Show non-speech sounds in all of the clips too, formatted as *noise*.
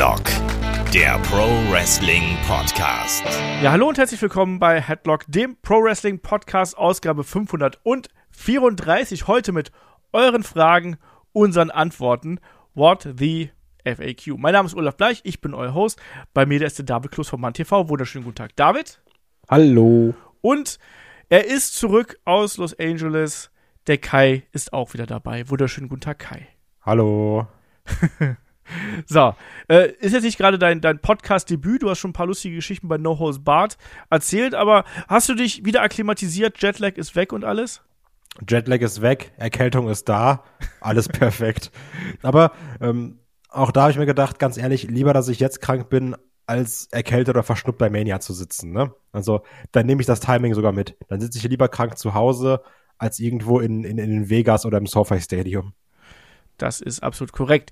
Headlock, der Pro Wrestling Podcast. Ja, hallo und herzlich willkommen bei Headlock, dem Pro Wrestling Podcast, Ausgabe 534. Heute mit euren Fragen, unseren Antworten. What the FAQ. Mein Name ist Olaf Bleich, ich bin euer Host. Bei mir ist der David Klus von MannTV. Wunderschönen guten Tag, David. Hallo. Und er ist zurück aus Los Angeles. Der Kai ist auch wieder dabei. Wunderschönen guten Tag, Kai. Hallo. *laughs* so, äh, ist jetzt nicht gerade dein, dein Podcast-Debüt. Du hast schon ein paar lustige Geschichten bei No Holes Bart erzählt, aber hast du dich wieder akklimatisiert? Jetlag ist weg und alles? Jetlag ist weg, Erkältung ist da, alles *laughs* perfekt. Aber ähm, auch da habe ich mir gedacht, ganz ehrlich, lieber, dass ich jetzt krank bin, als erkältet oder verschnuppt bei Mania zu sitzen. Ne? Also dann nehme ich das Timing sogar mit. Dann sitze ich lieber krank zu Hause, als irgendwo in, in, in Vegas oder im SoFi Stadium. Das ist absolut korrekt.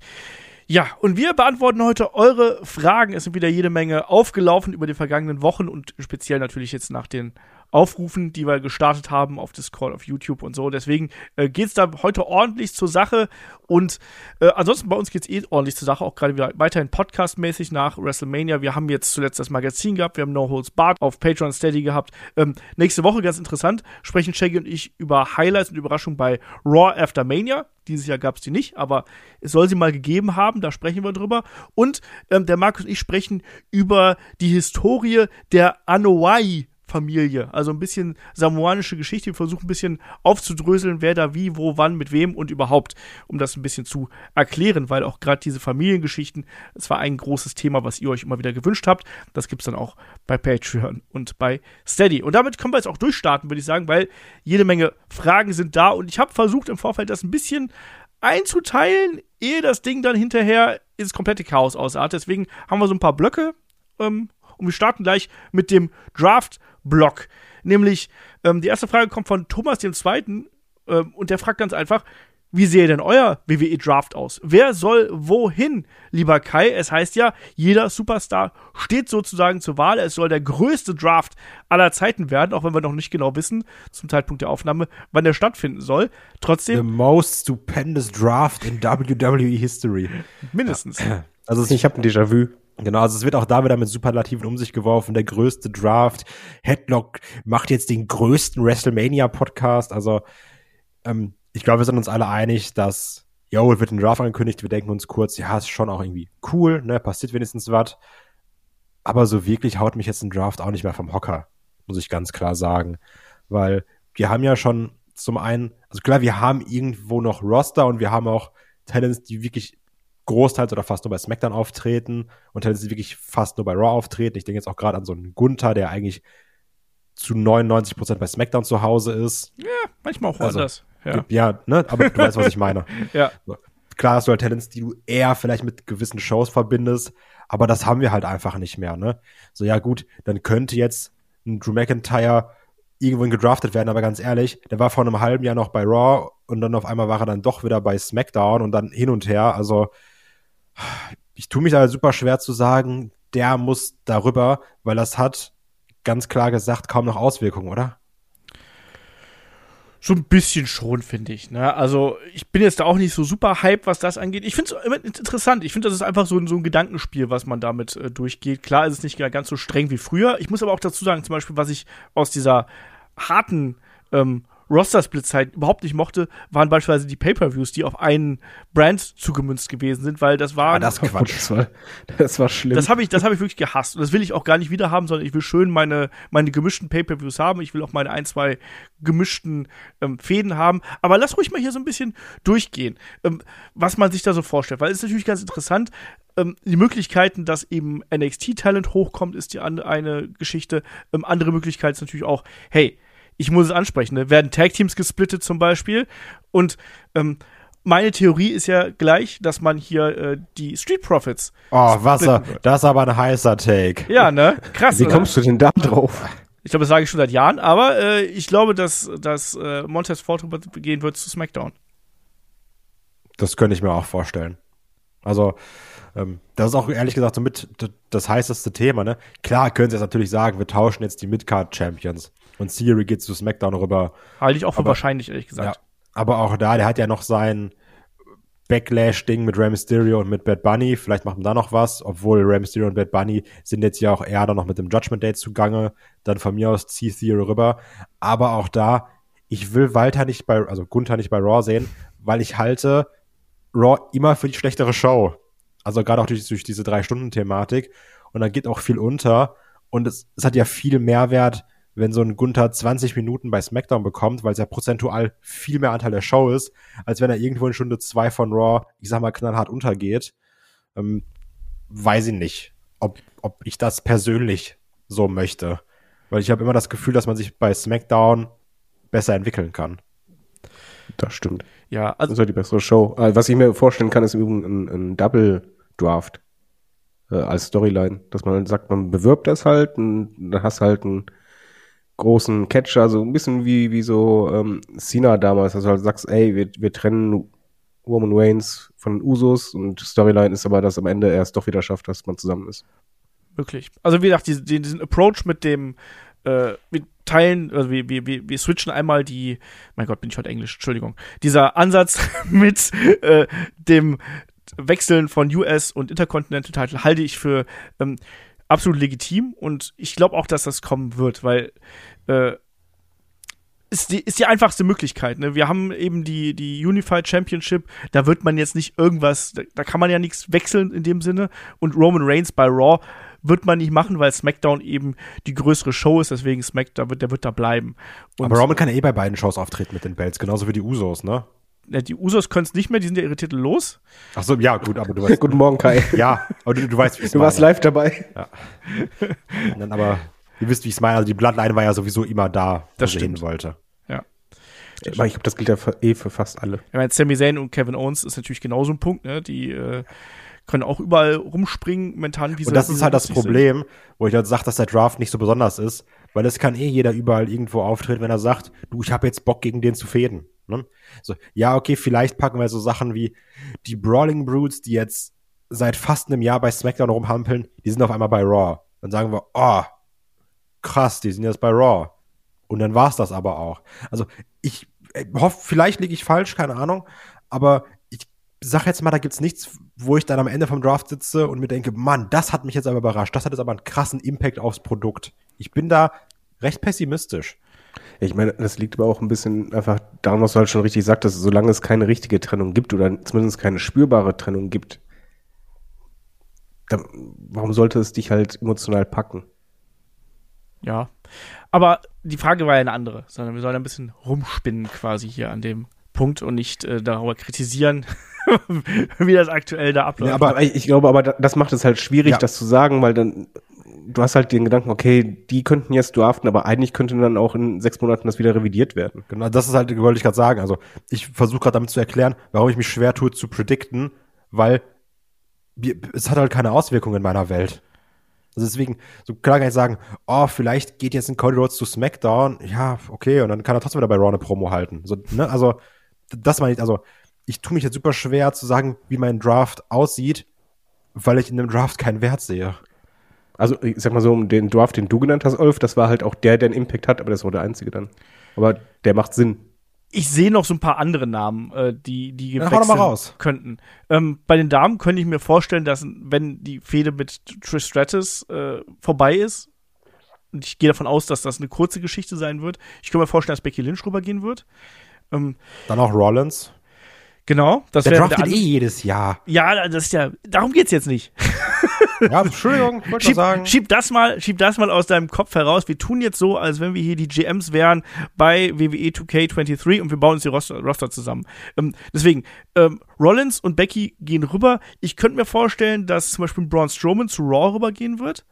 Ja, und wir beantworten heute eure Fragen. Es sind wieder jede Menge aufgelaufen über die vergangenen Wochen und speziell natürlich jetzt nach den Aufrufen, die wir gestartet haben auf Discord, auf YouTube und so. Deswegen äh, geht es da heute ordentlich zur Sache. Und äh, ansonsten bei uns geht es eh ordentlich zur Sache, auch gerade wieder weiterhin podcastmäßig nach WrestleMania. Wir haben jetzt zuletzt das Magazin gehabt, wir haben No Holds Barred auf Patreon Steady gehabt. Ähm, nächste Woche, ganz interessant, sprechen Shaggy und ich über Highlights und Überraschungen bei Raw After Mania. Dieses Jahr gab es die nicht, aber es soll sie mal gegeben haben, da sprechen wir drüber. Und ähm, der Markus und ich sprechen über die Historie der Anoa'i Familie. Also ein bisschen samoanische Geschichte. Wir versuchen ein bisschen aufzudröseln, wer da wie, wo, wann, mit wem und überhaupt, um das ein bisschen zu erklären, weil auch gerade diese Familiengeschichten, es war ein großes Thema, was ihr euch immer wieder gewünscht habt. Das gibt es dann auch bei Patreon und bei Steady. Und damit können wir jetzt auch durchstarten, würde ich sagen, weil jede Menge Fragen sind da und ich habe versucht im Vorfeld das ein bisschen einzuteilen, ehe das Ding dann hinterher ins komplette Chaos ausartet. Deswegen haben wir so ein paar Blöcke ähm, und wir starten gleich mit dem Draft-Block. Nämlich, ähm, die erste Frage kommt von Thomas dem Zweiten ähm, und der fragt ganz einfach, wie sehe denn euer WWE Draft aus? Wer soll wohin, lieber Kai? Es heißt ja, jeder Superstar steht sozusagen zur Wahl. Es soll der größte Draft aller Zeiten werden, auch wenn wir noch nicht genau wissen, zum Zeitpunkt der Aufnahme, wann der stattfinden soll. Trotzdem. The most stupendous Draft in WWE History. Mindestens. Also ich habe ein Déjà-vu. Genau, also es wird auch da wieder mit Superlativen um sich geworfen. Der größte Draft. Headlock macht jetzt den größten WrestleMania-Podcast. Also ähm, ich glaube, wir sind uns alle einig, dass, yo, wird ein Draft angekündigt. Wir denken uns kurz, ja, ist schon auch irgendwie cool, ne, passiert wenigstens was. Aber so wirklich haut mich jetzt ein Draft auch nicht mehr vom Hocker, muss ich ganz klar sagen. Weil wir haben ja schon zum einen, also klar, wir haben irgendwo noch Roster und wir haben auch Talents, die wirklich großteils oder fast nur bei SmackDown auftreten und Talents, die wirklich fast nur bei Raw auftreten. Ich denke jetzt auch gerade an so einen Gunther, der eigentlich zu 99 Prozent bei SmackDown zu Hause ist. Ja, manchmal auch also, anders. Ja, ja ne? aber du weißt, was ich meine. *laughs* ja. Klar hast du halt Talents, die du eher vielleicht mit gewissen Shows verbindest, aber das haben wir halt einfach nicht mehr, ne? So, ja gut, dann könnte jetzt ein Drew McIntyre irgendwohin gedraftet werden, aber ganz ehrlich, der war vor einem halben Jahr noch bei Raw und dann auf einmal war er dann doch wieder bei SmackDown und dann hin und her. Also ich tue mich da super schwer zu sagen, der muss darüber, weil das hat ganz klar gesagt kaum noch Auswirkungen, oder? So ein bisschen schon, finde ich. Ne? Also, ich bin jetzt da auch nicht so super hype, was das angeht. Ich finde es immer interessant. Ich finde, das ist einfach so ein, so ein Gedankenspiel, was man damit äh, durchgeht. Klar ist es nicht ganz so streng wie früher. Ich muss aber auch dazu sagen, zum Beispiel, was ich aus dieser harten ähm, Roster-Splits halt überhaupt nicht mochte, waren beispielsweise die Pay-Per-Views, die auf einen Brand zugemünzt gewesen sind, weil das war. Ah, das *laughs* Quatsch. Das war, das war schlimm. Das habe ich, das habe ich wirklich gehasst. Und das will ich auch gar nicht wieder haben, sondern ich will schön meine, meine gemischten Pay-Per-Views haben. Ich will auch meine ein, zwei gemischten ähm, Fäden haben. Aber lass ruhig mal hier so ein bisschen durchgehen, ähm, was man sich da so vorstellt. Weil es ist natürlich ganz interessant, ähm, die Möglichkeiten, dass eben NXT-Talent hochkommt, ist die eine Geschichte. Ähm, andere Möglichkeit ist natürlich auch, hey, ich muss es ansprechen, ne? werden Tag-Teams gesplittet zum Beispiel und ähm, meine Theorie ist ja gleich, dass man hier äh, die Street Profits. Oh, Wasser, das ist aber ein heißer Take. Ja, ne? Krass. Wie oder? kommst du denn da drauf? Ich glaube, das sage ich schon seit Jahren, aber äh, ich glaube, dass, dass äh, Montez Ford gehen wird zu SmackDown. Das könnte ich mir auch vorstellen. Also, ähm, das ist auch ehrlich gesagt so mit das heißeste Thema, ne? Klar können sie jetzt natürlich sagen, wir tauschen jetzt die Midcard-Champions und Theory geht zu SmackDown rüber. Halte ich auch für aber, wahrscheinlich, ehrlich gesagt. Ja, aber auch da, der hat ja noch sein Backlash-Ding mit Rey Mysterio und mit Bad Bunny. Vielleicht macht man da noch was, obwohl Rey Mysterio und Bad Bunny sind jetzt ja auch eher dann noch mit dem Judgment Day zugange. Dann von mir aus zieh Theory rüber. Aber auch da, ich will Walter nicht bei, also Gunther nicht bei Raw sehen, weil ich halte Raw immer für die schlechtere Show. Also gerade auch durch, durch diese Drei-Stunden-Thematik. Und dann geht auch viel unter. Und es, es hat ja viel Mehrwert, wenn so ein Gunther 20 Minuten bei SmackDown bekommt, weil es ja prozentual viel mehr Anteil der Show ist, als wenn er irgendwo in Stunde zwei von Raw, ich sag mal, knallhart untergeht. Ähm, weiß ich nicht, ob, ob ich das persönlich so möchte. Weil ich habe immer das Gefühl, dass man sich bei SmackDown besser entwickeln kann. Das stimmt. Ja, also das ist die bessere Show. Äh, was ich mir vorstellen kann, ist übrigens ein, ein Double Draft äh, als Storyline, dass man sagt, man bewirbt das halt und dann hast halt einen großen Catcher, so ein bisschen wie, wie so ähm, Cena damals, dass du halt sagst, ey, wir, wir trennen Roman Reigns von Usos und Storyline ist aber, dass am Ende er es doch wieder schafft, dass man zusammen ist. Wirklich. Also wie gesagt, diesen, diesen Approach mit dem äh, wir teilen, also wir, wir, wir switchen einmal die, mein Gott, bin ich heute Englisch, Entschuldigung, dieser Ansatz *laughs* mit äh, dem Wechseln von US und Intercontinental Title halte ich für ähm, absolut legitim und ich glaube auch, dass das kommen wird, weil äh, ist die, ist die einfachste Möglichkeit. Ne? Wir haben eben die, die Unified Championship, da wird man jetzt nicht irgendwas, da, da kann man ja nichts wechseln in dem Sinne. Und Roman Reigns bei Raw wird man nicht machen, weil SmackDown eben die größere Show ist, deswegen SmackDown, wird, der wird da bleiben. Und Aber Roman kann ja eh bei beiden Shows auftreten mit den Belts, genauso wie die Usos, ne? Ja, die Usos können es nicht mehr, die sind ja ihre Titel los. Ach so, ja, gut, aber du weißt. Guten Morgen, Kai. Ja, aber du, du weißt, wie es Du warst live dabei. Ja. Und dann aber, ihr wisst, wie ich es meine, also die Bloodline war ja sowieso immer da, wo das sie hin wollte. Ja. Ich glaube, das gilt ja für, eh für fast alle. Ich meine, Sami Zayn und Kevin Owens ist natürlich genauso ein Punkt, ne? Die äh, können auch überall rumspringen, momentan. Wie und das ist halt das Problem, sind. wo ich halt sage, dass der Draft nicht so besonders ist, weil es kann eh jeder überall irgendwo auftreten, wenn er sagt, du, ich habe jetzt Bock, gegen den zu fäden. Ne? So, ja, okay, vielleicht packen wir so Sachen wie die Brawling Brutes, die jetzt seit fast einem Jahr bei SmackDown rumhampeln, die sind auf einmal bei Raw. Dann sagen wir, oh, krass, die sind jetzt bei Raw. Und dann war's das aber auch. Also ich äh, hoffe, vielleicht liege ich falsch, keine Ahnung, aber sag jetzt mal, da gibt's nichts, wo ich dann am Ende vom Draft sitze und mir denke, Mann, das hat mich jetzt aber überrascht. Das hat jetzt aber einen krassen Impact aufs Produkt. Ich bin da recht pessimistisch. Ich meine, das liegt aber auch ein bisschen einfach daran, was du halt schon richtig sagtest, solange es keine richtige Trennung gibt oder zumindest keine spürbare Trennung gibt, dann, warum sollte es dich halt emotional packen? Ja, aber die Frage war ja eine andere, sondern wir sollen ein bisschen rumspinnen quasi hier an dem Punkt und nicht äh, darüber kritisieren, *laughs* wie das aktuell da abläuft. Ja, aber ich, ich glaube, aber das macht es halt schwierig, ja. das zu sagen, weil dann du hast halt den Gedanken, okay, die könnten jetzt draften, aber eigentlich könnte dann auch in sechs Monaten das wieder revidiert werden. Genau, das ist halt, wollte ich gerade sagen. Also ich versuche gerade damit zu erklären, warum ich mich schwer tue zu predikten, weil es hat halt keine Auswirkungen in meiner Welt. Also deswegen, so klar kann ich sagen, oh, vielleicht geht jetzt ein Cody Rhodes zu SmackDown, ja, okay, und dann kann er trotzdem wieder bei Raw eine Promo halten. So, ne, also, das meine ich, also, ich tue mich jetzt super schwer zu sagen, wie mein Draft aussieht, weil ich in dem Draft keinen Wert sehe. Also, ich sag mal so, den Draft, den du genannt hast, Olf, das war halt auch der, der einen Impact hat, aber das war der einzige dann. Aber der macht Sinn. Ich sehe noch so ein paar andere Namen, äh, die, die ja, wechseln könnten. Ähm, bei den Damen könnte ich mir vorstellen, dass, wenn die Fehde mit Trish Stratus äh, vorbei ist, und ich gehe davon aus, dass das eine kurze Geschichte sein wird, ich könnte mir vorstellen, dass Becky Lynch rübergehen wird. Ähm, Dann auch Rollins. Genau, das der draftet eh jedes Jahr. Ja, das ist ja, darum geht's jetzt nicht. *laughs* ja, Entschuldigung, wollte schieb, sagen. Schieb das mal, schieb das mal aus deinem Kopf heraus. Wir tun jetzt so, als wenn wir hier die GMs wären bei WWE 2K23 und wir bauen uns die Roster, Roster zusammen. Ähm, deswegen, ähm, Rollins und Becky gehen rüber. Ich könnte mir vorstellen, dass zum Beispiel Braun Strowman zu Raw rübergehen wird.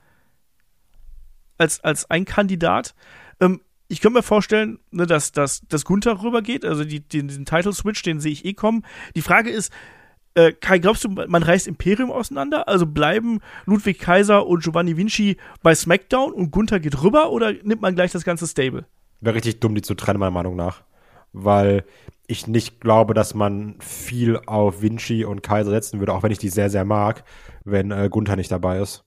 Als, als ein Kandidat. Ähm, ich könnte mir vorstellen, ne, dass, dass, dass Gunther rübergeht, also die, den, diesen Title-Switch, den sehe ich eh kommen. Die Frage ist, äh, Kai, glaubst du, man reißt Imperium auseinander? Also bleiben Ludwig Kaiser und Giovanni Vinci bei SmackDown und Gunther geht rüber oder nimmt man gleich das ganze Stable? Wäre richtig dumm, die zu trennen, meiner Meinung nach. Weil ich nicht glaube, dass man viel auf Vinci und Kaiser setzen würde, auch wenn ich die sehr, sehr mag, wenn äh, Gunther nicht dabei ist.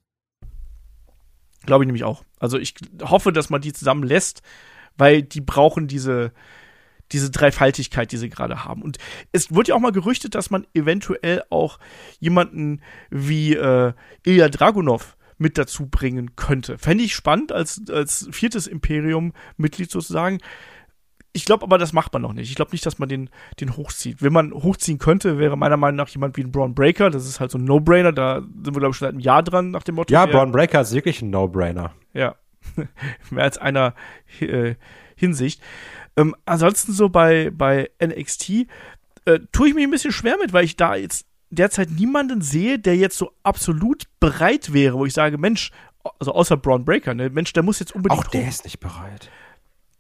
Glaube ich nämlich auch. Also ich hoffe, dass man die zusammen lässt, weil die brauchen diese, diese Dreifaltigkeit, die sie gerade haben. Und es wird ja auch mal gerüchtet, dass man eventuell auch jemanden wie äh, Ilya Dragunov mit dazu bringen könnte. Fände ich spannend, als, als viertes Imperium-Mitglied sozusagen. Ich glaube aber, das macht man noch nicht. Ich glaube nicht, dass man den, den hochzieht. Wenn man hochziehen könnte, wäre meiner Meinung nach jemand wie ein Braun Breaker. Das ist halt so ein No-Brainer. Da sind wir, glaube ich, schon seit einem Jahr dran, nach dem Motto. Ja, Braun Breaker ist wirklich ein No-Brainer. ja. *laughs* Mehr als einer äh, Hinsicht. Ähm, ansonsten so bei, bei NXT äh, tue ich mich ein bisschen schwer mit, weil ich da jetzt derzeit niemanden sehe, der jetzt so absolut bereit wäre, wo ich sage, Mensch, also außer Braun Breaker, ne, Mensch, der muss jetzt unbedingt Auch der hoch. ist nicht bereit.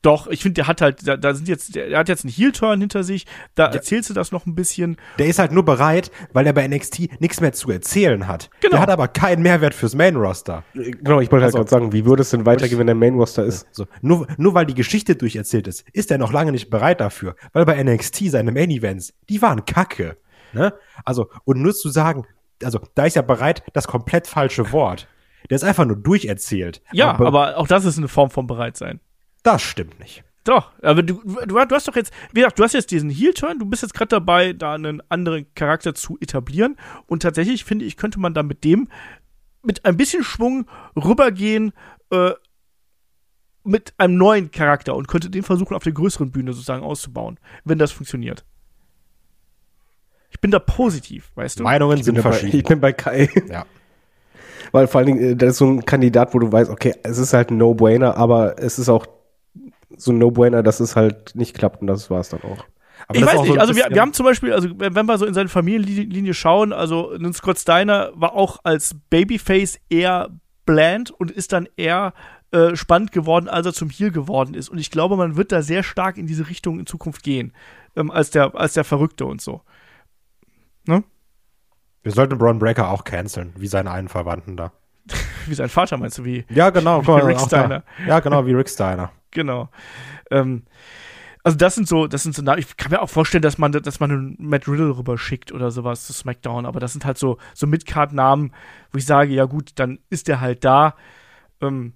Doch, ich finde, der hat halt, da, da sind jetzt, der, hat jetzt einen Heel-Turn hinter sich, da erzählst du das noch ein bisschen. Der ist halt nur bereit, weil er bei NXT nichts mehr zu erzählen hat. Genau. Der hat aber keinen Mehrwert fürs Main-Roster. Genau, ich wollte halt Also- gerade sagen, wie würde es denn weitergehen, wenn der Main-Roster ist? So, nur, nur weil die Geschichte durcherzählt ist, ist er noch lange nicht bereit dafür. Weil bei NXT seine Main-Events, die waren kacke. Ne? Also, und nur zu sagen, also, da ist ja bereit das komplett falsche Wort. Der ist einfach nur durcherzählt. Ja, aber, aber auch das ist eine Form von Bereitsein. Das stimmt nicht. Doch, aber du, du, du hast doch jetzt, wie gesagt, du hast jetzt diesen Heel-Turn, du bist jetzt gerade dabei, da einen anderen Charakter zu etablieren. Und tatsächlich finde ich, könnte man da mit dem mit ein bisschen Schwung rübergehen äh, mit einem neuen Charakter und könnte den versuchen, auf der größeren Bühne sozusagen auszubauen, wenn das funktioniert. Ich bin da positiv, weißt du? Meinungen Ich sind bin, bei, verschieden. ich bin bei Kai. *laughs* Ja. Weil vor allen Dingen, äh, das ist so ein Kandidat, wo du weißt, okay, es ist halt ein No-Brainer, aber es ist auch so ein No-Brainer, dass es halt nicht klappt und das war es dann auch. Aber ich weiß auch nicht, so also wir, wir haben zum Beispiel, also wenn wenn wir so in seine Familienlinie schauen, also ein Scott Steiner war auch als Babyface eher bland und ist dann eher äh, spannend geworden, als er zum Heel geworden ist. Und ich glaube, man wird da sehr stark in diese Richtung in Zukunft gehen, ähm, als, der, als der Verrückte und so. Wir sollten Braun Breaker auch canceln, wie seinen einen Verwandten da. *laughs* Wie sein Vater meinst du, wie? Ja, genau. *laughs* Wie Rick auch Steiner. Da. Ja, genau, wie Rick Steiner. Genau. Ähm, also das sind so, das sind so, ich kann mir auch vorstellen, dass man, dass man einen Matt Riddle rüberschickt oder sowas zu SmackDown, aber das sind halt so, so Midcard-Namen, wo ich sage, ja gut, dann ist der halt da. Ähm,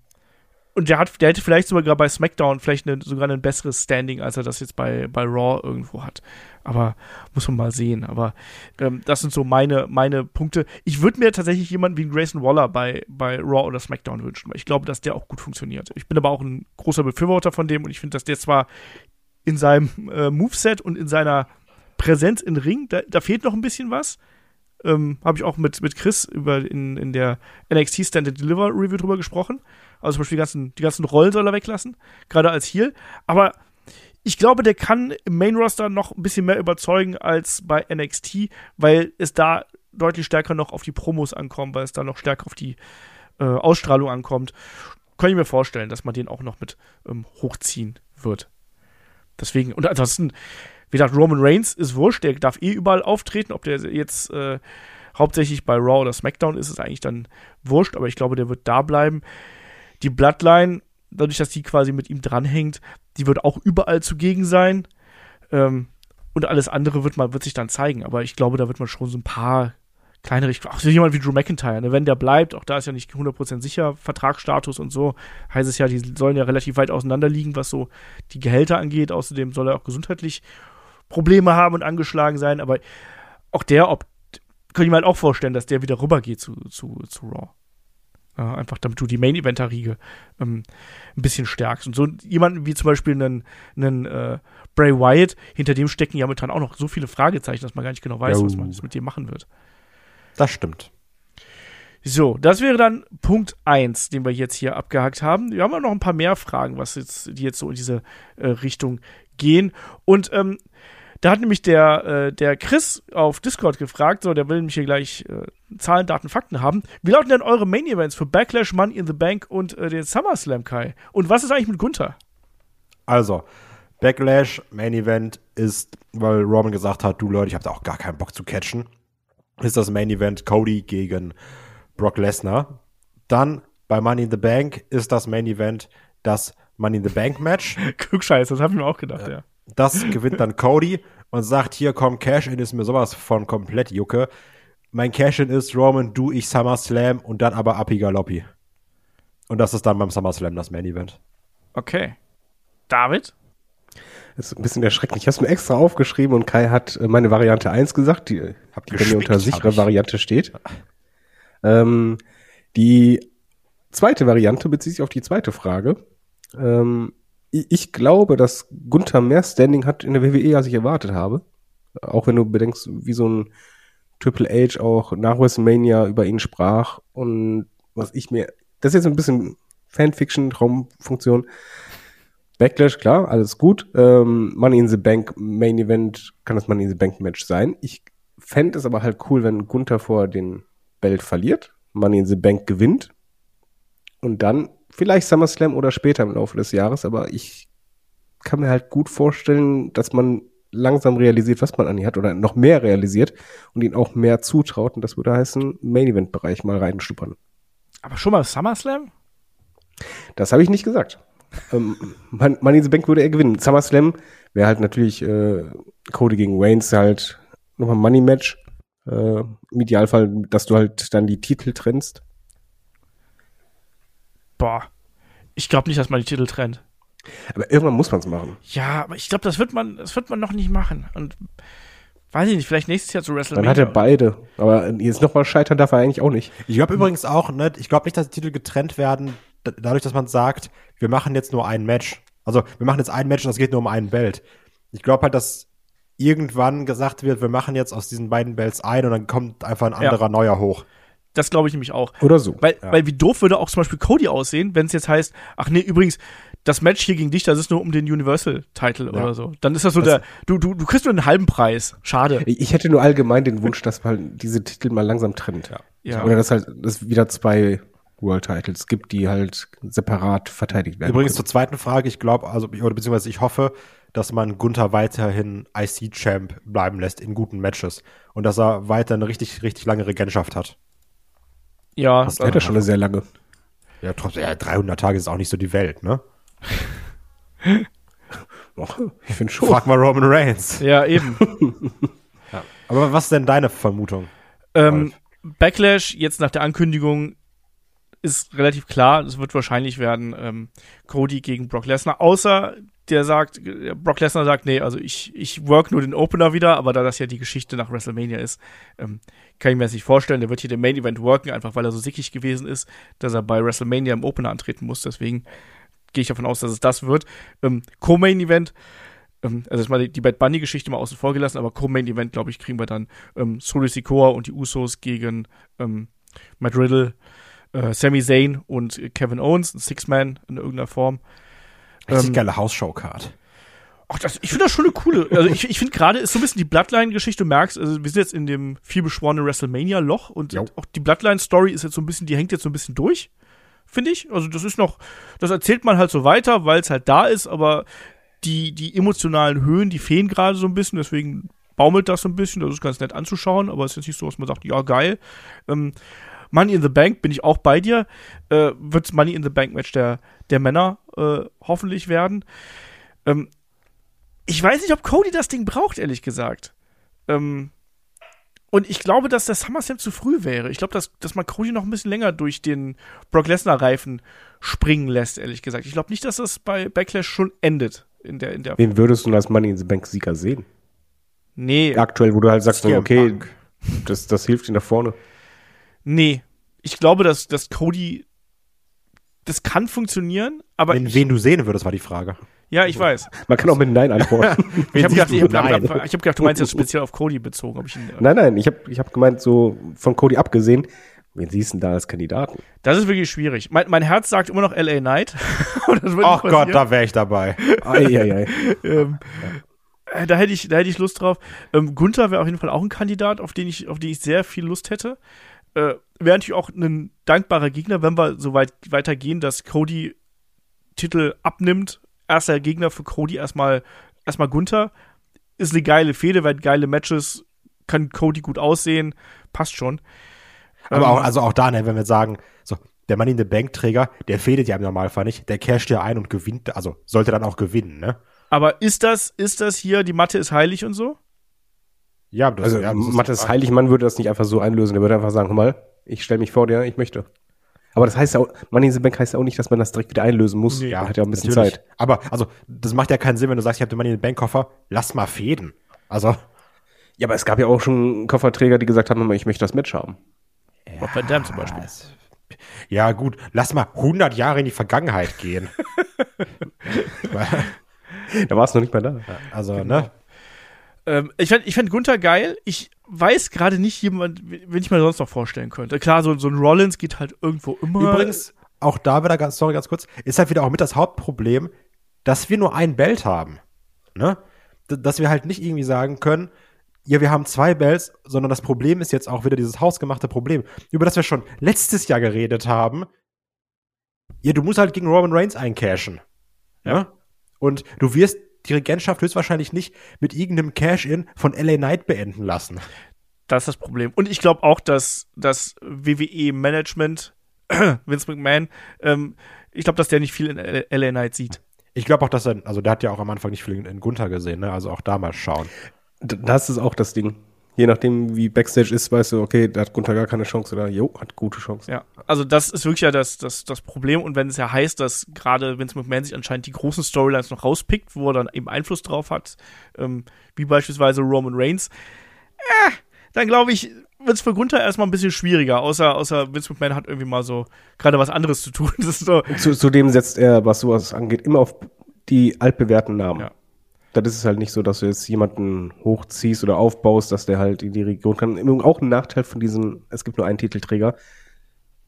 und der hat, der hätte vielleicht sogar bei SmackDown vielleicht eine, sogar ein besseres Standing, als er das jetzt bei, bei Raw irgendwo hat. Aber muss man mal sehen. Aber ähm, das sind so meine, meine Punkte. Ich würde mir tatsächlich jemanden wie Grayson Waller bei, bei Raw oder SmackDown wünschen, weil ich glaube, dass der auch gut funktioniert. Ich bin aber auch ein großer Befürworter von dem und ich finde, dass der zwar in seinem äh, Moveset und in seiner Präsenz im Ring, da, da fehlt noch ein bisschen was. Ähm, Habe ich auch mit, mit Chris über in, in der NXT Stand and Deliver Review drüber gesprochen. Also zum Beispiel die ganzen, die ganzen Rollen soll er weglassen, gerade als Heel. Aber ich glaube, der kann im Main Roster noch ein bisschen mehr überzeugen als bei NXT, weil es da deutlich stärker noch auf die Promos ankommt, weil es da noch stärker auf die äh, Ausstrahlung ankommt. Kann ich mir vorstellen, dass man den auch noch mit ähm, hochziehen wird. Deswegen, und ansonsten, wie gesagt, Roman Reigns ist wurscht, der darf eh überall auftreten, ob der jetzt äh, hauptsächlich bei Raw oder SmackDown ist, ist eigentlich dann wurscht, aber ich glaube, der wird da bleiben. Die Bloodline, dadurch, dass die quasi mit ihm dranhängt, die wird auch überall zugegen sein. Ähm, und alles andere wird man, wird sich dann zeigen. Aber ich glaube, da wird man schon so ein paar kleinere, auch so jemand wie Drew McIntyre, ne? wenn der bleibt, auch da ist ja nicht 100% sicher, Vertragsstatus und so, heißt es ja, die sollen ja relativ weit auseinander liegen, was so die Gehälter angeht. Außerdem soll er auch gesundheitlich Probleme haben und angeschlagen sein. Aber auch der, ob, könnte ich mir halt auch vorstellen, dass der wieder rübergeht zu, zu, zu Raw. Ja, einfach damit du die Main-Eventer-Riege ähm, ein bisschen stärkst. Und so jemanden wie zum Beispiel einen, einen äh, Bray Wyatt, hinter dem stecken ja momentan auch noch so viele Fragezeichen, dass man gar nicht genau weiß, Jo. was man jetzt mit dem machen wird. Das stimmt. So, das wäre dann Punkt 1, den wir jetzt hier abgehakt haben. Wir haben auch noch ein paar mehr Fragen, was jetzt, die jetzt so in diese äh, Richtung gehen. Und ähm, da hat nämlich der, äh, der Chris auf Discord gefragt, so, der will nämlich hier gleich äh, Zahlen, Daten, Fakten haben. Wie lauten denn eure Main Events für Backlash, Money in the Bank und äh, den SummerSlam, Kai? Und was ist eigentlich mit Gunther? Also, Backlash, Main Event ist, weil Roman gesagt hat, du Leute, ich habe da auch gar keinen Bock zu catchen, ist das Main Event Cody gegen Brock Lesnar. Dann bei Money in the Bank ist das Main Event das Money in the Bank Match. *laughs* Klugscheiß, das habe ich mir auch gedacht, ja. Das gewinnt dann Cody und sagt, hier komm, Cash-In ist mir sowas von komplett Jucke. Mein Cash-In ist Roman, du, ich SummerSlam und dann aber Api Galoppi. Und das ist dann beim SummerSlam das Main Event. Okay. David? Das ist ein bisschen erschreckend. Ich habe es mir extra aufgeschrieben und Kai hat äh, meine Variante 1 gesagt, die, Hab die bei mir gespickt, unter sichere ich. Variante steht. Ähm, die zweite Variante bezieht sich auf die zweite Frage. Ähm, ich, glaube, dass Gunther mehr Standing hat in der WWE, als ich erwartet habe. Auch wenn du bedenkst, wie so ein Triple H auch nach WrestleMania über ihn sprach und was ich mir, das ist jetzt ein bisschen Fanfiction, Traumfunktion. Backlash, klar, alles gut. Ähm, Money in the Bank Main Event kann das Money in the Bank Match sein. Ich fände es aber halt cool, wenn Gunther vor den Belt verliert, Money in the Bank gewinnt und dann vielleicht SummerSlam oder später im Laufe des Jahres, aber ich kann mir halt gut vorstellen, dass man langsam realisiert, was man an ihn hat oder noch mehr realisiert und ihn auch mehr zutraut und das würde heißen, Main Event Bereich mal reinschnuppern. Aber schon mal SummerSlam? Das habe ich nicht gesagt. ähm, Man- Money in the Bank würde er gewinnen. SummerSlam wäre halt natürlich äh, Cody gegen Waynes halt nochmal ein Money Match. Äh, Im Idealfall, dass du halt dann die Titel trennst. Boah. Ich glaube nicht, dass man die Titel trennt. Aber irgendwann muss man es machen. Ja, aber ich glaube, das wird man, das wird man noch nicht machen. Und weiß ich nicht, vielleicht nächstes Jahr zu Dann WrestleMania. hat er beide. Aber jetzt nochmal scheitern darf er eigentlich auch nicht. Ich glaube übrigens auch, ne, ich glaube nicht, dass die Titel getrennt werden, da- dadurch, dass man sagt, wir machen jetzt nur ein Match. Also, wir machen jetzt ein Match und es geht nur um einen Belt. Ich glaube halt, dass irgendwann gesagt wird, wir machen jetzt aus diesen beiden Belts ein und dann kommt einfach ein Ja. anderer neuer hoch. Das glaube ich nämlich auch. Oder so. Weil, Ja. weil wie doof würde auch zum Beispiel Cody aussehen, wenn es jetzt heißt, ach nee, übrigens, das Match hier gegen dich, das ist nur um den Universal-Title oder so. Dann ist das so Das- der, du, du, du kriegst nur einen halben Preis. Schade. Ich hätte nur allgemein den Wunsch, dass man diese Titel mal langsam trennt. Ja. Oder dass halt es wieder zwei World Titles gibt, die halt separat verteidigt werden. Übrigens können. zur zweiten Frage, ich glaube, also, ich- oder beziehungsweise ich hoffe, dass man Gunther weiterhin IC-Champ bleiben lässt in guten Matches. Und dass er weiter eine richtig, richtig lange Regentschaft hat. Ja, Das hat ja schon eine sehr lange. Ja, trotzdem, ja, 300 Tage ist auch nicht so die Welt, ne? *laughs* Ich finde schon. Frag mal Roman Reigns. ja, eben. *laughs* Aber was ist denn deine Vermutung? ähm, Backlash, jetzt nach der Ankündigung, ist relativ klar, es wird wahrscheinlich werden ähm, Cody gegen Brock Lesnar, außer der sagt, Brock Lesnar sagt, nee, also ich, ich work nur den Opener wieder, aber da das ja die Geschichte nach WrestleMania ist, ähm, kann ich mir das nicht vorstellen. Der wird hier den Main Event worken, einfach weil er so sickig gewesen ist, dass er bei WrestleMania im Opener antreten muss. Deswegen gehe ich davon aus, dass es das wird. Ähm, Co-Main Event, ähm, also jetzt mal die, die Bad Bunny Geschichte mal außen vor gelassen, aber Co-Main Event, glaube ich, kriegen wir dann ähm, Solo Sikoa und die Usos gegen ähm, Matt Riddle, äh, Sami Zayn und Kevin Owens, ein Six-Man in irgendeiner Form. Richtig Ähm, geile House-Show-Card. Ach, das, ich finde das schon eine coole. Also ich, ich finde gerade ist so ein bisschen die Bloodline-Geschichte. Du merkst, also wir sind jetzt in dem vielbeschworenen WrestleMania-Loch und Jo. auch die Bloodline-Story ist jetzt so ein bisschen, die hängt jetzt so ein bisschen durch, finde ich. Also das ist noch, das erzählt man halt so weiter, weil es halt da ist, aber die, die emotionalen Höhen, die fehlen gerade so ein bisschen, deswegen baumelt das so ein bisschen. Das ist ganz nett anzuschauen, aber es ist jetzt nicht so, dass man sagt, ja, geil. Ähm, Money in the Bank bin ich auch bei dir. Äh, Wird Money in the Bank Match der, der Männer äh, hoffentlich werden. Ähm, ich weiß nicht, ob Cody das Ding braucht, ehrlich gesagt. Ähm, und ich glaube, dass der SummerSlam zu früh wäre. Ich glaube, dass, dass man Cody noch ein bisschen länger durch den Brock Lesnar-Reifen springen lässt, ehrlich gesagt. Ich glaube nicht, dass das bei Backlash schon endet. In der, in der Wen würdest du als Money in the Bank Sieger sehen? nee, Aktuell, wo du halt sagst, okay, das, das hilft ihm nach vorne. Nee. Ich glaube, dass, dass Cody. Das kann funktionieren, aber. Wen, ich, wen du sehen würdest, war die Frage. ja, ich weiß. Man kann auch mit Nein antworten. *laughs* Ich habe gedacht, du? ich hab, Nein. hab, hab gedacht, du meinst jetzt speziell auf Cody bezogen. Ob ich ihn, nein, nein, ich habe ich hab gemeint, so von Cody abgesehen, wen siehst du denn da als Kandidaten? Das ist wirklich schwierig. Mein, mein Herz sagt immer noch LA Knight. *laughs* Ach Gott, da wäre ich dabei. Eieiei. *laughs* ähm, äh, da hätte ich, da hätte ich Lust drauf. Ähm, Gunther wäre auf jeden Fall auch ein Kandidat, auf den ich, auf den ich sehr viel Lust hätte. Äh, wäre natürlich auch ein dankbarer Gegner, wenn wir so weit weitergehen, dass Cody Titel abnimmt. Erster Gegner für Cody erstmal, erstmal Gunther. Ist eine geile Fehde, werden geile Matches, kann Cody gut aussehen, passt schon. Aber Ähm, auch, also auch da, ne, wenn wir sagen, so, der Money in the Bank Träger, der fehlt ja im Normalfall nicht, der casht ja ein und gewinnt, also sollte dann auch gewinnen, ne? aber ist das, ist das hier, die Mathe ist heilig und so? Ja, das, Also ja, das ist- Matthias Heiligmann würde das nicht einfach so einlösen. Der würde einfach sagen, mal, ich stelle mich vor dir, ich möchte. Aber das heißt ja auch, Money in the Bank heißt ja auch nicht, dass man das direkt wieder einlösen muss. Nee. Man hat ja auch ein bisschen Natürlich. Zeit. Aber, also, das macht ja keinen Sinn, wenn du sagst, ich habe den Money in den Bankkoffer, lass mal fäden. Also, Ja, aber es gab ja auch schon Kofferträger, die gesagt haben, ich möchte das Match haben. Rob Van Dam zum Beispiel. ja gut, lass mal 100 Jahre in die Vergangenheit gehen. *laughs* Da war es noch nicht mehr da. also, Genau. ne? Ähm, ich fände ich fänd Gunther geil. Ich weiß gerade nicht jemand, wen ich mir sonst noch vorstellen könnte. Klar, so, so ein Rollins geht halt irgendwo immer. Übrigens, auch da wieder ganz, sorry, ganz kurz, ist halt wieder auch mit das Hauptproblem, dass wir nur ein Belt haben. Ne? Dass wir halt nicht irgendwie sagen können, ja, wir haben zwei Bells, sondern das Problem ist jetzt auch wieder dieses hausgemachte Problem, über das wir schon letztes Jahr geredet haben. Ja, du musst halt gegen Roman Reigns eincashen. Ja. Und du wirst die Regentschaft höchstwahrscheinlich nicht mit irgendeinem Cash-In von LA Knight beenden lassen. Das ist das Problem. Und ich glaube auch, dass das WWE-Management, *clears throat* Vince McMahon, ähm, ich glaube, dass der nicht viel in LA Knight sieht. Ich glaube auch, dass er, also der hat ja auch am Anfang nicht viel in, in Gunther gesehen, ne? Also auch da mal schauen. D- Das ist auch das Ding. Je nachdem, wie Backstage ist, weißt du, okay, da hat Gunther gar keine Chance oder jo, hat gute Chance. Ja, also das ist wirklich ja das, das, das Problem. Und wenn es ja heißt, dass gerade Vince McMahon sich anscheinend die großen Storylines noch rauspickt, wo er dann eben Einfluss drauf hat, ähm, wie beispielsweise Roman Reigns, äh, dann glaube ich, wird es für Gunther erstmal ein bisschen schwieriger, außer, außer Vince McMahon hat irgendwie mal so gerade was anderes zu tun. *laughs* So, Zu, zudem setzt er, was sowas angeht, immer auf die altbewährten Namen. Ja. Das ist es halt nicht so, dass du jetzt jemanden hochziehst oder aufbaust, dass der halt in die Region kann. Im Übrigen auch ein Nachteil von diesen, es gibt nur einen Titelträger.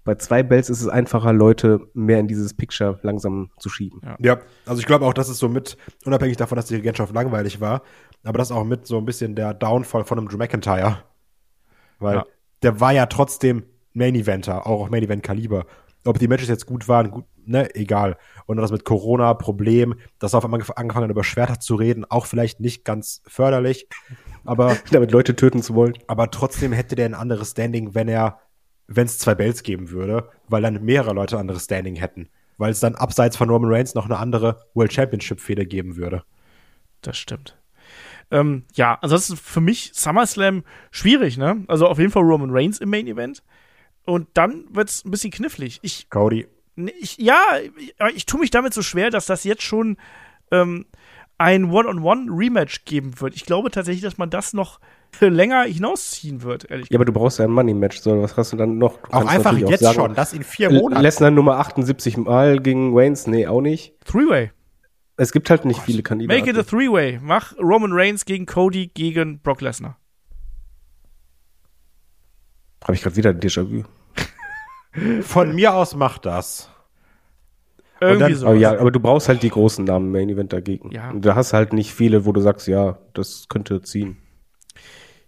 Bei zwei Bells ist es einfacher, Leute mehr in dieses Picture langsam zu schieben. Ja. Ja, also ich glaube auch, das ist so mit, unabhängig davon, dass die Regentschaft langweilig war, aber das ist auch mit so ein bisschen der Downfall von einem Drew McIntyre. Weil Ja. der war ja trotzdem Main Eventer, auch auf Main Event Kaliber. Ob die Matches jetzt gut waren, gut, ne, egal. Und das mit Corona, Problem, dass er auf einmal angefangen hat, über Schwerter zu reden, auch vielleicht nicht ganz förderlich. Aber, *laughs* Damit Leute töten zu wollen. aber trotzdem hätte der ein anderes Standing, wenn er, wenn es zwei Belts geben würde, weil dann mehrere Leute ein anderes Standing hätten. Weil es dann abseits von Roman Reigns noch eine andere World Championship-Fehde geben würde. das stimmt. Ähm, ja, ansonsten für mich SummerSlam schwierig, ne? Also auf jeden Fall Roman Reigns im Main Event. Und dann wird's ein bisschen knifflig. Ich Cody. Ich, ja, ich, aber ich tue mich damit so schwer, dass das jetzt schon ähm, ein One-on-One-Rematch geben wird. Ich glaube tatsächlich, dass man das noch länger hinausziehen wird, ehrlich Ja, aber du brauchst ja ein Money-Match, so was hast du dann noch? Du Auch einfach jetzt sagen, schon, das in vier Monaten. Lesnar Nummer 78 Mal gegen Waynes? Nee, auch nicht. Three-Way. Es gibt halt nicht viele Kandidaten. Make it a Three-Way. Mach Roman Reigns gegen Cody gegen Brock Lesnar. Habe ich gerade wieder ein Déjà-vu. Von mir aus macht das. Irgendwie so. Aber ja, aber du brauchst halt die großen Namen im Main Event dagegen. Ja. Und da hast halt nicht viele, wo du sagst, ja, das könnte ziehen.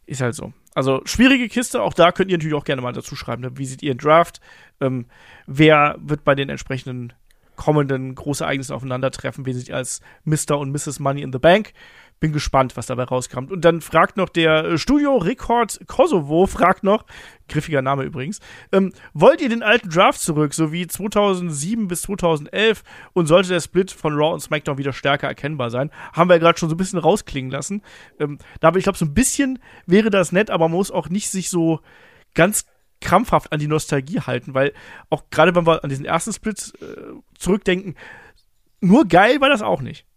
Ist halt so. Also schwierige Kiste, auch da könnt ihr natürlich auch gerne mal dazu schreiben. Ne? Wie seht ihr den Draft? Ähm, wer wird bei den entsprechenden kommenden Großereignissen aufeinandertreffen? Wen seht ihr als Mr. und Mrs. Money in the Bank? Bin gespannt, was dabei rauskommt. Und dann fragt noch der äh, Studio Record Kosovo, fragt noch, griffiger Name übrigens, ähm, wollt ihr den alten Draft zurück, so wie 2007 bis 2011? Und sollte der Split von Raw und SmackDown wieder stärker erkennbar sein? Haben wir ja gerade schon so ein bisschen rausklingen lassen. Ähm, da aber ich glaube, so ein bisschen wäre das nett, aber man muss auch nicht sich so ganz krampfhaft an die Nostalgie halten, weil auch gerade wenn wir an diesen ersten Split äh, zurückdenken, nur geil war das auch nicht.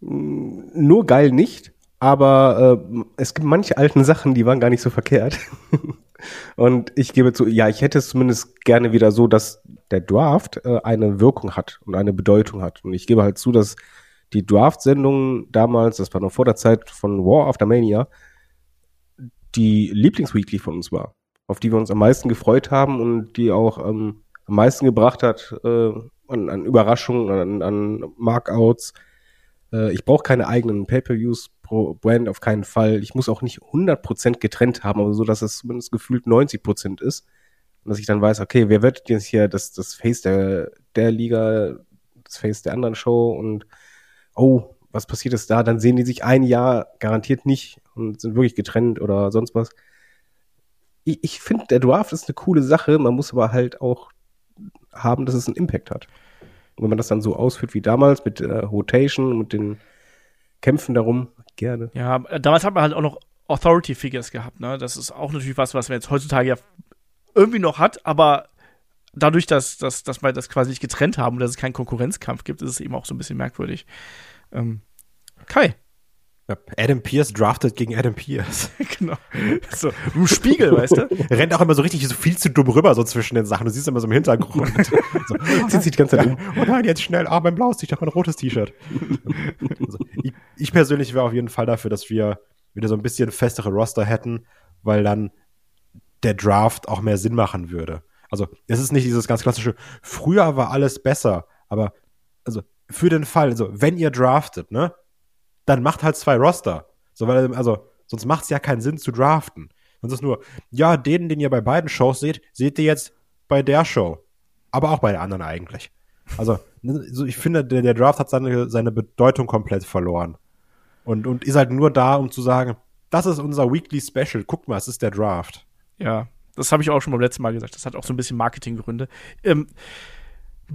Nur geil nicht, aber äh, es gibt manche alten Sachen, die waren gar nicht so verkehrt. *laughs* und ich gebe zu, ja, ich hätte es zumindest gerne wieder so, dass der Draft äh, eine Wirkung hat und eine Bedeutung hat. Und ich gebe halt zu, dass die Draft-Sendung damals, das war noch vor der Zeit von War After Mania, die Lieblingsweekly von uns war, auf die wir uns am meisten gefreut haben und die auch ähm, am meisten gebracht hat äh, an, an Überraschungen, an, an Markouts. Äh, ich brauche keine eigenen Pay-per-Views pro Brand auf keinen Fall. Ich muss auch nicht 100% getrennt haben, aber so, dass es zumindest gefühlt 90% ist. Und dass ich dann weiß, okay, wer wird jetzt hier das, das Face der, der Liga, das Face der anderen Show und oh, was passiert ist da? Dann sehen die sich ein Jahr garantiert nicht und sind wirklich getrennt oder sonst was. Ich, ich finde, der Draft ist eine coole Sache, man muss aber halt auch haben, dass es einen Impact hat. Und wenn man das dann so ausführt wie damals mit äh, Rotation, mit den Kämpfen darum, gerne. Ja, damals hat man halt auch noch Authority Figures gehabt, ne? Das ist auch natürlich was, was man jetzt heutzutage ja irgendwie noch hat, aber dadurch, dass, dass, dass wir das quasi nicht getrennt haben und dass es keinen Konkurrenzkampf gibt, ist es eben auch so ein bisschen merkwürdig. Ähm, Kai. Adam Pierce draftet gegen Adam Pierce. *laughs* genau. So, im Spiegel, weißt du? Rennt auch immer so richtig so viel zu dumm rüber, so zwischen den Sachen. Du siehst immer so im Hintergrund. *laughs* so, zieht sich die ganze Zeit um. Oh nein, jetzt schnell. Ah, mein blaues T-Shirt, mein rotes T-Shirt. also, ich, ich persönlich wäre auf jeden Fall dafür, dass wir wieder so ein bisschen festere Roster hätten, weil dann der Draft auch mehr Sinn machen würde. Also, es ist nicht dieses ganz klassische, früher war alles besser, aber also für den Fall, also wenn ihr draftet, ne, dann macht halt zwei Roster. So, weil, also, sonst macht es ja keinen Sinn zu draften. Sonst ist nur, ja, den, den ihr bei beiden Shows seht, seht ihr jetzt bei der Show. Aber auch bei der anderen eigentlich. Also, so, ich finde, der, der Draft hat seine, seine Bedeutung komplett verloren. Und, und ist halt nur da, um zu sagen, das ist unser Weekly Special. Guckt mal, es ist der Draft. Ja, das habe ich auch schon beim letzten Mal gesagt. Das hat auch so ein bisschen Marketinggründe. Ähm,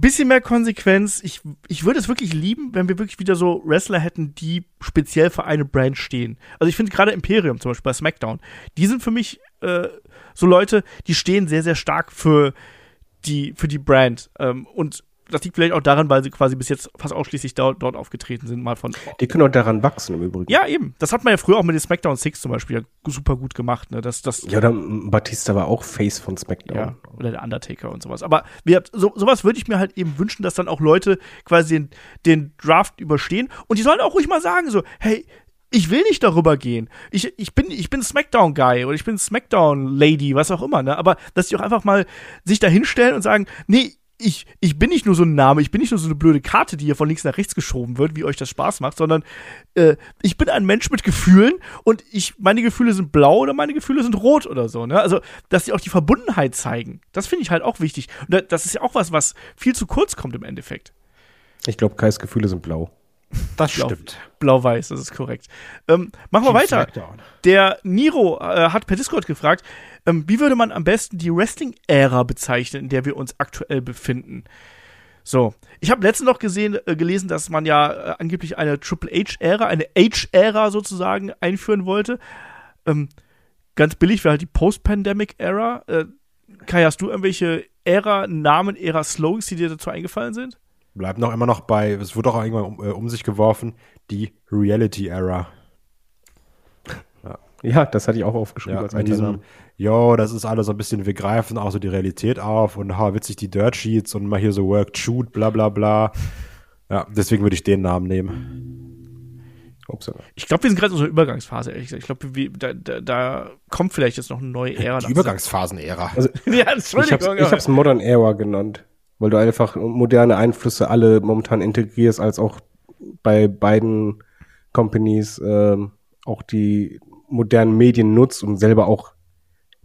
bisschen mehr Konsequenz. Ich, ich würde es wirklich lieben, wenn wir wirklich wieder so Wrestler hätten, die speziell für eine Brand stehen. Also ich finde gerade Imperium zum Beispiel bei SmackDown, die sind für mich äh, so Leute, die stehen sehr, sehr stark für die, für die Brand. Ähm, und das liegt vielleicht auch daran, weil sie quasi bis jetzt fast ausschließlich dort, dort aufgetreten sind, mal von. Die können auch daran wachsen im Übrigen. Ja, eben. Das hat man ja früher auch mit den SmackDown Six zum Beispiel super gut gemacht. Ne? Das, das, ja, oder Batista war auch Face von SmackDown. Ja, oder der Undertaker und sowas. Aber so, sowas würde ich mir halt eben wünschen, dass dann auch Leute quasi den, den Draft überstehen. Und die sollen auch ruhig mal sagen, so, hey, ich will nicht darüber gehen. Ich, ich bin, ich bin Smackdown-Guy oder ich bin Smackdown-Lady, was auch immer, ne? Aber dass die auch einfach mal sich da hinstellen und sagen, nee, ich, ich bin nicht nur so ein Name, ich bin nicht nur so eine blöde Karte, die hier von links nach rechts geschoben wird, wie euch das Spaß macht, sondern äh, ich bin ein Mensch mit Gefühlen und ich, meine Gefühle sind blau oder meine Gefühle sind rot oder so. Ne? Also, dass sie auch die Verbundenheit zeigen, das finde ich halt auch wichtig. Und das ist ja auch was, was viel zu kurz kommt im Endeffekt. Ich glaube, Kais Gefühle sind blau. Das stimmt. Blau-weiß, das ist korrekt. Ähm, machen wir weiter. Der Niro äh, hat per Discord gefragt, ähm, wie würde man am besten die Wrestling-Ära bezeichnen, in der wir uns aktuell befinden? So, ich habe letztens noch gesehen, äh, gelesen, dass man ja äh, angeblich eine Triple H-Ära, eine H-Ära sozusagen einführen wollte. Ähm, ganz billig wäre halt die Post-Pandemic-Ära. Äh, Kai, hast du irgendwelche Ära, Namen, Ära, Slogans, die dir dazu eingefallen sind? Bleibt noch immer noch bei, es wurde auch irgendwann um, äh, um sich geworfen, die Reality-Era. Ja. ja. das hatte ich auch aufgeschrieben ja, als mit diesem, jo, das ist alles so ein bisschen, wir greifen auch so die Realität auf und ha, witzig die Dirt Sheets und mal hier so Work, Shoot, bla bla bla. Ja, deswegen würde ich den Namen nehmen. Ich glaube, wir sind gerade in so einer Übergangsphase, ehrlich gesagt. Ich glaube, da, da, da, kommt vielleicht jetzt noch eine neue Ära. Die Übergangsphasen-Ära. Also, *laughs* ja, Entschuldigung. Ich habe es Modern Era genannt weil du einfach moderne Einflüsse alle momentan integrierst, als auch bei beiden Companies ähm, auch die modernen Medien nutzt und selber auch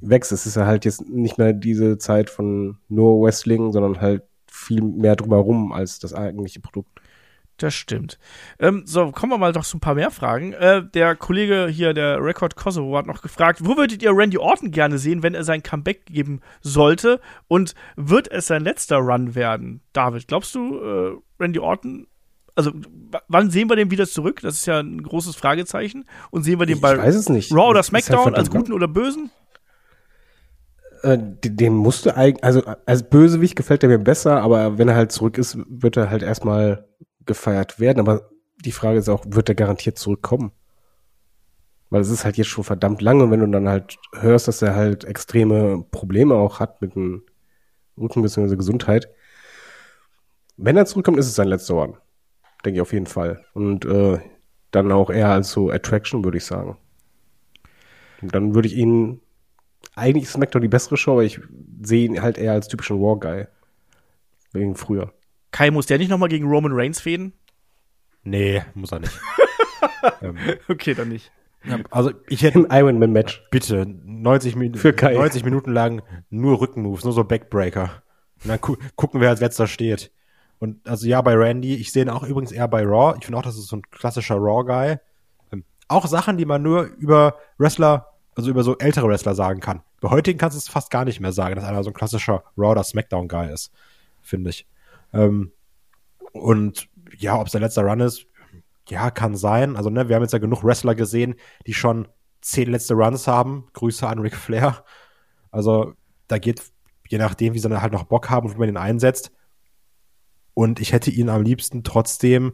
wächst. Es ist ja halt jetzt nicht mehr diese Zeit von nur Wrestling, sondern halt viel mehr drumherum als das eigentliche Produkt. Das stimmt. Ähm, so, kommen wir mal doch zu ein paar mehr Fragen. Äh, der Kollege hier, der Record Kosovo, hat noch gefragt, wo würdet ihr Randy Orton gerne sehen, wenn er sein Comeback geben sollte? Und wird es sein letzter Run werden? David, glaubst du, äh, Randy Orton, also wann sehen wir den wieder zurück? Das ist ja ein großes Fragezeichen. Und sehen wir den ich bei Raw oder SmackDown halt als Guten oder Bösen? Äh, den musste eigentlich, also als Bösewicht gefällt er mir besser, aber wenn er halt zurück ist, wird er halt erstmal gefeiert werden, aber die Frage ist auch, wird er garantiert zurückkommen? Weil es ist halt jetzt schon verdammt lange, wenn du dann halt hörst, dass er halt extreme Probleme auch hat mit dem Rücken bzw. Gesundheit. Wenn er zurückkommt, ist es sein letzter One. Denke ich auf jeden Fall. Und äh, dann auch eher als so Attraction, würde ich sagen. Und dann würde ich ihn, eigentlich ist SmackDown die bessere Show, aber ich sehe ihn halt eher als typischen War-Guy. Wegen früher. Kai, muss der nicht nochmal gegen Roman Reigns fäden? Nee, muss er nicht. *laughs* ähm, okay, dann nicht. Also ich hätte ein Ironman Match. Bitte 90, Min Für Kai. 90 Minuten lang nur Rückenmoves, nur so Backbreaker. Und dann gu gucken wir, als letzter steht. Und also ja, bei Randy, ich sehe ihn auch übrigens eher bei Raw. Ich finde auch, das ist so ein klassischer Raw-Guy. Ähm, auch Sachen, die man nur über Wrestler, also über so ältere Wrestler sagen kann. Bei heutigen kannst du es fast gar nicht mehr sagen, dass einer so ein klassischer Raw- oder Smackdown-Guy ist, finde ich. Ähm, und ja, ob es der letzte Run ist, ja, kann sein. Also, ne, wir haben jetzt ja genug Wrestler gesehen, die schon zehn letzte Runs haben. Grüße an Ric Flair. Also, da geht je nachdem, wie sie dann halt noch Bock haben und wie man ihn einsetzt. Und ich hätte ihn am liebsten trotzdem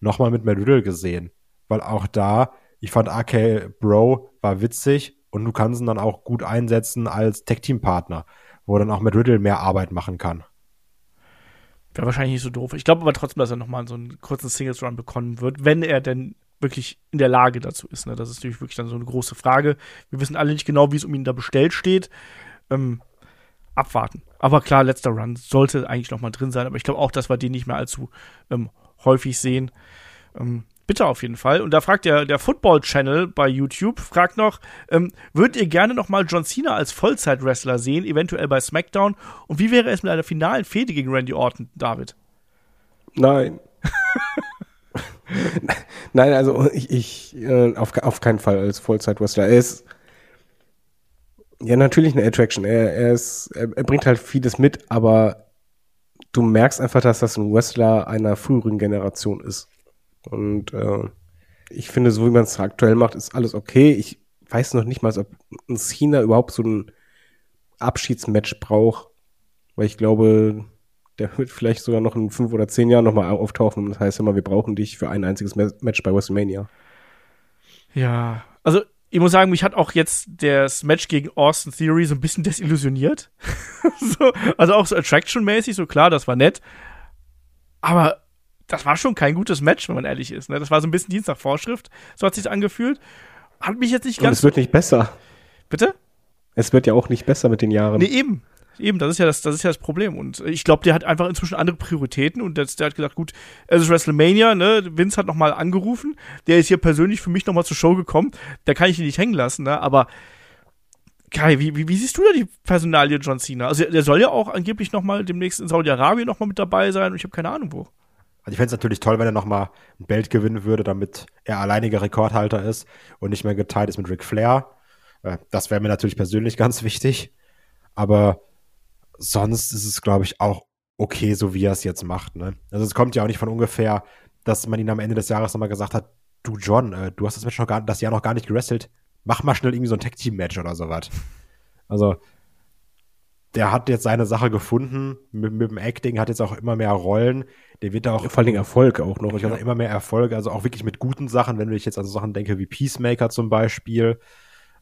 nochmal mit Matt Riddle gesehen. Weil auch da, ich fand AK Bro war witzig und du kannst ihn dann auch gut einsetzen als Tech-Team-Partner, wo dann auch Matt Riddle mehr Arbeit machen kann. Wäre wahrscheinlich nicht so doof. Ich glaube aber trotzdem, dass er nochmal so einen kurzen Singles-Run bekommen wird, wenn er denn wirklich in der Lage dazu ist. Ne? Das ist natürlich wirklich dann so eine große Frage. Wir wissen alle nicht genau, wie es um ihn da bestellt steht. Ähm, abwarten. Aber klar, letzter Run sollte eigentlich noch mal drin sein. Aber ich glaube auch, dass wir den nicht mehr allzu ähm, häufig sehen. Ähm, bitte auf jeden Fall. Und da fragt der, der Football-Channel bei YouTube, fragt noch, ähm, würdet ihr gerne noch mal John Cena als Vollzeit-Wrestler sehen, eventuell bei SmackDown? Und wie wäre es mit einer finalen Fehde gegen Randy Orton, David? Nein. *laughs* Nein, also ich, ich äh, auf, auf keinen Fall als Vollzeit-Wrestler. Er ist ja natürlich eine Attraction. Er, er, ist, er, er bringt halt vieles mit, aber du merkst einfach, dass das ein Wrestler einer früheren Generation ist. Und äh, ich finde, so wie man es aktuell macht, ist alles okay. Ich weiß noch nicht mal, ob ein Cena überhaupt so ein Abschiedsmatch braucht, weil ich glaube, der *laughs* wird vielleicht sogar noch in fünf oder zehn Jahren nochmal auftauchen. Das heißt immer, wir brauchen dich für ein einziges Match bei WrestleMania. Ja, also ich muss sagen, mich hat auch jetzt das Match gegen Austin Theory so ein bisschen desillusioniert. *laughs* so, also auch so Attraction-mäßig, so klar, das war nett. Aber das war schon kein gutes Match, wenn man ehrlich ist. Ne? Das war so ein bisschen Dienst nach Vorschrift, so hat sich angefühlt. Hat mich jetzt nicht ganz. Und es wird nicht besser. Bitte? Es wird ja auch nicht besser mit den Jahren. Nee, eben. Eben, das ist ja das, das ist ja das Problem. Und ich glaube, der hat einfach inzwischen andere Prioritäten und das, der hat gesagt, gut, es ist WrestleMania, ne? Vince hat nochmal angerufen, der ist hier persönlich für mich nochmal zur Show gekommen, da kann ich ihn nicht hängen lassen, ne? Aber Kai, wie, wie, wie siehst du da die Personalie John Cena? Also der soll ja auch angeblich nochmal demnächst in Saudi-Arabien nochmal mit dabei sein und ich habe keine Ahnung wo. Also ich fände es natürlich toll, wenn er nochmal ein Belt gewinnen würde, damit er alleiniger Rekordhalter ist und nicht mehr geteilt ist mit Ric Flair. Äh, das wäre mir natürlich persönlich *laughs* ganz wichtig. Aber sonst ist es, glaube ich, auch okay, so wie er es jetzt macht. Ne? Also es kommt ja auch nicht von ungefähr, dass man ihn am Ende des Jahres nochmal gesagt hat, du John, äh, du hast das Match noch gar, das Jahr noch gar nicht gewrestelt, mach mal schnell irgendwie so ein Tag-Team-Match oder sowas. Also der hat jetzt seine Sache gefunden mit, mit dem Acting, hat jetzt auch immer mehr Rollen. Der wird auch. Vor allem Erfolg auch noch. Ich ja. immer mehr Erfolg, also auch wirklich mit guten Sachen, wenn ich jetzt an so Sachen denke wie Peacemaker zum Beispiel.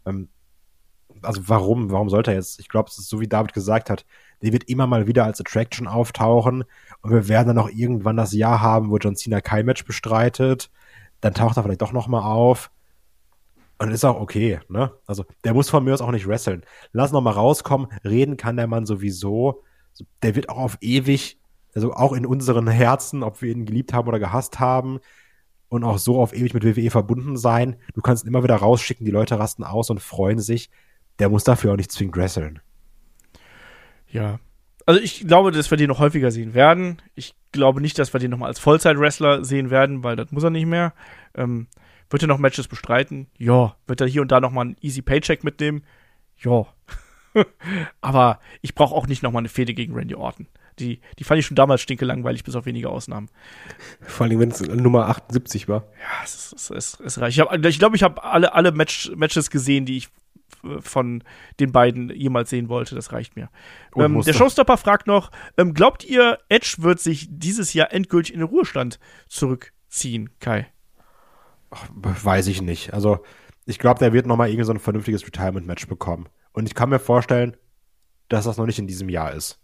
Ähm, also warum? Warum sollte er jetzt? Ich glaube, es ist so, wie David gesagt hat, der wird immer mal wieder als Attraction auftauchen und wir werden dann auch irgendwann das Jahr haben, wo John Cena kein Match bestreitet. Dann taucht er vielleicht doch noch mal auf. Und ist auch okay, ne? Also, der muss von mir aus auch nicht wresteln. Lass noch mal rauskommen. Reden kann der Mann sowieso. Der wird auch auf ewig, also auch in unseren Herzen, ob wir ihn geliebt haben oder gehasst haben, und auch so auf ewig mit WWE verbunden sein. Du kannst ihn immer wieder rausschicken, die Leute rasten aus und freuen sich. Der muss dafür auch nicht zwingend wresteln. Ja. Also ich glaube, dass wir den noch häufiger sehen werden. Ich glaube nicht, dass wir den noch mal als Vollzeit-Wrestler sehen werden, weil das muss er nicht mehr. Ähm, wird er noch Matches bestreiten? Ja. Wird er hier und da noch mal einen easy Paycheck mitnehmen? Ja. *laughs* Aber ich brauche auch nicht noch mal eine Fehde gegen Randy Orton. Die, die fand ich schon damals stinkelangweilig, bis auf wenige Ausnahmen. Vor allem, wenn es Nummer 78 war. Ja, es, es, es, es reicht. Ich glaube, ich, glaub, ich habe alle, alle Match, Matches gesehen, die ich von den beiden jemals sehen wollte. Das reicht mir. Ähm, der Showstopper fragt noch: ähm, Glaubt ihr, Edge wird sich dieses Jahr endgültig in den Ruhestand zurückziehen, Kai? Ach, weiß ich nicht. Also, ich glaube, der wird noch mal irgendwie so ein vernünftiges Retirement-Match bekommen. Und ich kann mir vorstellen, dass das noch nicht in diesem Jahr ist.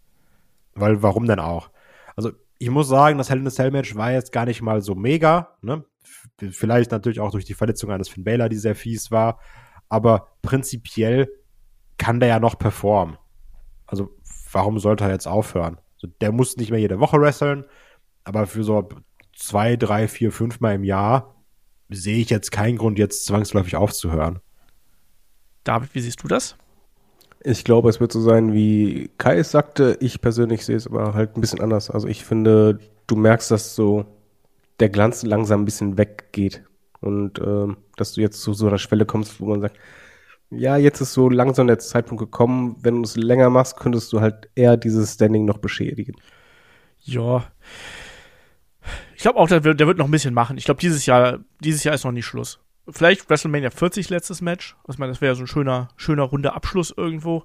Weil, warum denn auch? Also, ich muss sagen, das Hell in a Cell Match war jetzt gar nicht mal so mega. Ne? Vielleicht natürlich auch durch die Verletzung eines Finn Balor, die sehr fies war aber prinzipiell kann der ja noch performen. Also warum sollte er jetzt aufhören? Also, der muss nicht mehr jede Woche wresteln, aber für so zwei, drei, vier, fünf Mal im Jahr sehe ich jetzt keinen Grund, jetzt zwangsläufig aufzuhören. David, wie siehst du das? Ich glaube, es wird so sein, wie Kai es sagte. Ich persönlich sehe es aber halt ein bisschen anders. Also ich finde, du merkst, dass so der Glanz langsam ein bisschen weggeht. Und ähm, dass du jetzt zu so einer Schwelle kommst, wo man sagt, ja, jetzt ist so langsam der Zeitpunkt gekommen, wenn du es länger machst, könntest du halt eher dieses Standing noch beschädigen. Ja. Ich glaube auch, der wird, der wird noch ein bisschen machen. Ich glaube, dieses Jahr, dieses Jahr ist noch nicht Schluss. Vielleicht WrestleMania 40 letztes Match. Ich meine, das wäre so ein schöner, schöner runder Abschluss irgendwo.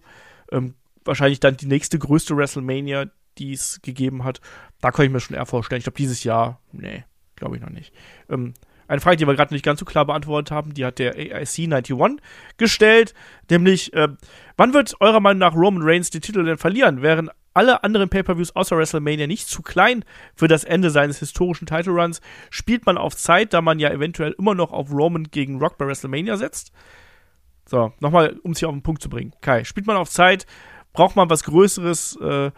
Ähm, wahrscheinlich dann die nächste größte WrestleMania, die es gegeben hat. Da kann ich mir schon eher vorstellen. Ich glaube, dieses Jahr, nee, glaube ich noch nicht. Ähm, eine Frage, die wir gerade nicht ganz so klar beantwortet haben, die hat der AIC 91 gestellt, nämlich, äh, wann wird eurer Meinung nach Roman Reigns die Titel denn verlieren? Wären alle anderen Pay-Per-Views außer WrestleMania nicht zu klein für das Ende seines historischen Title Runs? Spielt man auf Zeit, da man ja eventuell immer noch auf Roman gegen Rock bei WrestleMania setzt? So, nochmal, um es hier auf den Punkt zu bringen. Kai, spielt man auf Zeit? Braucht man was Größeres äh,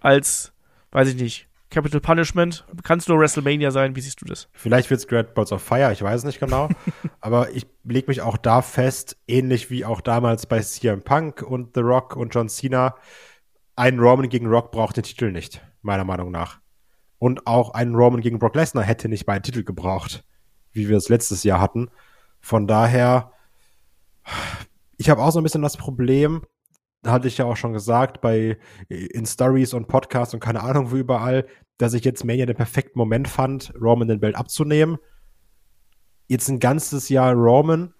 als, weiß ich nicht, Capital Punishment? Kann es nur WrestleMania sein? Wie siehst du das? Vielleicht wird es Great Balls of Fire, ich weiß nicht genau. *laughs* aber ich lege mich auch da fest, ähnlich wie auch damals bei CM Punk und The Rock und John Cena. Ein Roman gegen Rock braucht den Titel nicht, meiner Meinung nach. Und auch ein Roman gegen Brock Lesnar hätte nicht beiden Titel gebraucht, wie wir es letztes Jahr hatten. Von daher, ich habe auch so ein bisschen das Problem, hatte ich ja auch schon gesagt, bei in Stories und Podcasts und keine Ahnung wo überall, dass ich jetzt Mania den perfekten Moment fand, Roman den Belt abzunehmen. Jetzt ein ganzes Jahr Roman,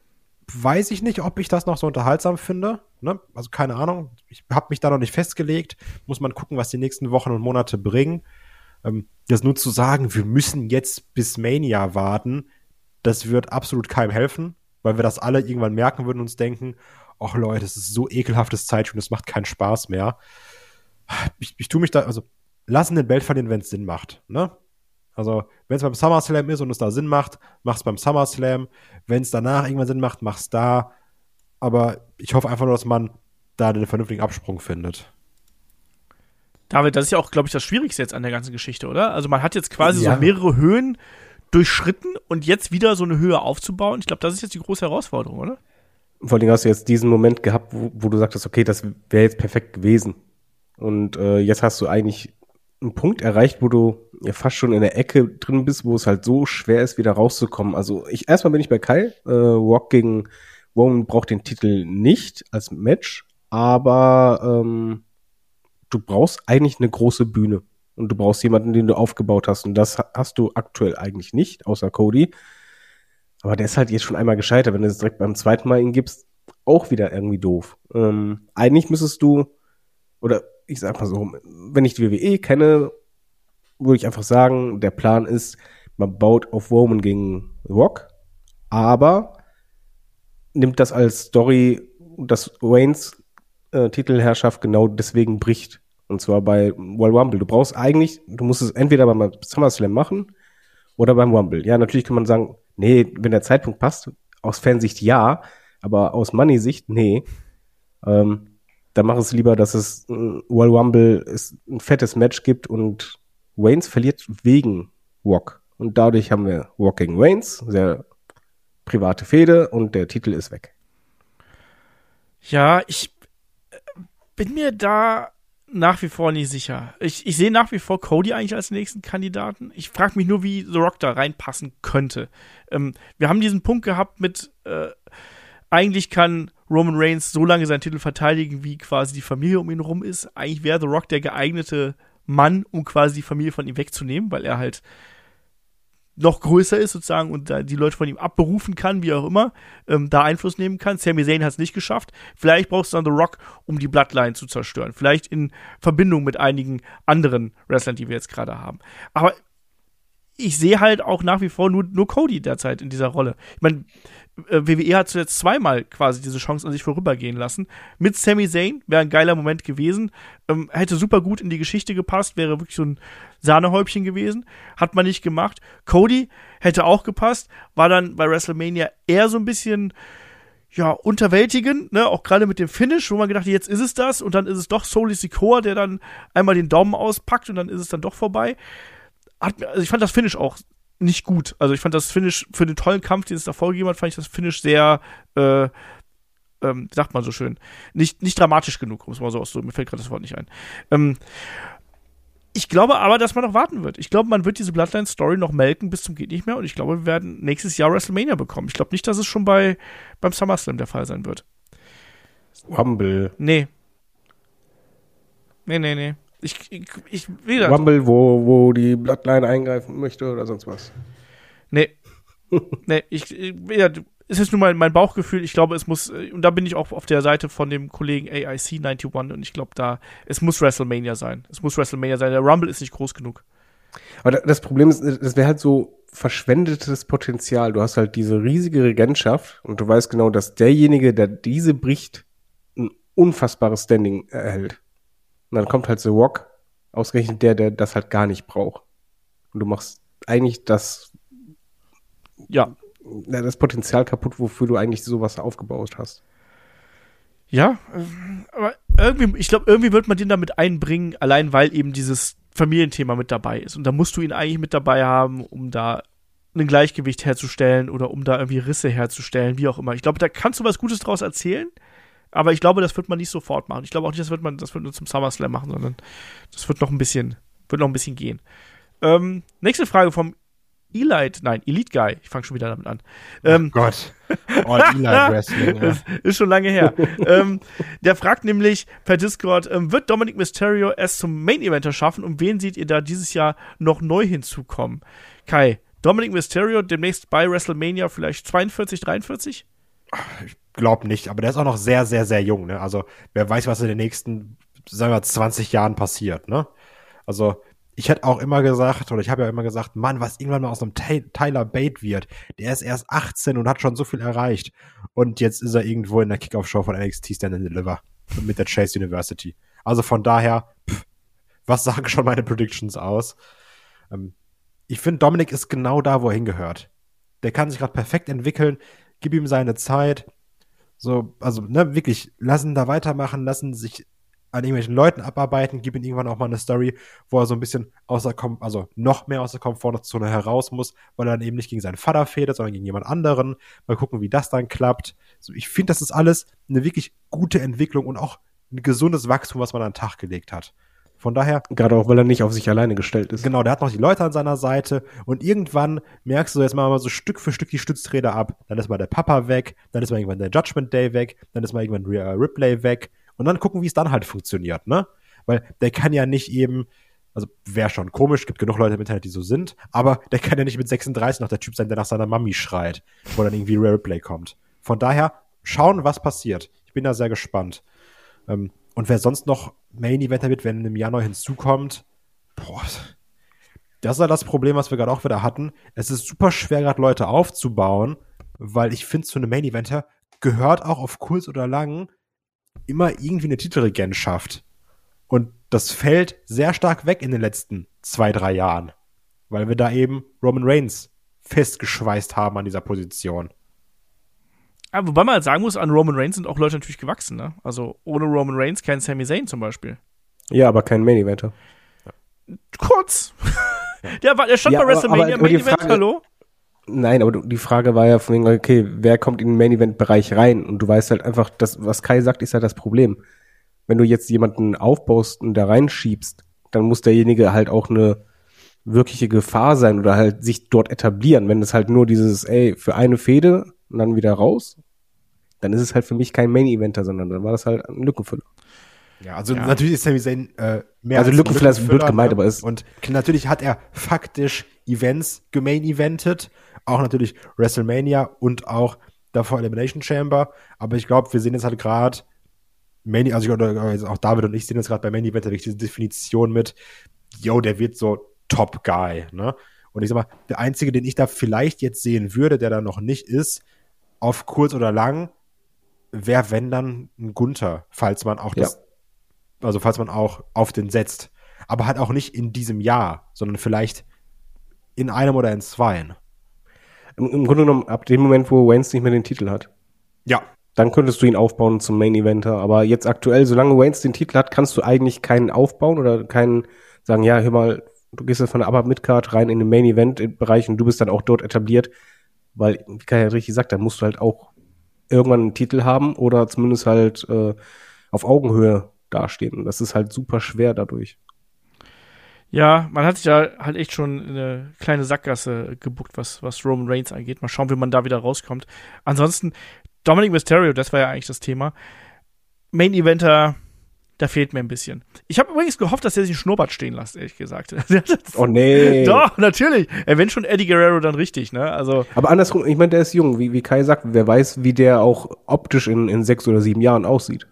weiß ich nicht, ob ich das noch so unterhaltsam finde. Ne? Also keine Ahnung. Ich habe mich da noch nicht festgelegt. Muss man gucken, was die nächsten Wochen und Monate bringen. Ähm, das nur zu sagen, wir müssen jetzt bis Mania warten, das wird absolut keinem helfen, weil wir das alle irgendwann merken würden und uns denken, ach Leute, das ist so ekelhaftes Zeitspiel, das macht keinen Spaß mehr. Ich, ich tue mich da, also lassen den Belt verlieren, wenn es Sinn macht, ne? Also, wenn es beim SummerSlam ist und es da Sinn macht, mach's beim SummerSlam. Wenn es danach irgendwann Sinn macht, mach's da. Aber ich hoffe einfach nur, dass man da den vernünftigen Absprung findet. David, das ist ja auch, glaube ich, das Schwierigste jetzt an der ganzen Geschichte, oder? Also man hat jetzt quasi Ja. so mehrere Höhen durchschritten und jetzt wieder so eine Höhe aufzubauen. Ich glaube, das ist jetzt die große Herausforderung, oder? Vor allen Dingen hast du jetzt diesen Moment gehabt, wo, wo du sagtest, okay, das wäre jetzt perfekt gewesen. Und äh, jetzt hast du eigentlich einen Punkt erreicht, wo du ja fast schon in der Ecke drin bist, wo es halt so schwer ist, wieder rauszukommen. Also ich erstmal bin ich bei Kai. Äh, Rock gegen Roman braucht den Titel nicht als Match, aber ähm, du brauchst eigentlich eine große Bühne. Und du brauchst jemanden, den du aufgebaut hast. Und das ha- hast du aktuell eigentlich nicht, außer Cody. Aber der ist halt jetzt schon einmal gescheitert. Wenn du es direkt beim zweiten Mal ihn gibst, auch wieder irgendwie doof. Ähm, eigentlich müsstest du, oder ich sag mal so, wenn ich die WWE kenne, würde ich einfach sagen, der Plan ist, man baut auf Roman gegen Rock, aber nimmt das als Story, dass Waynes äh, Titelherrschaft genau deswegen bricht. Und zwar bei Royal Rumble. Du brauchst eigentlich, du musst es entweder beim SummerSlam machen oder beim Rumble. Ja, natürlich kann man sagen, nee, wenn der Zeitpunkt passt, aus Fansicht ja, aber aus Money-Sicht, nee. Ähm, dann mach es lieber, dass es äh, Royal Rumble es ein fettes Match gibt und Waynes verliert wegen Rock. Und dadurch haben wir gegen Waynes, sehr private Fehde und der Titel ist weg. Ja, ich äh, bin mir da nach wie vor nicht sicher. Ich, ich sehe nach wie vor Cody eigentlich als nächsten Kandidaten. Ich frage mich nur, wie The Rock da reinpassen könnte. Ähm, wir haben diesen Punkt gehabt mit, äh, eigentlich kann Roman Reigns so lange seinen Titel verteidigen, wie quasi die Familie um ihn rum ist. Eigentlich wäre The Rock der geeignete Mann, um quasi die Familie von ihm wegzunehmen, weil er halt noch größer ist sozusagen und die Leute von ihm abberufen kann, wie auch immer, ähm, da Einfluss nehmen kann. Sami Zayn hat es nicht geschafft. Vielleicht brauchst du dann The Rock, um die Bloodline zu zerstören. Vielleicht in Verbindung mit einigen anderen Wrestlern, die wir jetzt gerade haben. Aber ich sehe halt auch nach wie vor nur, nur Cody derzeit in dieser Rolle. Ich meine, äh, WWE hat zuletzt zweimal quasi diese Chance an sich vorübergehen lassen. Mit Sami Zayn wäre ein geiler Moment gewesen. Ähm, hätte super gut in die Geschichte gepasst, wäre wirklich so ein Sahnehäubchen gewesen. Hat man nicht gemacht. Cody hätte auch gepasst, war dann bei WrestleMania eher so ein bisschen ja, unterwältigend, ne, auch gerade mit dem Finish, wo man gedacht hat, jetzt ist es das und dann ist es doch Soli Sikoa, der dann einmal den Daumen auspackt und dann ist es dann doch vorbei. Hat, also ich fand das Finish auch nicht gut. Also ich fand das Finish für den tollen Kampf, den es davor gegeben hat, fand ich das Finish sehr, äh, ähm, sagt man so schön, nicht, nicht dramatisch genug, muss man so ausdrücken. Mir fällt gerade das Wort nicht ein. Ähm, ich glaube aber, dass man noch warten wird. Ich glaube, man wird diese Bloodline-Story noch melken bis zum geht nicht mehr und ich glaube, wir werden nächstes Jahr WrestleMania bekommen. Ich glaube nicht, dass es schon bei beim SummerSlam der Fall sein wird. Rumble. Nee. Nee, nee, nee. Ich, ich, ich wieder. Rumble, wo, wo die Bloodline eingreifen möchte oder sonst was. Nee. *laughs* nee, ich, ich, wieder, ist jetzt nur mein, mein Bauchgefühl. Ich glaube, es muss, äh, und da bin ich auch auf der Seite von dem Kollegen AIC91 und ich glaube, da, es muss WrestleMania sein. Es muss WrestleMania sein. Der Rumble ist nicht groß genug. Aber das Problem ist, das wäre halt so verschwendetes Potenzial. Du hast halt diese riesige Regentschaft und du weißt genau, dass derjenige, der diese bricht, ein unfassbares Standing erhält. Und dann kommt halt The Rock, ausgerechnet der, der das halt gar nicht braucht. Und du machst eigentlich das, Ja, das Potenzial kaputt, wofür du eigentlich sowas aufgebaut hast. Ja, ähm, aber irgendwie, ich glaube, irgendwie wird man den damit einbringen, allein weil eben dieses Familienthema mit dabei ist. Und da musst du ihn eigentlich mit dabei haben, um da ein Gleichgewicht herzustellen oder um da irgendwie Risse herzustellen, wie auch immer. Ich glaube, da kannst du was Gutes draus erzählen, aber ich glaube, das wird man nicht sofort machen. Ich glaube auch nicht, das wird man, das wird nur zum SummerSlam machen, sondern das wird noch ein bisschen, wird noch ein bisschen gehen. Ähm, nächste Frage vom Elite, nein, Elite Guy. Ich fange schon wieder damit an. Ähm, Gott. All Elite *laughs* Wrestling. ja. ist, ist schon lange her. *laughs* ähm, der fragt nämlich per Discord, ähm, wird Dominic Mysterio es zum Main Eventer schaffen und wen seht ihr da dieses Jahr noch neu hinzukommen? Kai, Dominic Mysterio demnächst bei WrestleMania vielleicht 42, 43? Glaub nicht, aber der ist auch noch sehr, sehr, sehr jung, ne? Also, wer weiß, was in den nächsten, sagen wir, 20 Jahren passiert, ne? Also, ich hätte auch immer gesagt, oder ich habe ja immer gesagt, Mann, was irgendwann mal aus einem Ty Tyler Bate wird, der ist erst 18 und hat schon so viel erreicht. Und jetzt ist er irgendwo in der Kickoff-Show von NXT Stand and Deliver mit der Chase University. Also von daher, pff, was sagen schon meine Predictions aus? Ähm, ich finde, Dominik ist genau da, wo er hingehört. Der kann sich gerade perfekt entwickeln, gib ihm seine Zeit. So, also, ne, wirklich, lassen da weitermachen, lassen sich an irgendwelchen Leuten abarbeiten, gib ihm irgendwann auch mal eine Story, wo er so ein bisschen außer Kom also noch mehr aus der Komfortzone heraus muss, weil er dann eben nicht gegen seinen Vater fädelt, sondern gegen jemand anderen. Mal gucken, wie das dann klappt. So, ich finde, das ist alles eine wirklich gute Entwicklung und auch ein gesundes Wachstum, was man an den Tag gelegt hat. Von daher, Gerade auch, weil er nicht auf sich alleine gestellt ist. Genau, der hat noch die Leute an seiner Seite und irgendwann merkst du jetzt mal so Stück für Stück die Stützräder ab. Dann ist mal der Papa weg, dann ist mal irgendwann der Judgment Day weg, dann ist mal irgendwann Rhea Ripley weg und dann gucken, wie es dann halt funktioniert, ne? Weil der kann ja nicht eben, also wäre schon komisch, gibt genug Leute im Internet, die so sind, aber der kann ja nicht mit 36 noch der Typ sein, der nach seiner Mami schreit, wo dann irgendwie Ripley kommt. Von daher schauen, was passiert. Ich bin da sehr gespannt. Ähm, und wer sonst noch Main Eventer wird, wenn im Januar hinzukommt, boah, das ist ja das Problem, was wir gerade auch wieder hatten. Es ist super schwer, gerade Leute aufzubauen, weil ich finde, zu einem Main Eventer gehört auch auf kurz oder lang immer irgendwie eine Titelregentschaft. Und das fällt sehr stark weg in den letzten zwei, drei Jahren, weil wir da eben Roman Reigns festgeschweißt haben an dieser Position. Ja, wobei man halt sagen muss, an Roman Reigns sind auch Leute natürlich gewachsen, ne? Also ohne Roman Reigns kein Sami Zayn zum Beispiel. Ja, aber kein Main Eventer. Kurz. *laughs* der, war, der stand Ja, bei aber- WrestleMania aber die Main Event, Frage- hallo? Nein, aber die Frage war ja von wegen, okay, wer kommt in den Main Event Bereich rein? Und du weißt halt einfach, das, was Kai sagt, ist halt das Problem. Wenn du jetzt jemanden aufbaust und da reinschiebst, dann muss derjenige halt auch eine wirkliche Gefahr sein oder halt sich dort etablieren. Wenn es halt nur dieses, ey, für eine Fehde und dann wieder raus, dann ist es halt für mich kein Main Eventer, sondern dann war das halt ein Lückenfüller. Ja, also Ja. natürlich ist Sami Zayn äh, mehr Also als ein Lückenfüller ist blöd gemeint, ne? aber ist- und natürlich hat er faktisch Events gemain eventet, auch natürlich WrestleMania und auch davor Elimination Chamber, aber ich glaube, wir sehen jetzt halt gerade Main, also ich, oder, also auch David und ich sehen jetzt gerade bei Main Event wirklich diese Definition mit, yo, der wird so Top Guy, ne? Und ich sag mal, der einzige, den ich da vielleicht jetzt sehen würde, der da noch nicht ist, auf kurz oder lang, wäre wenn dann ein Gunther, falls man auch Ja. das also falls man auch auf den setzt. Aber halt auch nicht in diesem Jahr, sondern vielleicht in einem oder in zweien. Im, Im Grunde genommen, ab dem Moment, wo Waynes nicht mehr den Titel hat, Ja. dann könntest du ihn aufbauen zum Main Eventer. Aber jetzt aktuell, solange Waynes den Titel hat, kannst du eigentlich keinen aufbauen oder keinen sagen, ja, hör mal, du gehst jetzt von der Upper Midcard rein in den Main Event Bereich und du bist dann auch dort etabliert. Weil, wie Kai ja richtig sagt, dann musst du halt auch irgendwann einen Titel haben oder zumindest halt äh, auf Augenhöhe dastehen. Das ist halt super schwer dadurch. Ja, man hat sich da halt echt schon in eine kleine Sackgasse gebuckt, was, was Roman Reigns angeht. Mal schauen, wie man da wieder rauskommt. Ansonsten, Dominic Mysterio, das war ja eigentlich das Thema. Main Eventer da fehlt mir ein bisschen. Ich habe übrigens gehofft, dass er sich einen Schnurrbart stehen lässt, ehrlich gesagt. *laughs* Oh nee. Doch, natürlich. Wenn schon Eddie Guerrero, dann richtig, ne? Also, Aber andersrum, ich meine, der ist jung, wie, wie Kai sagt, wer weiß, wie der auch optisch in, in sechs oder sieben Jahren aussieht.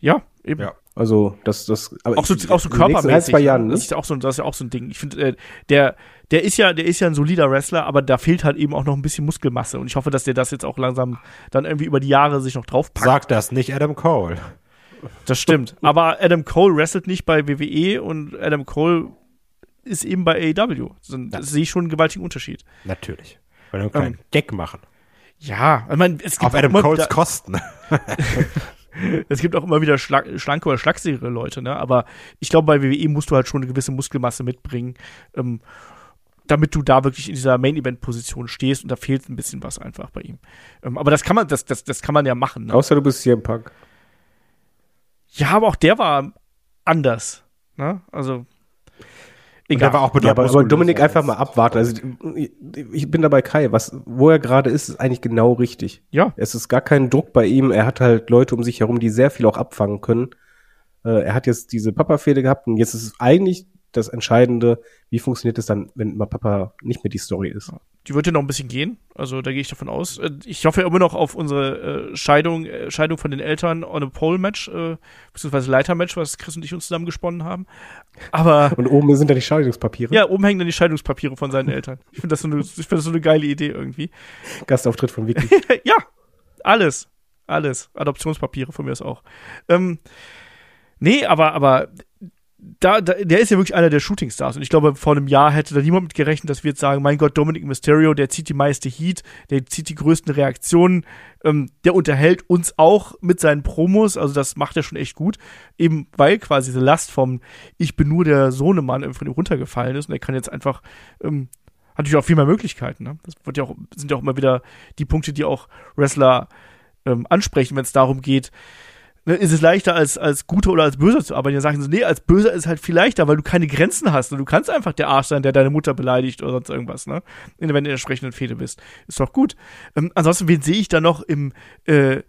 ja, eben. Ja. Also, das, das, aber Auch so, ich- auch so körpermäßig. Ein, zwei Jahren ne? das, ist ja auch so, das ist ja auch so ein Ding. Ich finde, äh, der, der ist ja, der ist ja ein solider Wrestler, aber da fehlt halt eben auch noch ein bisschen Muskelmasse. Und ich hoffe, dass der das jetzt auch langsam dann irgendwie über die Jahre sich noch draufpackt. Sag das nicht Adam Cole. Das stimmt. *laughs* Aber Adam Cole wrestelt nicht bei WWE und Adam Cole ist eben bei AEW. Das sehe ich schon einen gewaltigen Unterschied. Natürlich. Wollen wir einen kleinen Gag machen. Ja, ich meine, es gibt Auf Adam immer Coles wieder- Kosten. *laughs* Es gibt auch immer wieder schla schlanke oder schlagsigere Leute, ne? Aber ich glaube, bei WWE musst du halt schon eine gewisse Muskelmasse mitbringen, ähm, damit du da wirklich in dieser Main-Event-Position stehst und da fehlt ein bisschen was einfach bei ihm. Ähm, aber das kann man, das, das, das kann man ja machen. Ne? Außer du bist CM Punk. Ja, aber auch der war anders. Ne? Also. Und der war auch Ja, aber, bedeutungslos Dominik einfach mal abwarten. Also ich- ich bin dabei Kai, was, wo er gerade ist, ist eigentlich genau richtig. Ja, Es ist gar kein Druck bei ihm. Er hat halt Leute um sich herum, die sehr viel auch abfangen können. Äh, er hat jetzt diese Papa-Fehde gehabt und jetzt ist es eigentlich das Entscheidende, wie funktioniert es dann, wenn Papa nicht mehr die Story ist. die wird ja noch ein bisschen gehen. Also da gehe ich davon aus. Äh, Ich hoffe ja immer noch auf unsere äh, Scheidung, äh, Scheidung von den Eltern on a Pole Match, äh, beziehungsweise Leiter-Match, was Chris und ich uns zusammen gesponnen haben. Aber *laughs* Und oben sind da die Scheidungspapiere. ja, oben hängen dann die Scheidungspapiere von seinen Eltern. Ich finde das, so eine- ich find das so eine geile Idee irgendwie. Gastauftritt von Vicky. *laughs* ja, alles. Alles. Adoptionspapiere von mir ist auch. Ähm, nee, aber, aber da, da, der ist ja wirklich einer der Shootingstars. Und ich glaube, vor einem Jahr hätte da niemand mit gerechnet, dass wir jetzt sagen, mein Gott, Dominic Mysterio, der zieht die meiste Heat, der zieht die größten Reaktionen, ähm, der unterhält uns auch mit seinen Promos, also das macht er schon echt gut, eben weil quasi diese Last vom Ich bin nur der Sohnemann von ihm runtergefallen ist und er kann jetzt einfach ähm, hat natürlich auch viel mehr Möglichkeiten. Ne? Das wird ja auch, sind ja auch immer wieder die Punkte, die auch Wrestler ähm, ansprechen, wenn es darum geht, ne, ist es leichter als, als Guter oder als Böser zu arbeiten. Dann sagen sie, nee, als Böser ist es halt viel leichter, weil du keine Grenzen hast. Und du kannst einfach der Arsch sein, der deine Mutter beleidigt oder sonst irgendwas, ne? Wenn du in der entsprechenden Fehde bist. Ist doch gut. Ähm, ansonsten, wen sehe ich da noch im äh,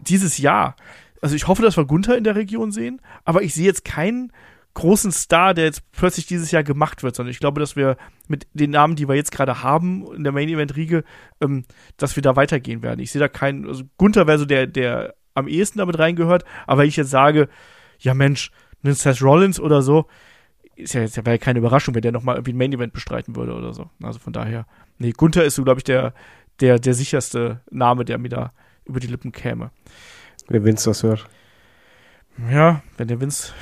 dieses Jahr? Also ich hoffe, dass wir Gunther in der Region sehen, aber ich sehe jetzt keinen großen Star, der jetzt plötzlich dieses Jahr gemacht wird, sondern ich glaube, dass wir mit den Namen, die wir jetzt gerade haben in der Main Event Riege, ähm, dass wir da weitergehen werden. Ich sehe da keinen, also Gunther wäre so der, der am ehesten damit reingehört, aber wenn ich jetzt sage, ja Mensch, ein Seth Rollins oder so, ist ja jetzt ja keine Überraschung, wenn der nochmal irgendwie ein Main Event bestreiten würde oder so. Also von daher, nee, Gunther ist so, glaube ich, der, der, der sicherste Name, der mir da über die Lippen käme. Wenn Vince das hört. Ja, wenn der Vince,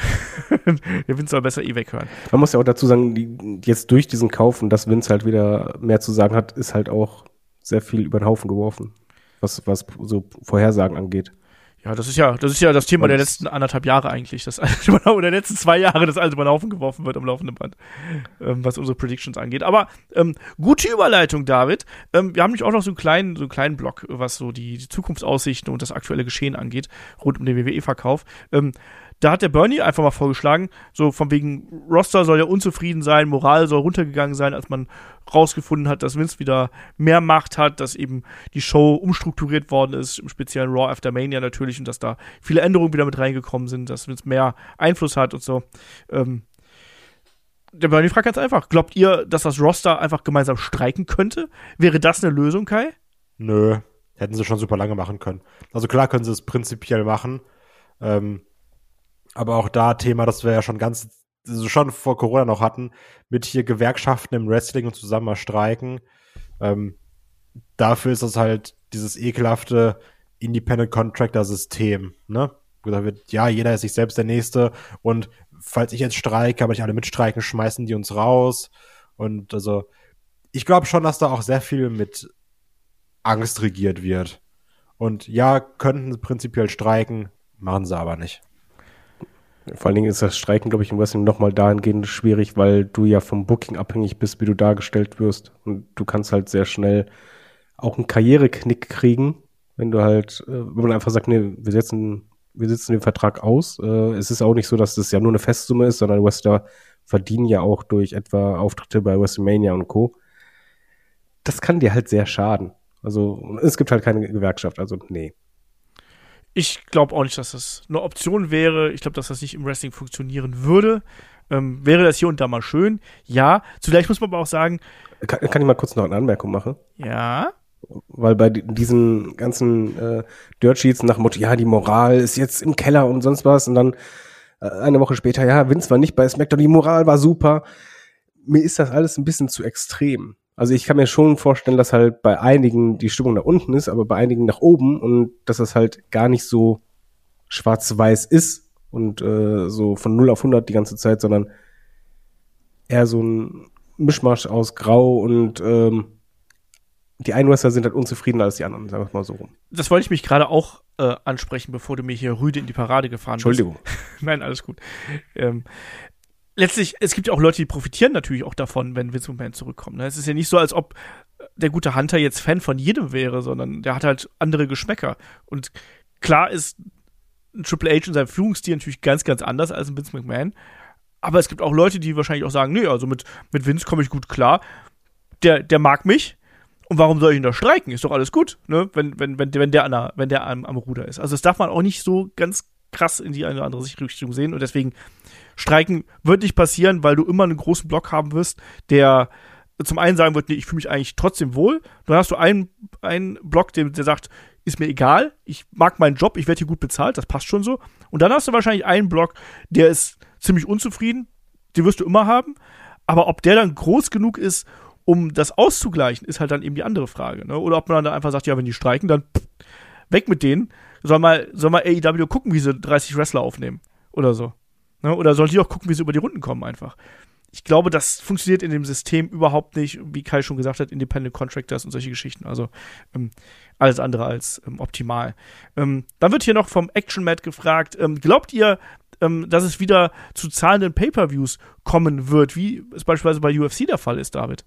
*laughs* der Vince soll besser eh weghören. Man muss ja auch dazu sagen, die, jetzt durch diesen Kauf und dass Vince halt wieder mehr zu sagen hat, ist halt auch sehr viel über den Haufen geworfen. Was, was so Vorhersagen angeht. Ja, das ist ja, das ist ja das Thema Und- der letzten anderthalb Jahre eigentlich, das *laughs* oder der letzten zwei Jahre, das alles über den Haufen geworfen wird am laufenden Band, ähm, was unsere Predictions angeht. Aber ähm, gute Überleitung, David. Ähm, wir haben nämlich auch noch so einen kleinen, so einen kleinen Block, was so die, die Zukunftsaussichten und das aktuelle Geschehen angeht, rund um den WWE-Verkauf. Ähm, da hat der Bernie einfach mal vorgeschlagen, so von wegen Roster soll ja unzufrieden sein, Moral soll runtergegangen sein, als man rausgefunden hat, dass Vince wieder mehr Macht hat, dass eben die Show umstrukturiert worden ist, im speziellen Raw After Mania natürlich, und dass da viele Änderungen wieder mit reingekommen sind, dass Vince mehr Einfluss hat und so. Ähm, der Bernie fragt ganz einfach, glaubt ihr, dass das Roster einfach gemeinsam streiken könnte? Wäre das eine Lösung, Kai? Nö, hätten sie schon super lange machen können. Also klar können sie es prinzipiell machen. Ähm, aber auch da Thema, das wir ja schon ganz, also schon vor Corona noch hatten, mit hier Gewerkschaften im Wrestling und zusammen mal streiken. Ähm, dafür ist das halt dieses ekelhafte Independent Contractor System, ne? Wo gesagt wird, ja, jeder ist sich selbst der Nächste und falls ich jetzt streike, aber nicht alle mitstreiken, schmeißen die uns raus. Und also, ich glaube schon, dass da auch sehr viel mit Angst regiert wird. Und ja, könnten prinzipiell streiken, machen sie aber nicht. Vor allen Dingen ist das Streiken, glaube ich, im Wrestling nochmal dahingehend schwierig, weil du ja vom Booking abhängig bist, wie du dargestellt wirst. Und du kannst halt sehr schnell auch einen Karriereknick kriegen, wenn du halt, äh, wenn man einfach sagt, nee, wir setzen, wir setzen den Vertrag aus. Äh, es ist auch nicht so, dass das ja nur eine Festsumme ist, sondern Wrestler verdienen ja auch durch etwa Auftritte bei WrestleMania und Co. Das kann dir halt sehr schaden. Also es gibt halt keine Gewerkschaft, also nee. Ich glaube auch nicht, dass das eine Option wäre. Ich glaube, dass das nicht im Wrestling funktionieren würde. Ähm, wäre das hier und da mal schön? Ja. Zugleich muss man aber auch sagen, Kann, kann ich mal kurz noch eine Anmerkung machen? ja, Weil bei di- diesen ganzen äh, Dirt Sheets nach dem Motto, ja, die Moral ist jetzt im Keller und sonst was und dann äh, eine Woche später, ja, Vince war nicht bei SmackDown, die Moral war super. Mir ist das alles ein bisschen zu extrem. Also ich kann mir schon vorstellen, dass halt bei einigen die Stimmung nach unten ist, aber bei einigen nach oben und dass das halt gar nicht so schwarz-weiß ist und äh, so von 0 auf 100 die ganze Zeit, sondern eher so ein Mischmasch aus Grau und ähm, die einen Wrestler sind halt unzufriedener als die anderen, sagen wir mal so rum. das wollte ich mich gerade auch äh, ansprechen, bevor du mir hier Rüde in die Parade gefahren bist. Entschuldigung. *laughs* Nein, alles gut. Ähm, letztlich, es gibt ja auch Leute, die profitieren natürlich auch davon, wenn Vince McMahon zurückkommt. Ne? Es ist ja nicht so, als ob der gute Hunter jetzt Fan von jedem wäre, sondern der hat halt andere Geschmäcker. Und klar ist ein Triple H in seinem Führungsstil natürlich ganz, ganz anders als ein Vince McMahon. Aber es gibt auch Leute, die wahrscheinlich auch sagen, nee, also mit, mit Vince komme ich gut klar. Der, der mag mich. Und warum soll ich ihn da streiken? Ist doch alles gut, ne? Wenn, wenn, wenn, wenn der, an der, wenn der am, am Ruder ist. Also das darf man auch nicht so ganz krass in die eine oder andere Richtung sehen. Und deswegen Streiken wird nicht passieren, weil du immer einen großen Block haben wirst, der zum einen sagen wird, nee, ich fühle mich eigentlich trotzdem wohl. Dann hast du einen, einen Block, der, der sagt, ist mir egal, ich mag meinen Job, ich werde hier gut bezahlt, das passt schon so. Und dann hast du wahrscheinlich einen Block, der ist ziemlich unzufrieden, den wirst du immer haben. Aber ob der dann groß genug ist, um das auszugleichen, ist halt dann eben die andere Frage. Ne? Oder ob man dann einfach sagt, ja, wenn die streiken, dann pff, weg mit denen. Soll mal, soll mal AEW gucken, wie sie 30 Wrestler aufnehmen. Oder so. Ne? Oder soll die auch gucken, wie sie über die Runden kommen einfach. Ich glaube, das funktioniert in dem System überhaupt nicht, wie Kai schon gesagt hat, Independent Contractors und solche Geschichten. Also ähm, alles andere als ähm, optimal. Ähm, dann wird hier noch vom Action Mat gefragt, ähm, glaubt ihr, ähm, dass es wieder zu zahlenden Pay-Per-Views kommen wird, wie es beispielsweise bei UFC der Fall ist, David?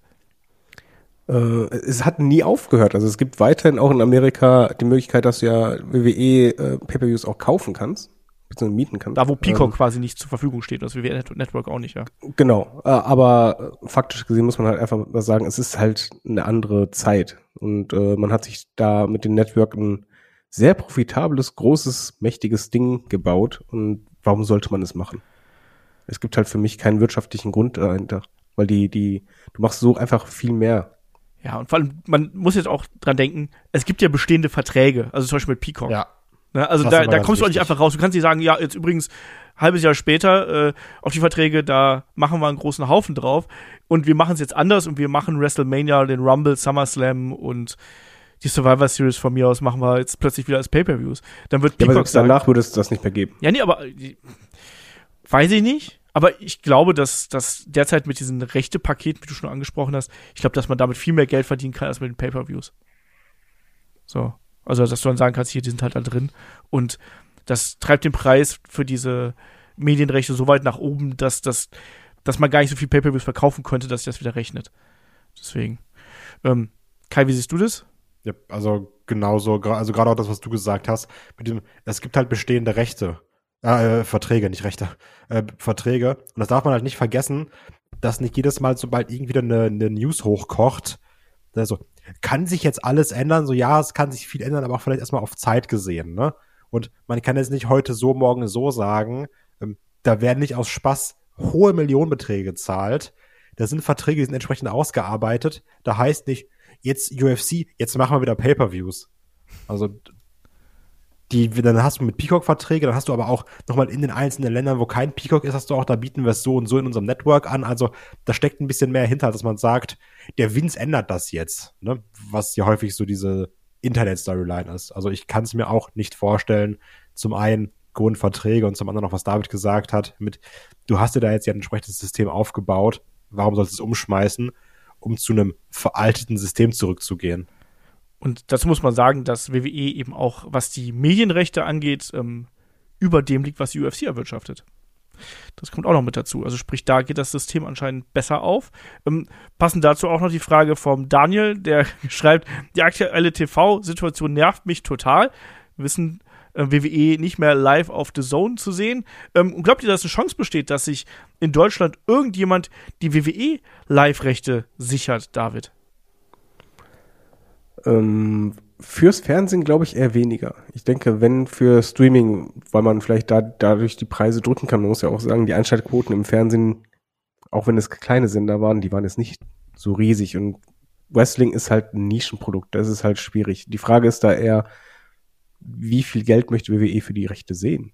Äh, es hat nie aufgehört. Also es gibt weiterhin auch in Amerika die Möglichkeit, dass du ja WWE äh, Pay-Per-Views auch kaufen kannst, beziehungsweise mieten kannst. Da, wo Peacock Ähm, quasi nicht zur Verfügung steht, das WWE Net- Network auch nicht, ja. Genau, äh, aber faktisch gesehen muss man halt einfach mal sagen, es ist halt eine andere Zeit und äh, man hat sich da mit den Network ein sehr profitables, großes, mächtiges Ding gebaut und warum sollte man es machen? Es gibt halt für mich keinen wirtschaftlichen Grund dahinter, weil die, die, du machst so einfach viel mehr. Ja, und vor allem, man muss jetzt auch dran denken, es gibt ja bestehende Verträge, also zum Beispiel mit Peacock. Ja. Ne? Also da, da kommst du auch nicht einfach raus. Du kannst nicht sagen, ja, jetzt übrigens halbes Jahr später äh, auf die Verträge, da machen wir einen großen Haufen drauf und wir machen es jetzt anders und wir machen WrestleMania, den Rumble, SummerSlam und die Survivor Series von mir aus machen wir jetzt plötzlich wieder als Pay-Per-Views. Dann wird Ja, aber sagen, danach würde es das nicht mehr geben. ja, nee, aber weiß ich nicht. Aber ich glaube, dass dass derzeit mit diesen Rechte-Paketen, wie du schon angesprochen hast, ich glaube, dass man damit viel mehr Geld verdienen kann als mit den Pay-Per-Views. So. Also, dass du dann sagen kannst, hier, die sind halt da drin. Und das treibt den Preis für diese Medienrechte so weit nach oben, dass, dass, dass man gar nicht so viel Pay-Per-Views verkaufen könnte, dass sich das wieder rechnet. Deswegen. Ähm, Kai, wie siehst du das? Ja, also genauso, also gerade auch das, was du gesagt hast, mit dem, es gibt halt bestehende Rechte, äh, Verträge, nicht Rechte, äh, Verträge. Und das darf man halt nicht vergessen, dass nicht jedes Mal, sobald irgendwie eine, eine News hochkocht, also, kann sich jetzt alles ändern? So, ja, es kann sich viel ändern, aber auch vielleicht erstmal auf Zeit gesehen, ne? Und man kann jetzt nicht heute so, morgen so sagen, ähm, da werden nicht aus Spaß hohe Millionenbeträge gezahlt. Da sind Verträge, die sind entsprechend ausgearbeitet. Da heißt nicht, jetzt UFC, jetzt machen wir wieder Pay-Per-Views. Also, die, dann hast du mit Peacock Verträge, dann hast du aber auch nochmal in den einzelnen Ländern, wo kein Peacock ist, hast du auch, da bieten wir es so und so in unserem Network an. Also, da steckt ein bisschen mehr hinter, dass man sagt, der Vince ändert das jetzt, ne? Was ja häufig so diese Internet-Storyline ist. Also, ich kann es mir auch nicht vorstellen, zum einen Grundverträge und zum anderen noch, was David gesagt hat, mit, du hast dir da jetzt ja ein entsprechendes System aufgebaut, warum sollst du es umschmeißen, um zu einem veralteten System zurückzugehen? Und dazu muss man sagen, dass WWE eben auch, was die Medienrechte angeht, ähm, über dem liegt, was die UFC erwirtschaftet. Das kommt auch noch mit dazu. Also sprich, da geht das System anscheinend besser auf. Ähm, passend dazu auch noch die Frage vom Daniel, der *laughs* schreibt, die aktuelle TV-Situation nervt mich total. Wir wissen, äh, WWE nicht mehr live auf The Zone zu sehen. Ähm, und glaubt ihr, dass eine Chance besteht, dass sich in Deutschland irgendjemand die WWE-Live-Rechte sichert, David? Ähm, Fürs Fernsehen glaube ich eher weniger. Ich denke, wenn für Streaming, weil man vielleicht da dadurch die Preise drücken kann, man muss ja auch sagen, die Einschaltquoten im Fernsehen, auch wenn es kleine Sender waren, die waren jetzt nicht so riesig und Wrestling ist halt ein Nischenprodukt, das ist halt schwierig. Die Frage ist da eher, wie viel Geld möchte WWE für die Rechte sehen?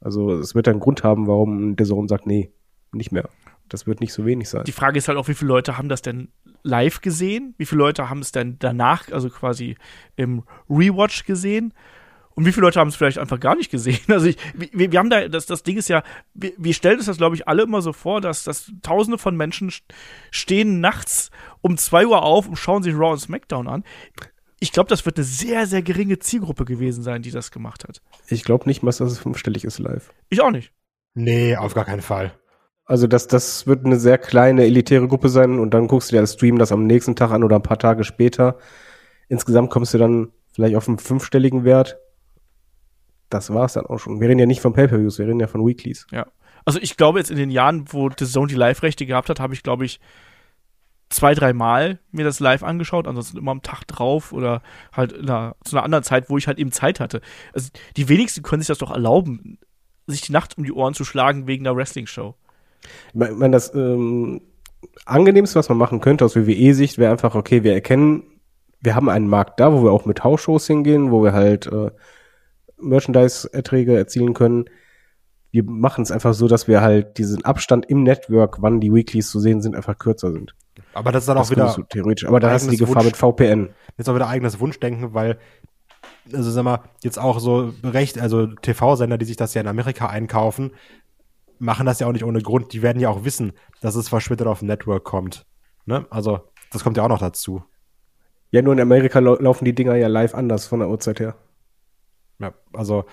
Also es wird einen Grund haben, warum der Sohn sagt, nee, nicht mehr. Das wird nicht so wenig sein. Die Frage ist halt auch, wie viele Leute haben das denn live gesehen? Wie viele Leute haben es denn danach, also quasi im Rewatch gesehen? Und wie viele Leute haben es vielleicht einfach gar nicht gesehen? *laughs* Also ich, wir, wir haben da, das, das Ding ist ja, wir, wir stellen uns das, glaube ich, alle immer so vor, dass, dass tausende von Menschen stehen nachts um zwei Uhr auf und schauen sich Raw und SmackDown an. Ich glaube, das wird eine sehr, sehr geringe Zielgruppe gewesen sein, die das gemacht hat. Ich glaube nicht, dass es fünfstellig ist live. Ich auch nicht. Nee, auf gar keinen Fall. Also das, das wird eine sehr kleine, elitäre Gruppe sein und dann guckst du dir das Stream das am nächsten Tag an oder ein paar Tage später. Insgesamt kommst du dann vielleicht auf einen fünfstelligen Wert. Das war's dann auch schon. Wir reden ja nicht von Pay-Per-Views, wir reden ja von Weeklies. Ja. Also ich glaube jetzt in den Jahren, wo The Zone die Live-Rechte gehabt hat, habe ich, glaube ich, zwei, drei Mal mir das live angeschaut, ansonsten immer am Tag drauf oder halt einer, zu einer anderen Zeit, wo ich halt eben Zeit hatte. Also die wenigsten können sich das doch erlauben, sich die Nacht um die Ohren zu schlagen wegen einer Wrestling-Show. Ich meine, das ähm, angenehmste, was man machen könnte aus WWE-Sicht, wäre einfach, okay, wir erkennen, wir haben einen Markt da, wo wir auch mit Hausshows hingehen, wo wir halt äh, Merchandise-Erträge erzielen können. Wir machen es einfach so, dass wir halt diesen Abstand im Network, wann die Weeklies zu sehen sind, einfach kürzer sind. Aber das ist dann das auch wieder theoretisch. Aber da hast du die Gefahr Wunsch, mit VPN. Jetzt auch wieder eigenes Wunschdenken, weil also sag mal jetzt auch so recht, also TV-Sender, die sich das ja in Amerika einkaufen, machen das ja auch nicht ohne Grund. Die werden ja auch wissen, dass es verschwittert auf dem Network kommt. Ne? Also, das kommt ja auch noch dazu. Ja, nur in Amerika laufen die Dinger ja live anders von der Uhrzeit her. Ja, also.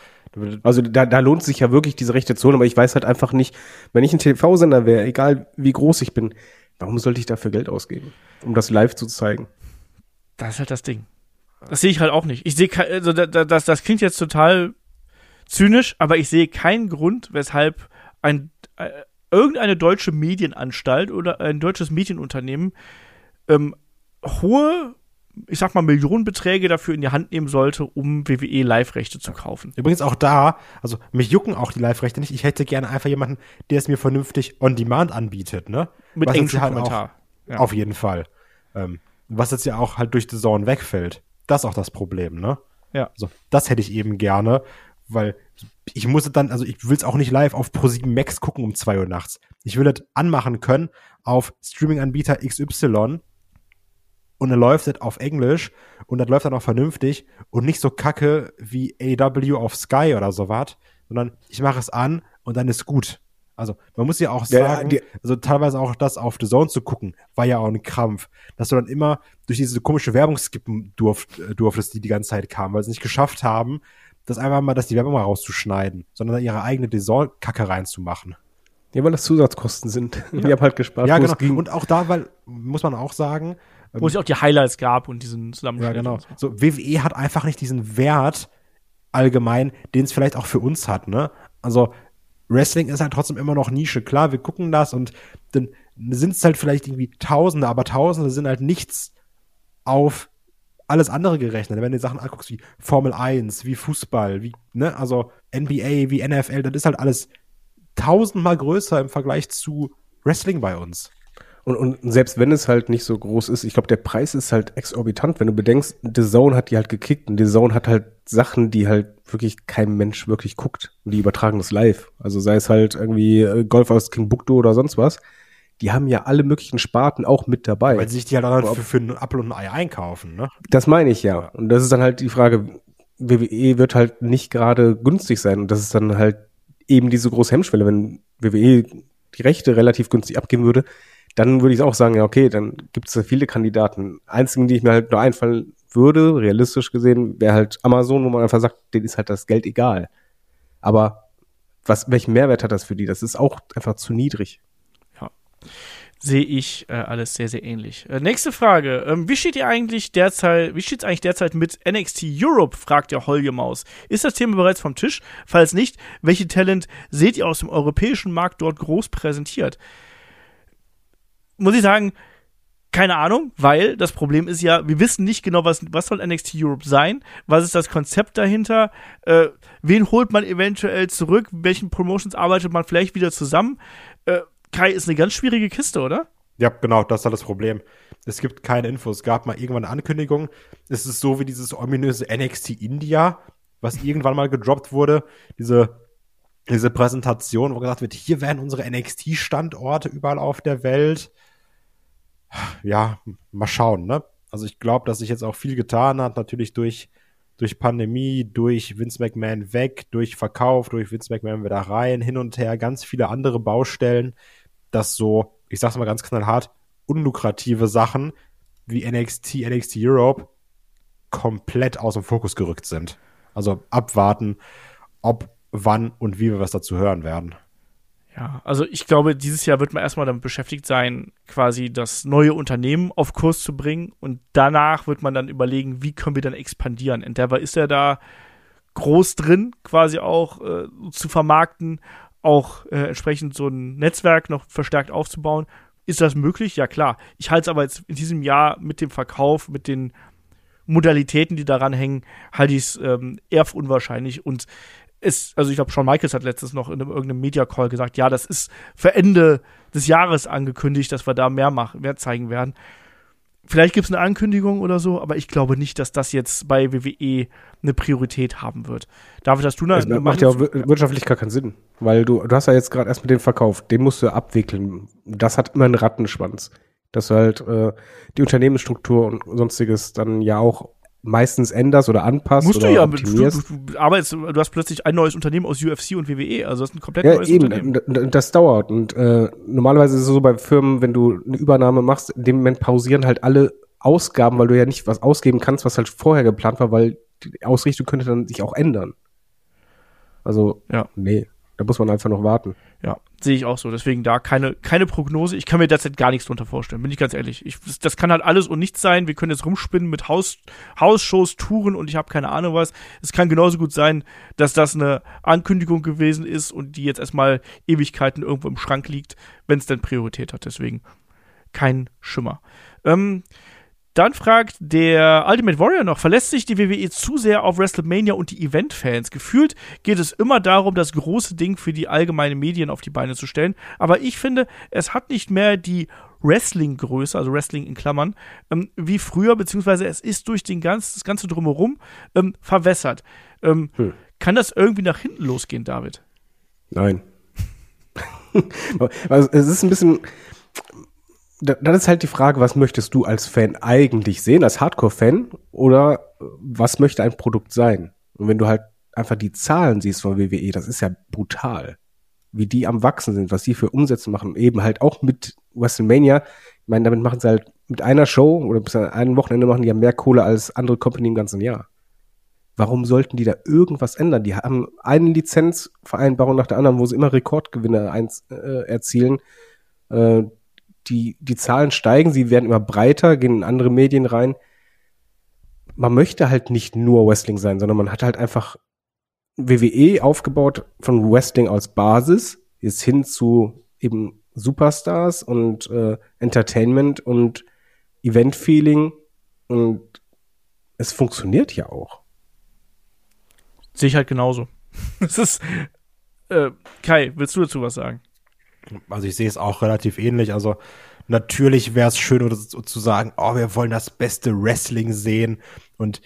Also da, da lohnt sich ja wirklich diese rechte Zone, aber ich weiß halt einfach nicht, wenn ich ein TV-Sender wäre, egal wie groß ich bin, warum sollte ich dafür Geld ausgeben, um das live zu zeigen? Das ist halt das Ding. Das sehe ich halt auch nicht. Ich sehe, also das, das klingt jetzt total zynisch, aber ich sehe keinen Grund, weshalb ein, äh, irgendeine deutsche Medienanstalt oder ein deutsches Medienunternehmen ähm, hohe, ich sag mal, Millionenbeträge dafür in die Hand nehmen sollte, um WWE Live-Rechte zu kaufen. Übrigens auch da, also mich jucken auch die Live-Rechte nicht. Ich hätte gerne einfach jemanden, der es mir vernünftig on demand anbietet, ne? Mit was englischem halt Kommentar. Auch, ja. Auf jeden Fall. Ähm, was jetzt ja auch halt durch die Zone wegfällt. Das ist auch das Problem, ne? Ja. Also, das hätte ich eben gerne, weil ich muss dann, also ich will es auch nicht live auf Pro7 Max gucken um zwei Uhr nachts. Ich will das anmachen können auf Streaming-Anbieter XY und dann läuft das auf Englisch und das läuft dann auch vernünftig und nicht so kacke wie AW auf Sky oder sowas, sondern ich mache es an und dann ist gut. Also man muss ja auch sagen, ja, also teilweise auch das auf The Zone zu gucken, war ja auch ein Krampf, dass du dann immer durch diese komische Werbung skippen durft, äh, durftest, die die ganze Zeit kam, weil sie nicht geschafft haben, das einfach mal, dass die Werbung mal rauszuschneiden, sondern ihre eigene Design-Kacke reinzumachen. Ja, weil das Zusatzkosten sind. *laughs* Ja. Die haben halt gespart. Ja, genau. Und auch da, weil, muss man auch sagen. Wo ähm, es auch die Highlights gab und diesen Zusammenschnitt. Ja, genau. So. so, WWE hat einfach nicht diesen Wert allgemein, den es vielleicht auch für uns hat, ne? Also, Wrestling ist halt trotzdem immer noch Nische. Klar, wir gucken das und dann sind es halt vielleicht irgendwie Tausende, aber Tausende sind halt nichts auf alles andere gerechnet. Wenn du Sachen anguckst wie Formel 1, wie Fußball, wie, ne, also NBA, wie NFL, das ist halt alles tausendmal größer im Vergleich zu Wrestling bei uns. Und, und selbst wenn es halt nicht so groß ist, ich glaube, der Preis ist halt exorbitant, wenn du bedenkst, The Zone hat die halt gekickt und The Zone hat halt Sachen, die halt wirklich kein Mensch wirklich guckt. Und die übertragen das live. Also sei es halt irgendwie äh, Golf aus King Bukto oder sonst was die haben ja alle möglichen Sparten auch mit dabei. Weil sie sich die halt dann für, für einen Apfel und ein Ei einkaufen, ne? Das meine ich ja. Und das ist dann halt die Frage, WWE wird halt nicht gerade günstig sein. Und das ist dann halt eben diese große Hemmschwelle. Wenn WWE die Rechte relativ günstig abgeben würde, dann würde ich auch sagen, ja, okay, dann gibt es da viele Kandidaten. Einzigen, die ich mir halt nur einfallen würde, realistisch gesehen, wäre halt Amazon, wo man einfach sagt, denen ist halt das Geld egal. Aber was, welchen Mehrwert hat das für die? Das ist auch einfach zu niedrig sehe ich äh, alles sehr, sehr ähnlich. Äh, nächste Frage. Ähm, wie steht ihr eigentlich derzeit, wie steht es eigentlich derzeit mit NXT Europe? fragt der Holge Maus. Ist das Thema bereits vom Tisch? Falls nicht, welche Talent seht ihr aus dem europäischen Markt dort groß präsentiert? Muss ich sagen, Keine Ahnung, weil das Problem ist ja, wir wissen nicht genau, was, was soll NXT Europe sein, was ist das Konzept dahinter, äh, wen holt man eventuell zurück, welchen Promotions arbeitet man vielleicht wieder zusammen. Äh, Kai ist eine ganz schwierige Kiste, oder? Ja, genau, das ist halt das Problem. Es gibt keine Infos. Es gab mal irgendwann eine Ankündigung. Es ist so wie dieses ominöse NXT India, was irgendwann mal gedroppt wurde. Diese, diese Präsentation, wo gesagt wird, hier werden unsere NXT-Standorte überall auf der Welt. Ja, mal schauen, ne? Also ich glaube, dass sich jetzt auch viel getan hat, natürlich durch, durch Pandemie, durch Vince McMahon weg, durch Verkauf, durch Vince McMahon wieder rein, hin und her, ganz viele andere Baustellen, dass so, ich sag's mal ganz knallhart, unlukrative Sachen wie NXT, NXT Europe komplett aus dem Fokus gerückt sind. Also abwarten, ob, wann und wie wir was dazu hören werden. Ja, also ich glaube, dieses Jahr wird man erstmal damit beschäftigt sein, quasi das neue Unternehmen auf Kurs zu bringen und danach wird man dann überlegen, wie können wir dann expandieren. Endeavor ist ja da groß drin, quasi auch äh, zu vermarkten, auch äh, entsprechend so ein Netzwerk noch verstärkt aufzubauen. Ist das möglich? Ja, klar. Ich halte es aber jetzt in diesem Jahr mit dem Verkauf, mit den Modalitäten, die daran hängen, halte ich es ähm, eher für unwahrscheinlich. Und es, also ich glaube, Shawn Michaels hat letztens noch in einem, irgendeinem Media-Call gesagt, ja, das ist für Ende des Jahres angekündigt, dass wir da mehr machen, mehr zeigen werden. Vielleicht gibt es eine Ankündigung oder so, aber ich glaube nicht, dass das jetzt bei WWE eine Priorität haben wird. David, hast du eine. Das macht ja auch wirtschaftlich gar keinen Sinn, weil du, du hast ja jetzt gerade erst mit dem Verkauf, den musst du abwickeln. Das hat immer einen Rattenschwanz. Dass du halt äh, die Unternehmensstruktur und sonstiges dann ja auch meistens änderst oder anpasst Musst oder du ja, optimierst. Du, du, arbeitest, du hast plötzlich ein neues Unternehmen aus UFC und WWE, also das ist ein komplett ja, neues eben, Unternehmen. Das dauert und äh, normalerweise ist es so bei Firmen, wenn du eine Übernahme machst, in dem Moment pausieren halt alle Ausgaben, weil du ja nicht was ausgeben kannst, was halt vorher geplant war, weil die Ausrichtung könnte dann sich auch ändern. Also, ja. nee. Da muss man einfach noch warten. Ja, sehe ich auch so. Deswegen da keine, keine Prognose. Ich kann mir derzeit gar nichts drunter vorstellen, bin ich ganz ehrlich. Ich, das kann halt alles und nichts sein. Wir können jetzt rumspinnen mit Haus, Hausshows, Touren und ich habe keine Ahnung was. Es kann genauso gut sein, dass das eine Ankündigung gewesen ist und die jetzt erstmal Ewigkeiten irgendwo im Schrank liegt, wenn es denn Priorität hat. Deswegen kein Schimmer. Ähm, dann fragt der Ultimate Warrior noch, verlässt sich die WWE zu sehr auf WrestleMania und die Event-Fans? Gefühlt geht es immer darum, das große Ding für die allgemeine Medien auf die Beine zu stellen. Aber ich finde, es hat nicht mehr die Wrestling-Größe, also Wrestling in Klammern, ähm, wie früher, beziehungsweise es ist durch den ganz, das ganze Drumherum ähm, verwässert. Ähm, hm. Kann das irgendwie nach hinten losgehen, David? Nein. *laughs* also, es ist ein bisschen, dann ist halt die Frage, was möchtest du als Fan eigentlich sehen, als Hardcore-Fan, oder was möchte ein Produkt sein? Und wenn du halt einfach die Zahlen siehst von WWE, das ist ja brutal. Wie die am Wachsen sind, was die für Umsätze machen, eben halt auch mit WrestleMania. Ich meine, damit machen sie halt mit einer Show oder bis an einem Wochenende machen die ja mehr Kohle als andere Company im ganzen Jahr. Warum sollten die da irgendwas ändern? Die haben eine Lizenzvereinbarung nach der anderen, wo sie immer Rekordgewinne eins, äh, erzielen. Äh, die, die Zahlen steigen, sie werden immer breiter, gehen in andere Medien rein. Man möchte halt nicht nur Wrestling sein, sondern man hat halt einfach WWE aufgebaut von Wrestling als Basis, jetzt hin zu eben Superstars und äh, Entertainment und Event-Feeling und es funktioniert ja auch. Sehe ich halt genauso. *laughs* Es ist, äh, Kai, willst du dazu was sagen? Also ich sehe es auch relativ ähnlich. Also natürlich wäre es schön, oder zu sagen, oh, wir wollen das beste Wrestling sehen und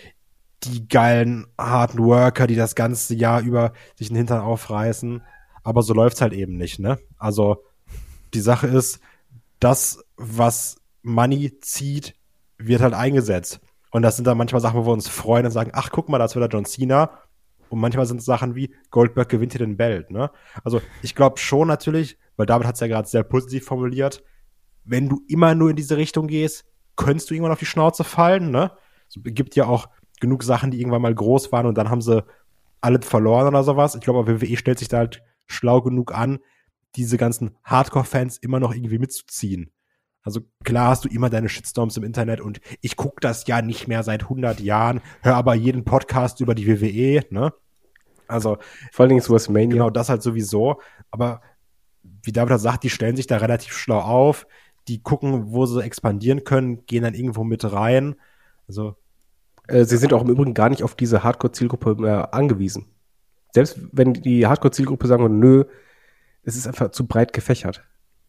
die geilen harten Worker, die das ganze Jahr über sich den Hintern aufreißen. Aber so läuft's halt eben nicht, ne? Also die Sache ist, das, was Money zieht, wird halt eingesetzt. Und das sind dann manchmal Sachen, wo wir uns freuen und sagen, ach, guck mal, das wird der John Cena. Und manchmal sind es Sachen wie Goldberg gewinnt hier den Belt, ne? Also ich glaube schon natürlich, weil David hat es ja gerade sehr positiv formuliert, wenn du immer nur in diese Richtung gehst, könntest du irgendwann auf die Schnauze fallen, ne? Es gibt ja auch genug Sachen, die irgendwann mal groß waren und dann haben sie alle verloren oder sowas. Ich glaube, WWE stellt sich da halt schlau genug an, diese ganzen Hardcore-Fans immer noch irgendwie mitzuziehen. Also klar hast du immer deine Shitstorms im Internet und ich gucke das ja nicht mehr seit 100 Jahren, höre aber jeden Podcast über die WWE, ne? Also vor allen Dingen sowas Mania. Genau, das halt sowieso. Aber wie David sagt, die stellen sich da relativ schlau auf. die gucken, wo sie expandieren können, gehen dann irgendwo mit rein. Also Äh, sie sind auch im Übrigen gar nicht auf diese Hardcore-Zielgruppe mehr angewiesen. Selbst wenn die Hardcore-Zielgruppe sagen, würde, nö, es ist einfach zu breit gefächert.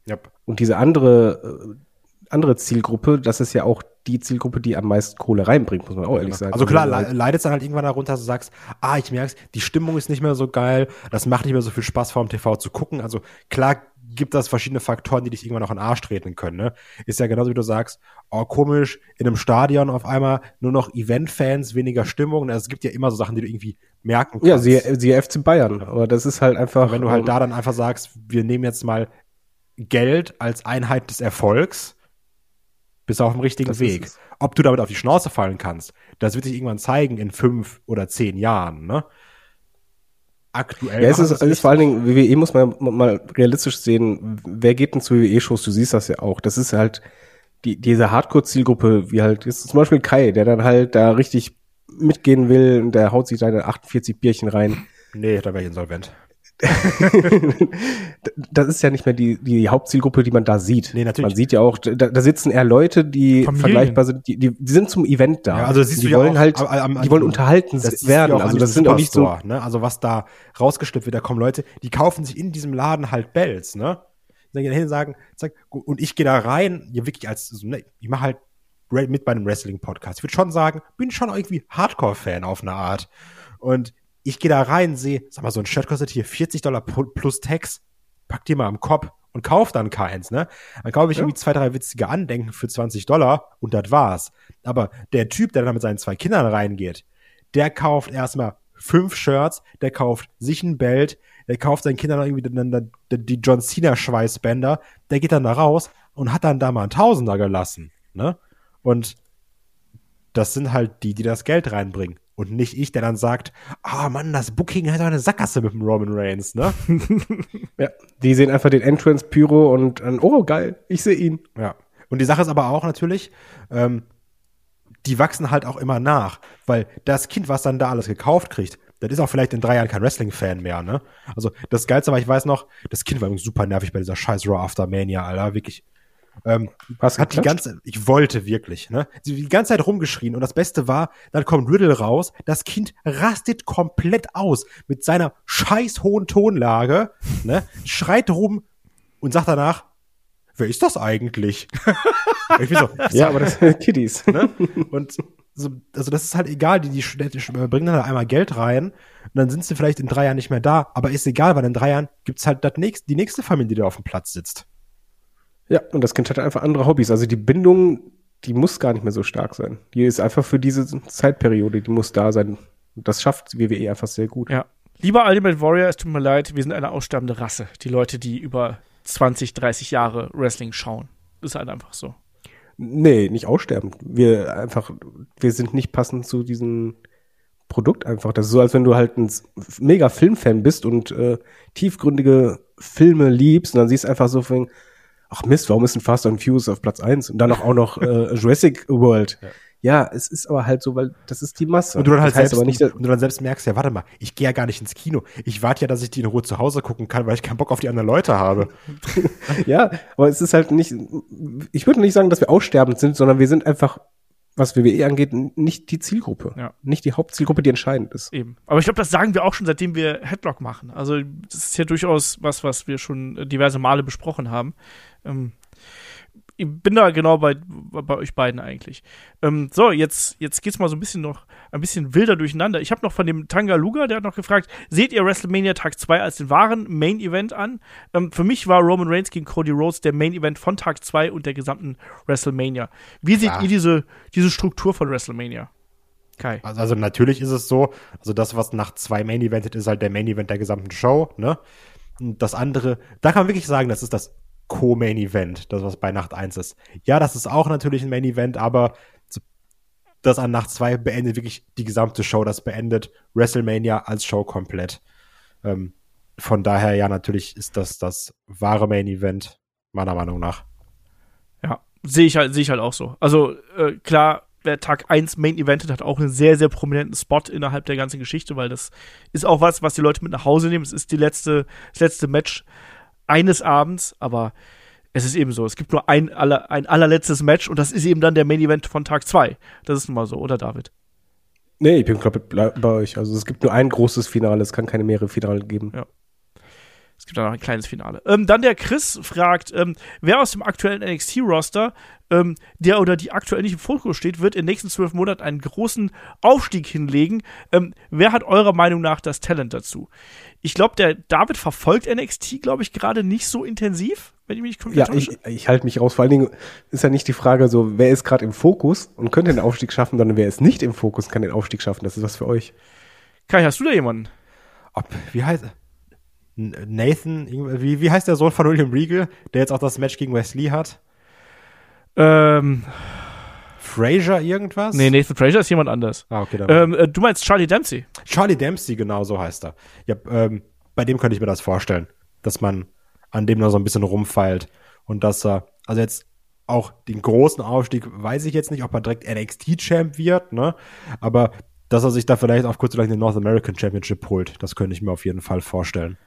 ja. Und diese andere, äh, andere Zielgruppe, das ist ja auch die Zielgruppe, die am meisten Kohle reinbringt, muss man auch ehrlich sagen. Also klar, Weil- le leidet es dann halt irgendwann darunter, dass du sagst, ah, ich merk's, die Stimmung ist nicht mehr so geil, das macht nicht mehr so viel Spaß vor dem TV zu gucken. Also klar gibt das verschiedene Faktoren, die dich irgendwann noch in den Arsch treten können. Ne? Ist ja genauso wie du sagst, oh komisch, in einem Stadion auf einmal nur noch Event-Fans, weniger Stimmung. Also es gibt ja immer so Sachen, die du irgendwie merken kannst. Ja, siehe, siehe FC Bayern. Aber das ist halt einfach. Wenn du halt ähm, da dann einfach sagst, wir nehmen jetzt mal Geld als Einheit des Erfolgs, bist du auf dem richtigen Das Weg. Ob du damit auf die Schnauze fallen kannst, das wird sich irgendwann zeigen in fünf oder zehn Jahren. Ne? Aktuell. Ja, es ist, es ist vor allen Dingen, WWE muss man mal, mal realistisch sehen, wer geht denn zu WWE-Shows? Du siehst das ja auch. Das ist halt die, diese Hardcore-Zielgruppe, wie halt, ist zum Beispiel Kai, der dann halt da richtig mitgehen will und der haut sich seine 48 Bierchen rein. Nee, da wäre ich insolvent. *laughs* das ist ja nicht mehr die, die Hauptzielgruppe, die man da sieht. Nee, natürlich. Man sieht ja auch, da, da sitzen eher Leute, die Familien. vergleichbar sind, die, die, die sind zum Event da. Ja, also siehst die du ja wollen auch halt, am- am- die wollen unterhalten werden. ja Also das sind auch nicht so, ne? Also was da rausgeschleppt wird, da kommen Leute, die kaufen sich in diesem Laden halt Bells, ne? Dann gehen hin und sagen, zack, und ich gehe da rein, ja wirklich als, so, ne, ich mache halt mit bei einem Wrestling-Podcast. Ich würde schon sagen, bin schon irgendwie Hardcore-Fan auf eine Art. Und ich gehe da rein, sehe, sag mal, so ein Shirt kostet hier 40 Dollar plus Tax, pack dir mal am Kopf und kauf dann keins, ne? Dann kaufe ich Ja. irgendwie zwei, drei witzige Andenken für 20 Dollar und das war's. Aber der Typ, der da mit seinen zwei Kindern reingeht, der kauft erstmal fünf Shirts, der kauft sich ein Belt, der kauft seinen Kindern irgendwie dann, dann, dann die John Cena Schweißbänder, der geht dann da raus und hat dann da mal einen Tausender gelassen, ne? Und das sind halt die, die das Geld reinbringen. Und nicht ich, der dann sagt, ah Mann, das Booking hat doch eine Sackgasse mit dem Roman Reigns, ne? *laughs* ja, die sehen einfach den Entrance Pyro und, und oh geil, ich sehe ihn. Ja. Und die Sache ist aber auch natürlich, ähm, die wachsen halt auch immer nach, weil das Kind, was dann da alles gekauft kriegt, das ist auch vielleicht in drei Jahren kein Wrestling-Fan mehr, ne? Also das Geilste war, ich weiß noch, das Kind war super nervig bei dieser scheiß Raw After Mania, Alter, wirklich. Ähm, Was hat die ganze, ich wollte wirklich, ne? Die ganze Zeit rumgeschrien und das Beste war, dann kommt Riddle raus, das Kind rastet komplett aus mit seiner scheiß hohen Tonlage, ne? Schreit rum und sagt danach, wer ist das eigentlich? *laughs* ich bin so, Ja, aber das sind Kiddies. *laughs* ne? Und so, also das ist halt egal, die, die, die bringen dann halt einmal Geld rein und dann sind sie vielleicht in drei Jahren nicht mehr da, aber ist egal, weil in drei Jahren gibt's halt das nächste, die nächste Familie, die da auf dem Platz sitzt. Ja, und das Kind hat einfach andere Hobbys. Also die Bindung, die muss gar nicht mehr so stark sein. Die ist einfach für diese Zeitperiode, die muss da sein. Das schafft WWE einfach sehr gut. Ja. Lieber Ultimate Warrior, es tut mir leid, wir sind eine aussterbende Rasse. Die Leute, die über 20, 30 Jahre Wrestling schauen. Ist halt einfach so. Nee, nicht aussterben. Wir einfach, wir sind nicht passend zu diesem Produkt einfach. Das ist so, als wenn du halt ein mega Filmfan bist und äh, tiefgründige Filme liebst und dann siehst du einfach so von, ach Mist, warum ist ein Fast and Furious auf Platz eins und dann auch, auch noch äh, *laughs* Jurassic World. Ja. es ist aber halt so, weil das ist die Masse. Und du dann halt selbst, aber nicht, und du dann selbst merkst, ja, warte mal, ich gehe ja gar nicht ins Kino. Ich warte ja, dass ich die in Ruhe zu Hause gucken kann, weil ich keinen Bock auf die anderen Leute habe. *laughs* Ja, aber es ist halt nicht, ich würde nicht sagen, dass wir aussterbend sind, sondern wir sind einfach, was WWE angeht, nicht die Zielgruppe. Ja. Nicht die Hauptzielgruppe, die entscheidend ist. Eben. Aber ich glaube, das sagen wir auch schon, seitdem wir Headlock machen. Also, das ist ja durchaus was, was wir schon diverse Male besprochen haben. Ähm, ich bin da genau bei, bei euch beiden eigentlich. Ähm, so, jetzt, jetzt geht's mal so ein bisschen noch, ein bisschen wilder durcheinander. Ich habe noch von dem Tanga Luga, der hat noch gefragt, seht ihr WrestleMania Tag 2 als den wahren Main Event an? Ähm, für mich war Roman Reigns gegen Cody Rhodes der Main Event von Tag 2 und der gesamten WrestleMania. Wie seht ihr diese, diese Struktur von WrestleMania? Kai. Also, also natürlich ist es so, also das, was nach zwei Main Eventet, ist halt der Main Event der gesamten Show, ne? Und das andere, da kann man wirklich sagen, das ist das Co-Main Event, das was bei Nacht 1 ist. Ja, das ist auch natürlich ein Main Event, aber das an Nacht 2 beendet wirklich die gesamte Show, das beendet WrestleMania als Show komplett. Ähm, von daher, ja, natürlich ist das das wahre Main Event, meiner Meinung nach. Ja, sehe ich halt, sehe ich halt auch so. Also, äh, klar, wer Tag 1 Main Eventet hat auch einen sehr, sehr prominenten Spot innerhalb der ganzen Geschichte, weil das ist auch was, was die Leute mit nach Hause nehmen. Es ist die letzte, das letzte Match eines Abends, aber Es ist eben so. Es gibt nur ein, aller, ein allerletztes Match und das ist eben dann der Main Event von Tag 2. Das ist nun mal so, oder David? Nee, ich bin komplett bei bei euch. Also es gibt nur ein großes Finale, es kann keine mehrere Finale geben. Ja. Es gibt da noch ein kleines Finale. Ähm, dann der Chris fragt, ähm, wer aus dem aktuellen NXT-Roster, ähm, der oder die aktuell nicht im Fokus steht, wird in den nächsten zwölf Monaten einen großen Aufstieg hinlegen. Ähm, wer hat eurer Meinung nach das Talent dazu? Ich glaube, der David verfolgt NXT, glaube ich, gerade nicht so intensiv, wenn ich mich nicht komplett Ja, ich, ich halte mich raus. Vor allen Dingen ist ja nicht die Frage so, wer ist gerade im Fokus und könnte den Aufstieg schaffen, sondern wer ist nicht im Fokus und kann den Aufstieg schaffen. Das ist was für euch. Kai, hast du da jemanden? Ob, wie heißt N- Nathan, wie, wie heißt der Sohn von William Regal, der jetzt auch das Match gegen Wesley hat? Ähm, Fraser irgendwas? nee, Nathan Fraser ist jemand anders. Ah, okay, dann. Ähm, äh, du meinst Charlie Dempsey? Charlie Dempsey, genau so heißt er. Ja, ähm, bei dem könnte ich mir das vorstellen, dass man an dem noch so ein bisschen rumfeilt und dass er, also jetzt auch den großen Aufstieg, weiß ich jetzt nicht, ob er direkt NXT-Champ wird, ne? Aber dass er sich da vielleicht auf kurz oder lang den North American Championship holt, das könnte ich mir auf jeden Fall vorstellen.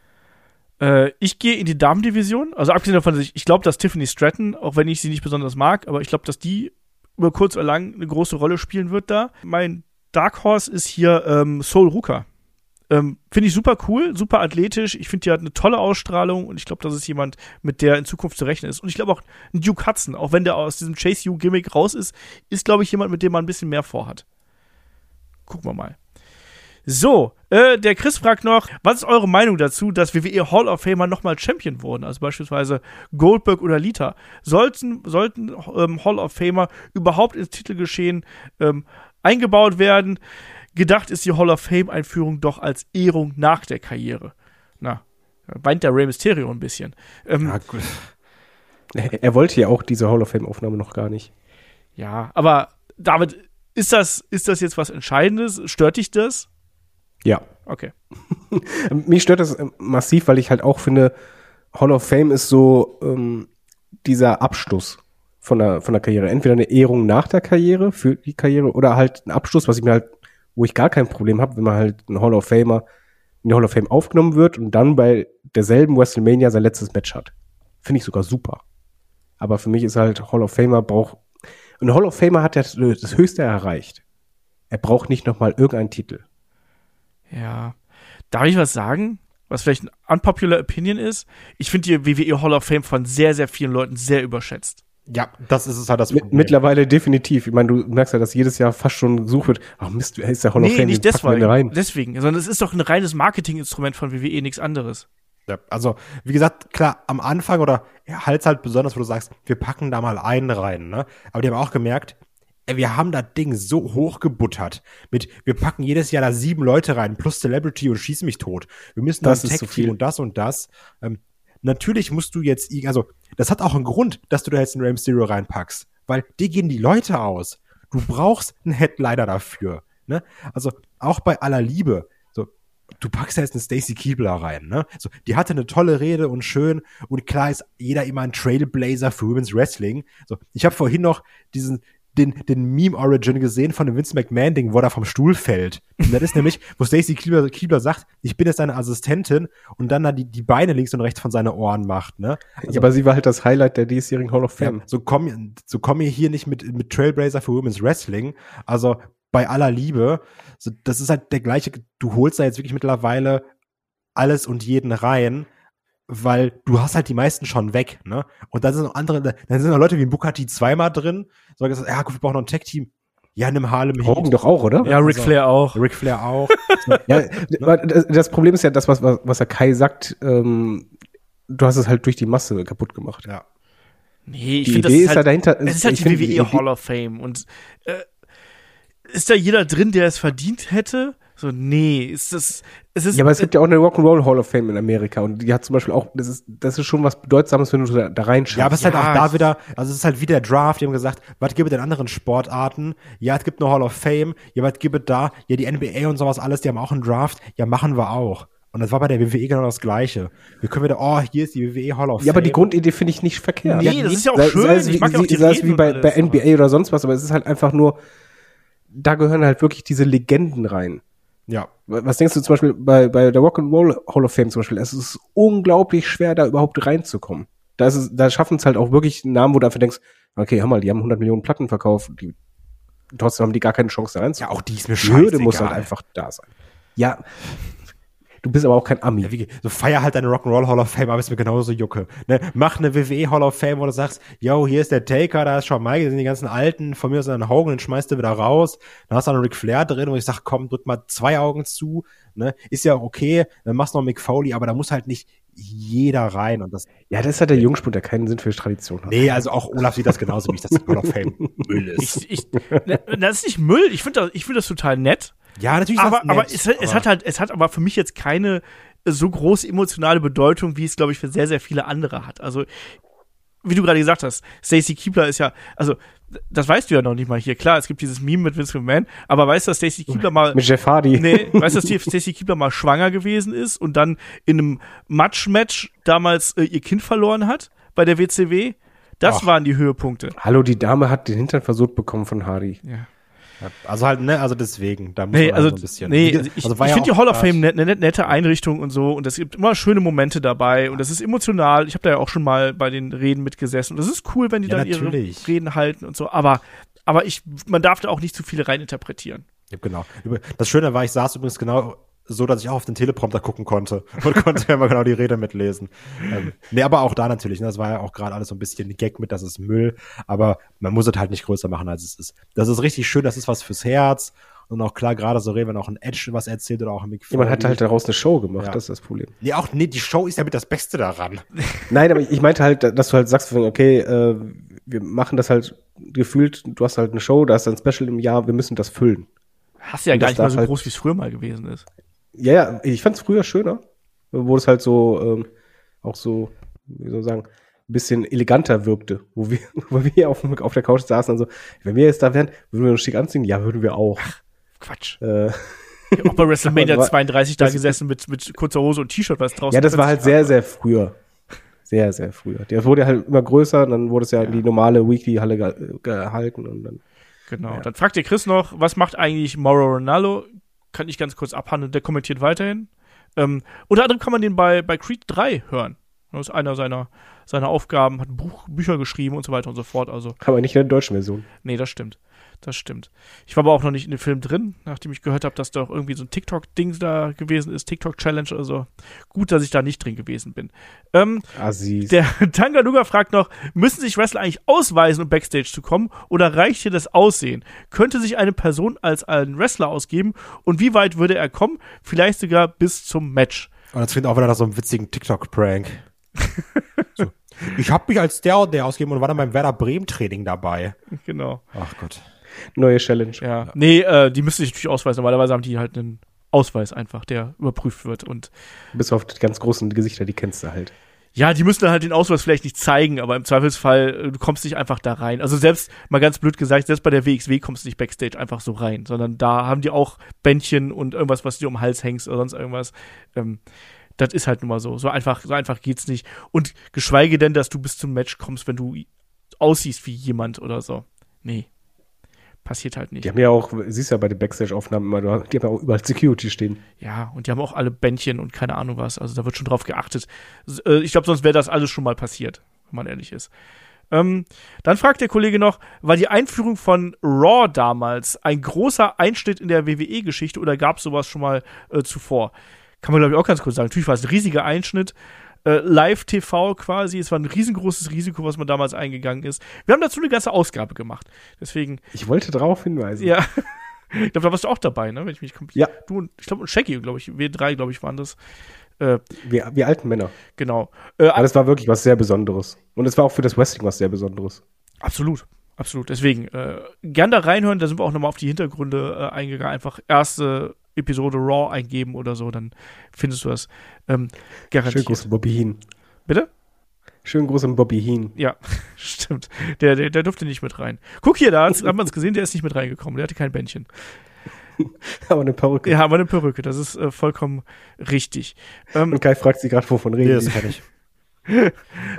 Äh, ich gehe in die Damendivision. Also abgesehen davon, dass ich, ich glaube, dass Tiffany Stratton, auch wenn ich sie nicht besonders mag, aber ich glaube, dass die über kurz oder lang eine große Rolle spielen wird da. Mein Dark Horse ist hier ähm, Soul Ruka. Ähm, finde ich super cool, super athletisch. Ich finde, die hat eine tolle Ausstrahlung und ich glaube, das ist jemand, mit der in Zukunft zu rechnen ist. Und ich glaube auch Duke Hudson, auch wenn der aus diesem Chase You Gimmick raus ist, ist, glaube ich, jemand, mit dem man ein bisschen mehr vorhat. Gucken wir mal. So, äh, der Chris fragt noch, was ist eure Meinung dazu, dass WWE Hall of Famer nochmal Champion wurden? Also beispielsweise Goldberg oder Lita. Sollten, sollten ähm, Hall of Famer überhaupt ins Titelgeschehen ähm, eingebaut werden? Gedacht ist die Hall of Fame-Einführung doch als Ehrung nach der Karriere. Na, weint der Rey Mysterio ein bisschen. Ähm, Ja, gut. Er, wollte ja auch diese Hall of Fame-Aufnahme noch gar nicht. ja, aber David, ist das, ist das jetzt was Entscheidendes? Stört dich das? Ja. Okay. *laughs* Mich stört das ähm, massiv, weil ich halt auch finde, Hall of Fame ist so ähm, dieser Abschluss von der, von der Karriere. Entweder eine Ehrung nach der Karriere, für die Karriere, oder halt ein Abschluss, was ich mir halt, wo ich gar kein Problem habe, wenn man halt ein Hall of Famer in die Hall of Fame aufgenommen wird und dann bei derselben WrestleMania sein letztes Match hat. Finde ich sogar super. Aber für mich ist halt Hall of Famer braucht, ein Hall of Famer hat ja das, das Höchste erreicht. Er braucht nicht nochmal irgendeinen Titel. Ja. Darf ich was sagen? Was vielleicht ein unpopular Opinion ist? Ich finde die WWE Hall of Fame von sehr, sehr vielen Leuten sehr überschätzt. Ja, das ist es halt das Problem. mittlerweile definitiv. Ich meine, du merkst ja, dass jedes Jahr fast schon gesucht wird. Ach Mist, wer ist der Hall of nee, Fame? nicht deswegen, rein. deswegen, sondern es ist doch ein reines Marketinginstrument von WWE, nichts anderes. Ja, also, wie gesagt, klar, am Anfang oder ja, halt halt besonders, wo du sagst, wir packen da mal einen rein, ne? Aber die haben auch gemerkt, wir haben das Ding so hochgebuttert. Mit, wir packen jedes Jahr da sieben Leute rein, plus Celebrity und schieß mich tot. Wir müssen Das zu Tag-Team viel. und das und das. Ähm, natürlich musst du jetzt, also, das hat auch einen Grund, dass du da jetzt einen Rey Mysterio reinpackst. Weil dir gehen die Leute aus. Du brauchst einen Headliner dafür, ne? Also, auch bei aller Liebe, so, du packst da jetzt eine Stacy Keebler rein, ne? So, die hatte eine tolle Rede und schön und klar ist jeder immer ein Trailblazer für Women's Wrestling. So, ich habe vorhin noch diesen den, den Meme Origin gesehen von dem Vince McMahon Ding, wo er vom Stuhl fällt. Und das ist nämlich, *laughs* wo Stacy Keebler, Keebler sagt, ich bin jetzt deine Assistentin und dann da die, die Beine links und rechts von seinen Ohren macht, ne? Also, ja, aber sie war halt das Highlight der diesjährigen Hall of ja, Fame. so komm, so komm ihr hier nicht mit, mit Trailblazer für Women's Wrestling. Also bei aller Liebe, so, das ist halt der gleiche, du holst da jetzt wirklich mittlerweile alles und jeden rein, weil du hast halt die meisten schon weg, ne? Und dann sind noch andere, dann sind noch Leute wie ein Bukati zweimal drin. So gesagt, ja gut, wir brauchen noch ein Tag-Team. Ja, nimm Harlem Hogan doch auch, oder? Ja, Ric also- Flair auch. Ric Flair auch. *laughs* Ja, aber das, Problem ist ja das, was, was, was der Kai sagt, ähm, du hast es halt durch die Masse kaputt gemacht. ja. Nee, ich Die finde, Idee das ist ja dahinter. Es ist halt die WWE Hall of Fame. Und äh, ist da jeder drin, der es verdient hätte? So, nee, ist das. Es ist, Ja, aber es gibt ja auch eine Rock'n'Roll Hall of Fame in Amerika und die hat zum Beispiel auch, das ist, das ist schon was Bedeutsames, wenn du da, da reinschaust. Ja, aber es ist halt Ja, auch da wieder, also es ist halt wie der Draft, die haben gesagt, was gibt es in anderen Sportarten? Ja, es gibt eine Hall of Fame, ja, was gibt es da? Ja, die NBA und sowas alles, die haben auch einen Draft, ja, machen wir auch. Und das war bei der WWE genau das Gleiche. Wir können wieder, oh, hier ist die WWE Hall of Fame. Ja, aber die Grundidee finde ich nicht verkehrt. Nee, das ist ja auch Sei- schön. Sei ich wie, mag ja auch die sei es wie bei, alles, bei NBA oder sonst was, aber es ist halt einfach nur, da gehören halt wirklich diese Legenden rein. Ja. Was denkst du zum Beispiel bei, bei der Rock'n'Roll Hall of Fame zum Beispiel? Es ist unglaublich schwer, da überhaupt reinzukommen. Da, ist es, da schaffen es halt auch wirklich Namen, wo du einfach denkst, okay, hör mal, die haben 100 Millionen Platten verkauft, die, trotzdem haben die gar keine Chance da Ja, reinzukommen. auch die ist mir Die Hürde scheißegal. muss halt einfach da sein. Ja, du bist aber auch kein Ami. Ja, wie, so feier halt deine Rock'n'Roll Hall of Fame, aber ist mir genauso Jucke. Ne? Mach eine WWE Hall of Fame, wo du sagst, yo, hier ist der Taker, da ist Shawn Michaels, das sind die ganzen Alten, von mir aus einen Hogan, den schmeißt du wieder raus. Dann hast du noch einen Ric Flair drin, wo ich sag, komm, drück mal zwei Augen zu. Ne? Ist ja okay, dann machst du noch Mick Foley, aber da muss halt nicht jeder rein. Und das, Ja, das ist halt der Jungspund, der keinen Sinn für Tradition hat. nee, also auch Olaf sieht das genauso, wie ich das Hall of Fame *laughs* Müll ist. Ich, ich, ne, das ist nicht Müll. Ich finde das, ich finde das total nett. Ja, natürlich ist aber, nett, aber es, es hat halt, es hat aber für mich jetzt keine so große emotionale Bedeutung, wie es, glaube ich, für sehr, sehr viele andere hat. Also, wie du gerade gesagt hast, Stacey Keebler ist ja, also, das weißt du ja noch nicht mal hier. Klar, es gibt dieses Meme mit Vince McMahon, aber weißt du, dass Stacey Keebler mal, Mit Jeff Hardy. nee, weißt du, dass die Stacey Keebler mal schwanger gewesen ist und dann in einem Match-Match damals äh, ihr Kind verloren hat bei der WCW? Das Ach. waren die Höhepunkte. Hallo, die Dame hat den Hintern versucht bekommen von Hardy. Ja. Also halt, ne, also deswegen, da muss Nee, man also, halt so ein bisschen. nee, also ich, also ich ja finde die Hall of. Fame eine net, nette Einrichtung und so und es gibt immer schöne Momente dabei und das ist emotional. Ich habe da ja auch schon mal bei den Reden mitgesessen und das ist cool, wenn die Ja, dann natürlich. ihre Reden halten und so, aber aber ich man darf da auch nicht zu viele reininterpretieren. Ja, genau. Das Schöne war, ich saß übrigens genau so, dass ich auch auf den Teleprompter gucken konnte *laughs* und konnte immer genau die Rede mitlesen. ähm, nee, aber auch da natürlich, ne, das war ja auch gerade alles so ein bisschen Gag mit, das ist Müll, aber man muss es halt nicht größer machen, als es ist. Das ist richtig schön, das ist was fürs Herz und auch klar, gerade so reden, wenn auch ein Edge was erzählt oder auch ein Mick Ja, man hat halt daraus eine Show gemacht, Ja. das ist das Problem. Nee, auch, nee, die Show ist ja mit das Beste daran. *laughs* Nein, aber ich meinte halt, dass du halt sagst, okay, äh, wir machen das halt gefühlt, du hast halt eine Show, da ist ein Special im Jahr, wir müssen das füllen. Hast ja Und gar nicht mal so halt- groß, wie es früher mal gewesen ist. Ja, ja, ich fand es früher schöner, wo es halt so ähm, auch so, wie soll ich sagen, ein bisschen eleganter wirkte, wo wir, *laughs* wo wir auf, auf der Couch saßen und so, wenn wir jetzt da wären, würden wir uns schick anziehen? Ja, würden wir auch. Quatsch. Äh, *laughs* Ich auch bei WrestleMania Aber- 32 da gesessen mit mit kurzer Hose und T-Shirt, was draußen ja, das war halt 40 sehr, sehr früher. Sehr, sehr früher. Das wurde halt immer größer, dann wurde es ja in die normale Weekly-Halle ge gehalten und dann. Genau. Ja. Dann fragt ihr Chris noch, was macht eigentlich Mauro Ronaldo? Kann ich ganz kurz abhandeln, der kommentiert weiterhin. Ähm, unter anderem kann man den bei, bei Creed 3 hören. Das ist einer seiner, seiner Aufgaben, hat Buch, Bücher geschrieben und so weiter und so fort. Also, Aber nicht in der deutschen Version. nee, das stimmt. Das stimmt. Ich war aber auch noch nicht in dem Film drin, nachdem ich gehört habe, dass da auch irgendwie so ein TikTok-Ding da gewesen ist, TikTok-Challenge oder so. Gut, dass ich da nicht drin gewesen bin. Ähm, Assis. der *laughs* Tangaluga fragt noch, müssen sich Wrestler eigentlich ausweisen, um Backstage zu kommen, oder reicht hier das Aussehen? Könnte sich eine Person als einen Wrestler ausgeben und wie weit würde er kommen? Vielleicht sogar bis zum Match. Und jetzt klingt auch wieder nach so einem witzigen TikTok-Prank. *laughs* so. Ich habe mich als der und der ausgegeben und war dann beim Werder Bremen-Training dabei. Genau. Ach Gott. Neue Challenge. Ja. Nee, äh, die müssen sich natürlich ausweisen. Normalerweise haben die halt einen Ausweis einfach, der überprüft wird. Und Bis auf die ganz großen Gesichter, die kennst du halt. ja, die müssen dann halt den Ausweis vielleicht nicht zeigen, aber im Zweifelsfall, äh, du kommst nicht einfach da rein. Also selbst, mal ganz blöd gesagt, selbst bei der WXW kommst du nicht Backstage einfach so rein, sondern da haben die auch Bändchen und irgendwas, was dir um den Hals hängst oder sonst irgendwas. Ähm, das ist halt nun mal so. So einfach, so einfach geht's nicht. Und geschweige denn, dass du bis zum Match kommst, wenn du aussiehst wie jemand oder so. Nee. Passiert halt nicht. Die haben ja auch, siehst ja bei den Backstage-Aufnahmen immer, die haben ja auch überall Security stehen. Ja, und die haben auch alle Bändchen und keine Ahnung was. Also da wird schon drauf geachtet. Äh, Ich glaube, sonst wäre das alles schon mal passiert, wenn man ehrlich ist. Ähm, dann fragt der Kollege noch, war die Einführung von Raw damals ein großer Einschnitt in der WWE-Geschichte oder gab es sowas schon mal äh, zuvor? Kann man, glaube ich, auch ganz kurz sagen. Natürlich war es ein riesiger Einschnitt. Äh, Live-TV quasi. Es war ein riesengroßes Risiko, was man damals eingegangen ist. Wir haben dazu eine ganze Ausgabe gemacht. Deswegen, Ich wollte darauf hinweisen. ja. ich glaube, da warst du auch dabei, ne? Wenn ich mich komplett. Ja. Du und ich glaube, und Shaggy, glaube ich, wir drei, glaube ich, waren das. Äh, Wir, wir alten Männer. genau. Äh, Aber das war wirklich was sehr Besonderes. Und es war auch für das Wrestling was sehr Besonderes. absolut. Absolut. Deswegen, äh, gern da reinhören, da sind wir auch nochmal auf die Hintergründe äh, eingegangen. Einfach erste Episode Raw eingeben oder so, dann findest du das ähm, Schön garantiert. großen Bobby Heen. Bitte? Schön großen Bobby Heen. Ja, *laughs* stimmt. Der, der, der durfte nicht mit rein. Guck hier, da hat man es gesehen, der ist nicht mit reingekommen. Der hatte kein Bändchen. *laughs* Aber eine Perücke. Ja, aber eine Perücke, das ist äh, vollkommen richtig. Ähm, Und Kai fragt sich gerade, wovon Nee, reden das die. kann *laughs* ich.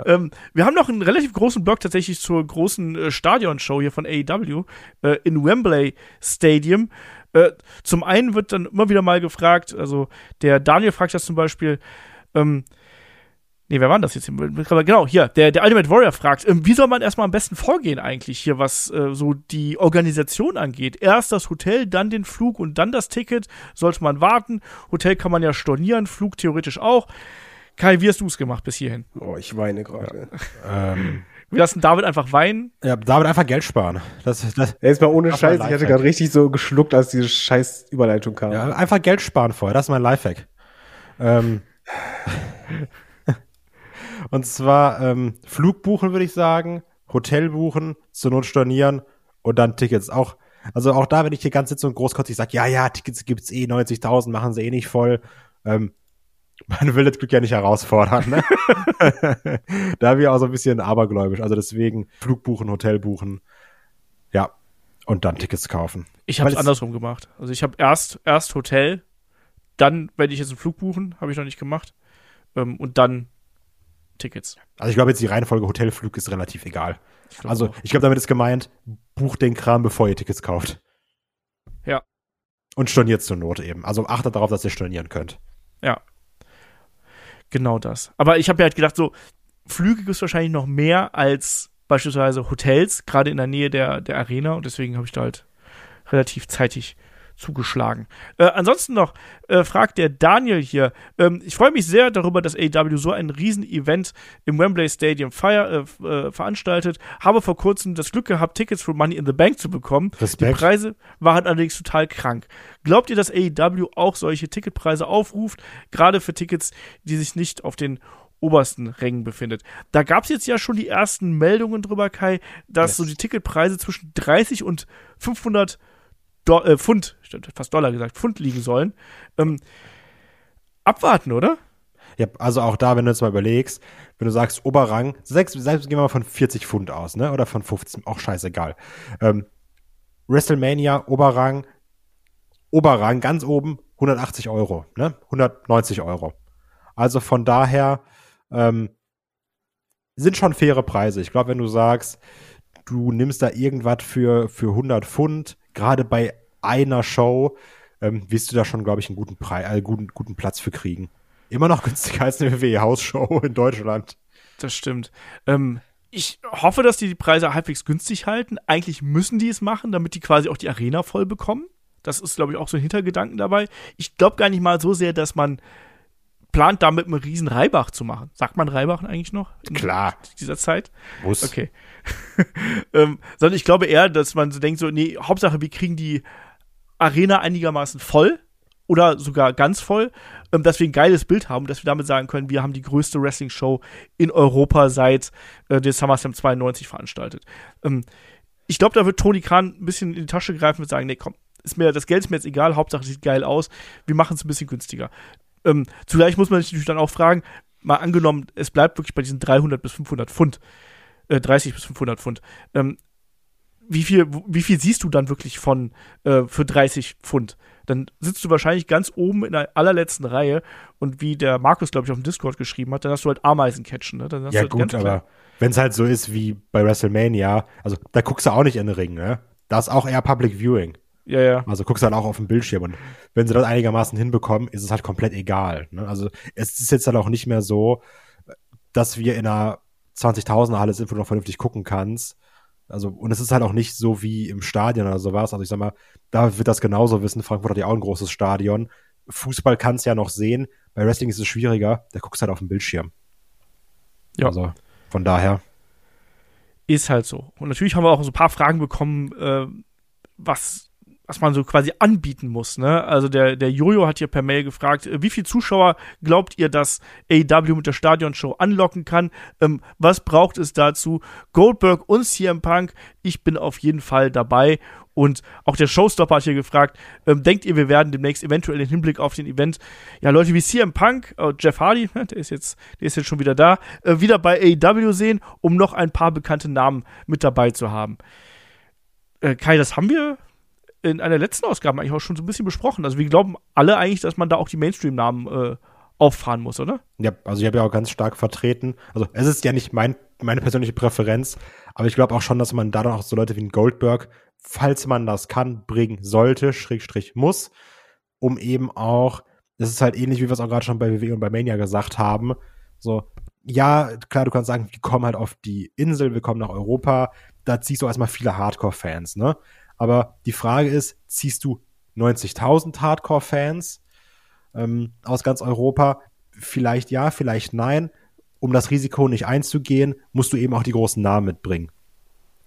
Ähm, wir haben noch einen relativ großen Blog tatsächlich zur großen äh, Stadionshow hier von AEW äh, in Wembley Stadium. Äh, zum einen wird dann immer wieder mal gefragt, also der Daniel fragt das zum Beispiel, ähm, Nee, wer war denn das jetzt? Genau, hier, der, der Ultimate Warrior fragt, ähm, wie soll man erstmal am besten vorgehen eigentlich hier, was äh, so die Organisation angeht? Erst das Hotel, dann den Flug und dann das Ticket. Sollte man warten? Hotel kann man ja stornieren, Flug theoretisch auch. Kai, wie hast du es gemacht bis hierhin? Oh, ich weine gerade. Ähm, Wir lassen David einfach weinen. ja, David einfach Geld sparen. Das, das, Jetzt mal ohne Scheiß, ich hatte gerade richtig so geschluckt, als diese scheiß Überleitung kam. ja, einfach Geld sparen vorher. Das ist mein Lifehack. Ähm, *laughs* und zwar ähm, Flug buchen, würde ich sagen, Hotel buchen, zur Not stornieren und dann Tickets auch. Also auch da, wenn ich die ganze Sitzung großkotzig sage, ja, ja, Tickets gibt's eh 90.000, machen sie eh nicht voll. Ähm, man will das Glück ja nicht herausfordern. Ne? *laughs* da wir auch so ein bisschen abergläubisch. Also deswegen Flug buchen, Hotel buchen. Ja. Und dann Tickets kaufen. Ich habe es andersrum gemacht. Also ich habe erst, erst Hotel, dann werde ich jetzt einen Flug buchen, habe ich noch nicht gemacht. Ähm, und dann Tickets. Also ich glaube jetzt die Reihenfolge Hotelflug ist relativ egal. Ich Also auch. ich glaube damit ist gemeint, bucht den Kram, bevor ihr Tickets kauft. Ja. Und storniert zur Not eben. Also achtet darauf, dass ihr stornieren könnt. Ja. Genau das. Aber ich habe mir halt gedacht, so, Flüge gibt es wahrscheinlich noch mehr als beispielsweise Hotels, gerade in der Nähe der, der Arena. Und deswegen habe ich da halt relativ zeitig zugeschlagen. Äh, ansonsten noch äh, fragt der Daniel hier, ähm, ich freue mich sehr darüber, dass AEW so ein Riesen-Event im Wembley Stadium feier, äh, äh, veranstaltet. Habe vor kurzem das Glück gehabt, Tickets für Money in the Bank zu bekommen. Die Respekt. Preise waren allerdings total krank. Glaubt ihr, dass AEW auch solche Ticketpreise aufruft, gerade für Tickets, die sich nicht auf den obersten Rängen befindet. Da gab es jetzt ja schon die ersten Meldungen drüber, Kai, dass Yes. so die Ticketpreise zwischen 30 und 500 Do äh, Pfund, fast Dollar gesagt, Pfund liegen sollen. Ähm, abwarten, oder? Ja, also auch da, wenn du jetzt mal überlegst, wenn du sagst Oberrang, sechs, selbst gehen wir mal von 40 Pfund aus, ne? Oder von 15, auch scheißegal. Ähm, WrestleMania, Oberrang, Oberrang, ganz oben, 180 Euro, ne? 190 Euro. Also von daher ähm, sind schon faire Preise. Ich glaube, wenn du sagst, du nimmst da irgendwas für, für 100 Pfund, gerade bei einer Show, ähm, wirst du da schon, glaube ich, einen guten, Preis, äh, guten, guten Platz für kriegen. Immer noch *laughs* günstiger als eine WWE-Hausshow in Deutschland. Das stimmt. Ähm, ich hoffe, dass die die Preise halbwegs günstig halten. Eigentlich müssen die es machen, damit die quasi auch die Arena voll bekommen. Das ist, glaube ich, auch so ein Hintergedanken dabei. Ich glaube gar nicht mal so sehr, dass man plant, damit einen riesen Reibach zu machen. Sagt man Reibach eigentlich noch? In Klar. dieser Zeit? Muss. Okay. *laughs* ähm, sondern ich glaube eher, dass man so denkt, so, nee, Hauptsache, wir kriegen die Arena einigermaßen voll oder sogar ganz voll, ähm, dass wir ein geiles Bild haben, dass wir damit sagen können, wir haben die größte Wrestling-Show in Europa seit äh, der SummerSlam 92 veranstaltet. Ähm, ich glaube, da wird Tony Khan ein bisschen in die Tasche greifen und sagen, nee, komm, ist mir, das Geld ist mir jetzt egal, Hauptsache sieht geil aus, wir machen es ein bisschen günstiger. Ähm, zugleich muss man sich natürlich dann auch fragen, mal angenommen, es bleibt wirklich bei diesen 300 bis 500 Pfund, äh, 30 bis 500 Pfund. Ähm, wie viel, wie viel siehst du dann wirklich von äh, für 30 Pfund? Dann sitzt du wahrscheinlich ganz oben in der allerletzten Reihe und wie der Markus, glaube ich, auf dem Discord geschrieben hat, dann hast du halt Ameisencatchen. Ne? Dann hast Ja, du halt gut, aber wenn es halt so ist wie bei WrestleMania, also da guckst du auch nicht in den Ring, ne? Da ist auch eher Public Viewing. Ja, ja. Also guckst du halt auch auf dem Bildschirm und wenn sie das einigermaßen hinbekommen, ist es halt komplett egal. Ne? Also es ist jetzt dann auch nicht mehr so, dass wir in einer 20.000er Halle sind, wo du noch vernünftig gucken kannst. Also, und es ist halt auch nicht so wie im Stadion oder sowas. Also ich sag mal, da wird das genauso wissen. Frankfurt hat ja auch ein großes Stadion. Fußball kannst ja noch sehen. Bei Wrestling ist es schwieriger. Da guckst du halt auf dem Bildschirm. Ja. Also von daher. Ist halt so. Und natürlich haben wir auch so ein paar Fragen bekommen, äh, was, was man so quasi anbieten muss. Ne? Also der, der Jojo hat hier per Mail gefragt, äh, wie viele Zuschauer glaubt ihr, dass AEW mit der Stadionshow anlocken kann? Ähm, was braucht es dazu? Goldberg und CM Punk, ich bin auf jeden Fall dabei. Und auch der Showstopper hat hier gefragt, ähm, denkt ihr, wir werden demnächst eventuell im Hinblick auf den Event, ja, Leute wie CM Punk, äh, Jeff Hardy, ne, der ist jetzt, der ist jetzt schon wieder da, äh, wieder bei AEW sehen, um noch ein paar bekannte Namen mit dabei zu haben. Äh, Kai, das haben wir in einer letzten Ausgabe eigentlich auch schon so ein bisschen besprochen. Also wir glauben alle eigentlich, dass man da auch die Mainstream-Namen äh, auffahren muss, oder? Ja, also ich habe ja auch ganz stark vertreten. Also es ist ja nicht mein, meine persönliche Präferenz, aber ich glaube auch schon, dass man da dann auch so Leute wie ein Goldberg, falls man das kann, bringen sollte, Schrägstrich muss, um eben auch, das ist halt ähnlich, wie wir es auch gerade schon bei WWE und bei Mania gesagt haben, so, ja, klar, du kannst sagen, wir kommen halt auf die Insel, wir kommen nach Europa, da ziehst du erstmal viele Hardcore-Fans, ne? Aber die Frage ist, ziehst du 90.000 Hardcore-Fans ähm, aus ganz Europa? Vielleicht ja, vielleicht nein. Um das Risiko nicht einzugehen, musst du eben auch die großen Namen mitbringen.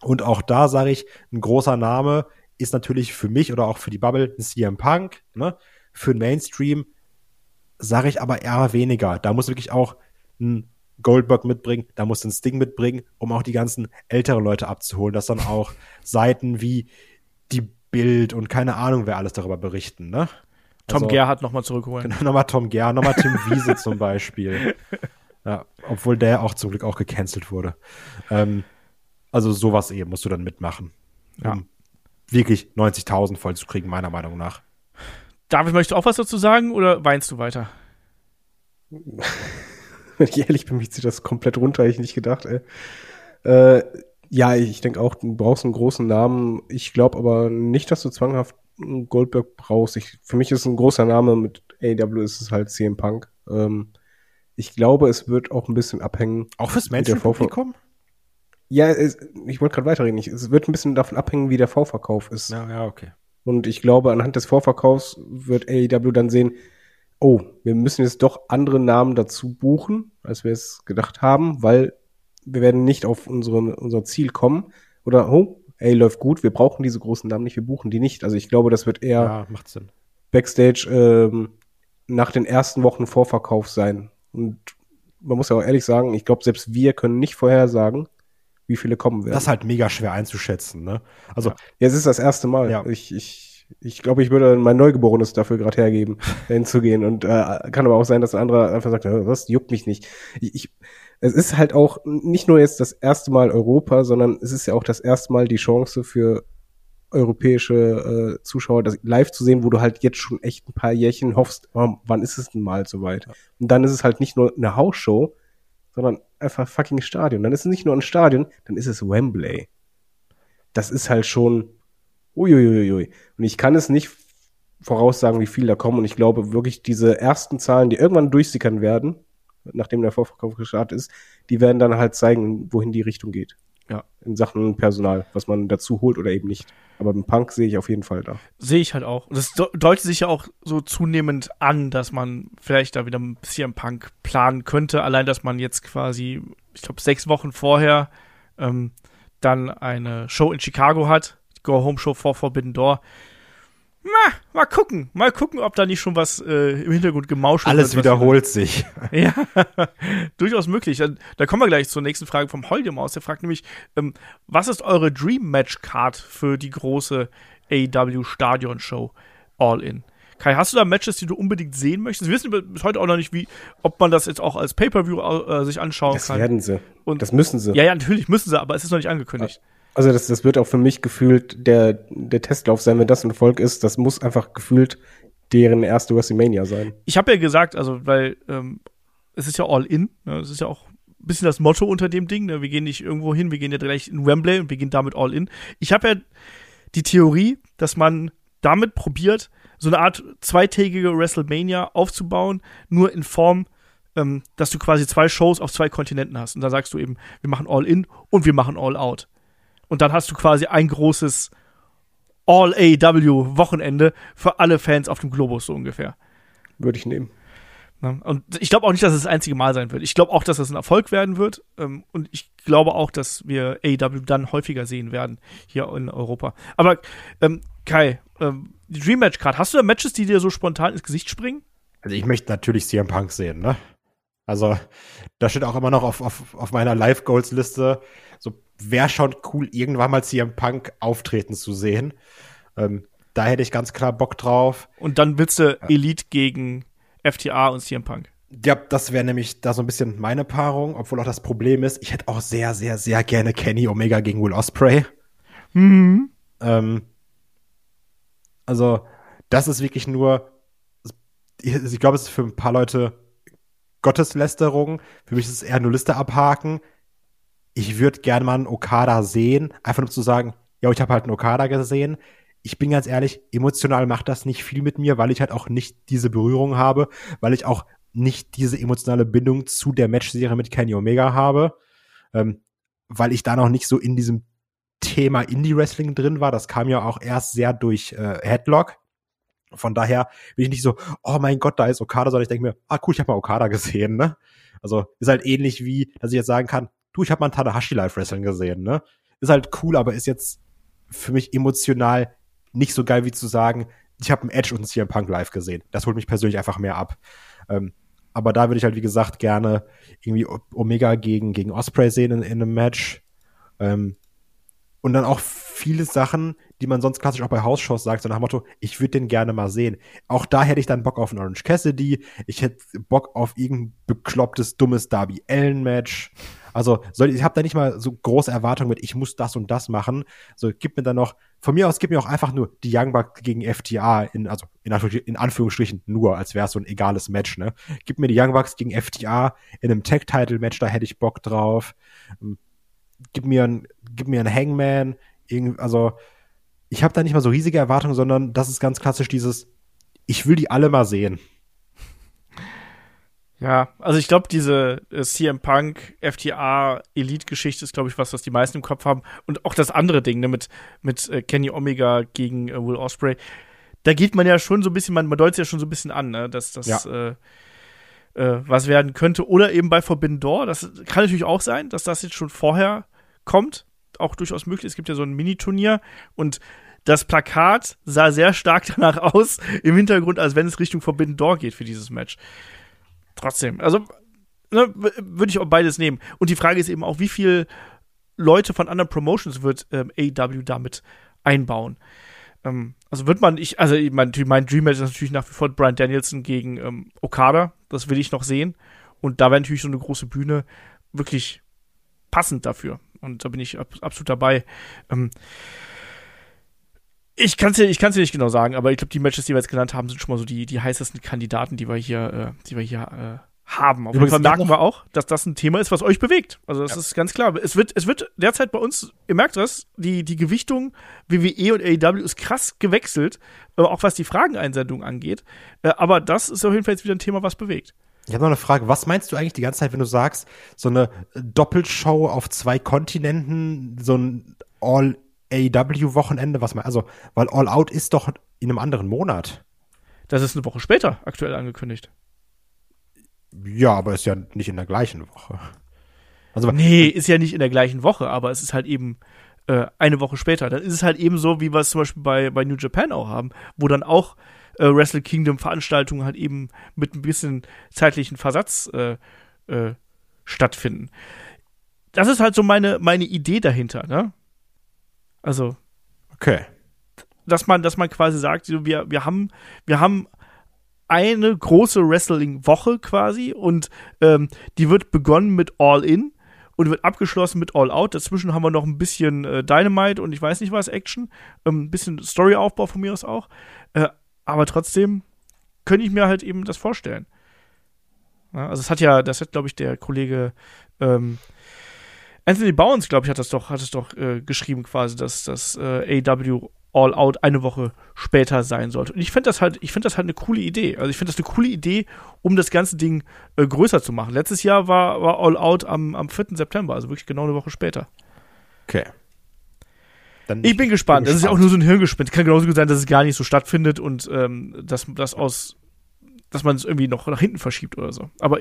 Und auch da sage ich, ein großer Name ist natürlich für mich oder auch für die Bubble ein CM Punk. Ne? Für den Mainstream sage ich aber eher weniger. Da muss wirklich auch ein Goldberg mitbringen, da muss ein Sting mitbringen, um auch die ganzen älteren Leute abzuholen, dass dann auch Seiten wie die Bild und keine Ahnung, wer alles darüber berichten, ne? Tom Also- Gerhardt nochmal zurückholen. Genau, nochmal Tom Gerr, nochmal Tim Wiese *laughs* zum Beispiel. Ja, obwohl der auch zum Glück auch gecancelt wurde. Ähm, also sowas eben musst du dann mitmachen. Ja. Um wirklich 90.000 voll zu kriegen, meiner Meinung nach. David, möchtest du auch was dazu sagen oder weinst du weiter? *laughs* Wenn ich ehrlich bin, mich zieht das komplett runter, hätte ich nicht gedacht, ey. Äh, ja, ich denke auch, du brauchst einen großen Namen. Ich glaube aber nicht, dass du zwanghaft einen Goldberg brauchst. Ich, für mich ist ein großer Name mit AW ist es halt CM Punk. Ähm, ich glaube, es wird auch ein bisschen abhängen. Auch fürs Mainstream-Publikum? Ja, es, ich wollte gerade weiterreden. Ich, es wird ein bisschen davon abhängen, wie der Vorverkauf ist. Ja, ja, okay. Und ich glaube, anhand des Vorverkaufs wird AEW dann sehen, oh, wir müssen jetzt doch andere Namen dazu buchen, als wir es gedacht haben, weil wir werden nicht auf unsere, unser Ziel kommen. Oder, oh, ey, läuft gut, wir brauchen diese großen Namen nicht, wir buchen die nicht. Also ich glaube, das wird eher Ja, macht Sinn. Backstage ähm, nach den ersten Wochen Vorverkauf sein. Und man muss ja auch ehrlich sagen, ich glaube, selbst wir können nicht vorhersagen, wie viele kommen werden. Das ist halt mega schwer einzuschätzen, ne? Also, Ja, es ist das erste Mal. Ja. Ich, ich, ich glaube, ich würde mein Neugeborenes dafür gerade hergeben, *laughs* dahin zu gehen. Und äh, kann aber auch sein, dass ein anderer einfach sagt, "Ja, was juckt mich nicht. Ich, ich, es ist halt auch nicht nur jetzt das erste Mal Europa, sondern es ist ja auch das erste Mal die Chance für europäische äh, Zuschauer, das live zu sehen, wo du halt jetzt schon echt ein paar Jährchen hoffst, oh, wann ist es denn mal soweit? Und dann ist es halt nicht nur eine Hausshow, sondern einfach fucking Stadion. Dann ist es nicht nur ein Stadion, dann ist es Wembley. Das ist halt schon uiuiui. Und ich kann es nicht voraussagen, wie viel da kommen. Und ich glaube wirklich, diese ersten Zahlen, die irgendwann durchsickern werden, nachdem der Vorverkauf gestartet ist, die werden dann halt zeigen, wohin die Richtung geht. Ja. In Sachen Personal, was man dazu holt oder eben nicht. Aber im Punk sehe ich auf jeden Fall da. Sehe ich halt auch. Und Das de- deutet sich ja auch so zunehmend an, dass man vielleicht da wieder ein bisschen Punk planen könnte. Allein, dass man jetzt quasi, ich glaube, sechs Wochen vorher ähm, dann eine Show in Chicago hat. Go Home Show for Forbidden Door. Na, mal gucken. Mal gucken, ob da nicht schon was äh, im Hintergrund gemauschelt alles wird. was- wiederholt sich. *laughs* Ja, *laughs* durchaus möglich. Dann- Da kommen wir gleich zur nächsten Frage vom Holdium aus. Der fragt nämlich, ähm, was ist eure Dream Match Card für die große AEW Stadion Show All In? Kai, hast du da Matches, die du unbedingt sehen möchtest? Wir wissen bis heute auch noch nicht, wie, ob man das jetzt auch als Pay-Per-View äh, sich anschauen Das kann. werden sie. Und- das müssen sie. ja, ja, natürlich müssen sie, aber es ist noch nicht angekündigt. Also das, das wird auch für mich gefühlt der, der Testlauf sein, wenn das ein Erfolg ist. Das muss einfach gefühlt deren erste WrestleMania sein. Ich habe ja gesagt, also, weil ähm, es ist ja all in, ne? es ist ja auch ein bisschen das Motto unter dem Ding, ne? wir gehen nicht irgendwo hin, wir gehen ja gleich in Wembley und wir gehen damit all in. Ich habe ja die Theorie, dass man damit probiert, so eine Art zweitägige WrestleMania aufzubauen, nur in Form, ähm, dass du quasi zwei Shows auf zwei Kontinenten hast. Und da sagst du eben, wir machen all in und wir machen all out. Und dann hast du quasi ein großes All AW Wochenende für alle Fans auf dem Globus so ungefähr. Würde ich nehmen. Ne? Und ich glaube auch nicht, dass es das einzige Mal sein wird. Ich glaube auch, dass es ein Erfolg werden wird. Ähm, und ich glaube auch, dass wir AEW dann häufiger sehen werden hier in Europa. Aber ähm, Kai, ähm, die Dream Match Card, hast du da Matches, die dir so spontan ins Gesicht springen? Also ich möchte natürlich CM Punk sehen, ne? Also, da steht auch immer noch auf, auf, auf meiner Live-Goals-Liste, so wäre schon cool, irgendwann mal CM Punk auftreten zu sehen. Ähm, da hätte ich ganz klar Bock drauf. Und dann willst du Elite gegen FTA und CM Punk. Ja, das wäre nämlich da so ein bisschen meine Paarung, obwohl auch das Problem ist, ich hätte auch sehr, sehr, sehr gerne Kenny Omega gegen Will Ospreay. Mhm. Ähm, also, das ist wirklich nur, ich, ich glaube, es ist für ein paar Leute Gotteslästerung. Für mich ist es eher nur Liste abhaken. Ich würde gerne mal einen Okada sehen, einfach nur zu sagen, ja, ich habe halt einen Okada gesehen. Ich bin ganz ehrlich, emotional macht das nicht viel mit mir, weil ich halt auch nicht diese Berührung habe, weil ich auch nicht diese emotionale Bindung zu der Matchserie mit Kenny Omega habe, ähm, weil ich da noch nicht so in diesem Thema Indie-Wrestling drin war. Das kam ja auch erst sehr durch äh, Headlock. Von daher bin ich nicht so, oh mein Gott, da ist Okada, sondern ich denke mir, ah cool, ich habe mal Okada gesehen, ne? Also ist halt ähnlich wie, dass ich jetzt sagen kann, du, ich habe mal ein Tanahashi Live Wrestling gesehen, ne? Ist halt cool, aber ist jetzt für mich emotional nicht so geil wie zu sagen, ich habe einen Edge und einen CM Punk live gesehen. Das holt mich persönlich einfach mehr ab. Ähm, aber da würde ich halt, wie gesagt, gerne irgendwie Omega gegen, gegen Osprey sehen in, in einem Match. Ähm, und dann auch viele Sachen, die man sonst klassisch auch bei Hausshows sagt, so nach dem Motto, ich würde den gerne mal sehen. Auch da hätte ich dann Bock auf ein Orange Cassidy, ich hätte Bock auf irgendein beklopptes, dummes Darby Allen Match. Also soll, ich habe da nicht mal so große Erwartungen mit, ich muss das und das machen. So, gib mir dann noch, von mir aus gib mir auch einfach nur die Young Bucks gegen FTA, in, also in, in Anführungsstrichen nur, als wäre es so ein egales Match, ne? Gib mir die Young Bucks gegen FTA in einem Tag-Title-Match, da hätte ich Bock drauf. Ähm, gib mir ein, gib mir ein Hangman, also ich habe da nicht mal so riesige Erwartungen, sondern das ist ganz klassisch dieses, ich will die alle mal sehen. Ja, also ich glaube, diese äh, CM Punk FTA Elite-Geschichte ist, glaube ich, was, was die meisten im Kopf haben. Und auch das andere Ding, ne, mit, mit äh, Kenny Omega gegen äh, Will Osprey. Da geht man ja schon so ein bisschen, man, man deutet ja schon so ein bisschen an, ne, dass das ja. äh, äh, was werden könnte. Oder eben bei Forbidden Door. Das kann natürlich auch sein, dass das jetzt schon vorher kommt. Auch durchaus möglich. Es gibt ja so ein Mini-Turnier und das Plakat sah sehr stark *laughs* danach aus im Hintergrund, als wenn es Richtung Forbidden Door geht für dieses Match. Trotzdem, also ne, würde ich auch beides nehmen. Und die Frage ist eben auch, wie viel Leute von anderen Promotions wird ähm, AEW damit einbauen. Ähm, also wird man, ich, also mein, mein Dream Match ist natürlich nach wie vor Brian Danielson gegen ähm, Okada. Das will ich noch sehen. Und da wäre natürlich so eine große Bühne wirklich passend dafür. Und da bin ich ab, absolut dabei. Ähm, ich kann es dir, ich kann's dir nicht genau sagen, aber ich glaube, die Matches, die wir jetzt genannt haben, sind schon mal so die, die heißesten Kandidaten, die wir hier, äh, die wir hier äh, haben. Auf jeden Fall merken wir auch, dass das ein Thema ist, was euch bewegt. Also das ja. ist ganz klar. Es wird, es wird derzeit bei uns, ihr merkt das, die, die Gewichtung WWE und AEW ist krass gewechselt, äh, auch was die Frageneinsendung angeht. Äh, aber das ist auf jeden Fall jetzt wieder ein Thema, was bewegt. Ich habe noch eine Frage. Was meinst du eigentlich die ganze Zeit, wenn du sagst, so eine Doppelshow auf zwei Kontinenten, so ein All AEW-Wochenende, was man, also, weil All Out ist doch in einem anderen Monat. Das ist eine Woche später aktuell angekündigt. Ja, aber ist ja nicht in der gleichen Woche. Also, nee, ist ja nicht in der gleichen Woche, aber es ist halt eben äh, eine Woche später. Dann ist es halt eben so, wie wir es zum Beispiel bei, bei New Japan auch haben, wo dann auch äh, Wrestle Kingdom Veranstaltungen halt eben mit ein bisschen zeitlichen Versatz äh, äh, stattfinden. Das ist halt so meine, meine Idee dahinter, ne? Also. Okay. Dass man, dass man quasi sagt, wir, wir haben, wir haben eine große Wrestling-Woche quasi und ähm, die wird begonnen mit All In und wird abgeschlossen mit All Out. Dazwischen haben wir noch ein bisschen äh, Dynamite und ich weiß nicht was, Action. Ähm, ein bisschen Storyaufbau von mir aus auch. Äh, aber trotzdem könnte ich mir halt eben das vorstellen. Ja, also es hat ja, das hat, glaube ich, der Kollege ähm, Anthony Bounds, glaube ich, hat das doch, hat es doch äh, geschrieben quasi, dass das äh, AW All Out eine Woche später sein sollte. Und ich finde das halt, ich finde das halt eine coole Idee. Also ich finde das eine coole Idee, um das ganze Ding äh, größer zu machen. Letztes Jahr war, war All Out am, am 4. September, also wirklich genau eine Woche später. Okay. Dann ich bin gespannt. Das ist ja auch nur so ein Hirngespinst. Kann genauso gut sein, dass es gar nicht so stattfindet und ähm, dass das aus, dass man es irgendwie noch nach hinten verschiebt oder so. Aber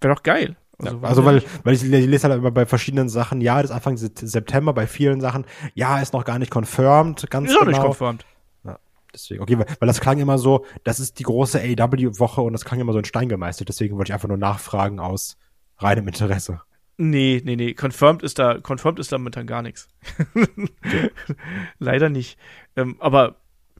wäre doch geil. Also, ja, also weil, weil ich lese halt immer bei verschiedenen Sachen, ja, das ist Anfang September, bei vielen Sachen, ja, ist noch gar nicht confirmed, ganz ist genau. nicht confirmed. Ja, deswegen, okay, weil, weil das klang immer so, das ist die große AEW-Woche und das klang immer so in Stein gemeißelt, deswegen wollte ich einfach nur nachfragen aus reinem Interesse. Nee, nee, nee. Confirmed ist da, confirmed ist da momentan gar nichts. *laughs* Leider nicht. Ähm, aber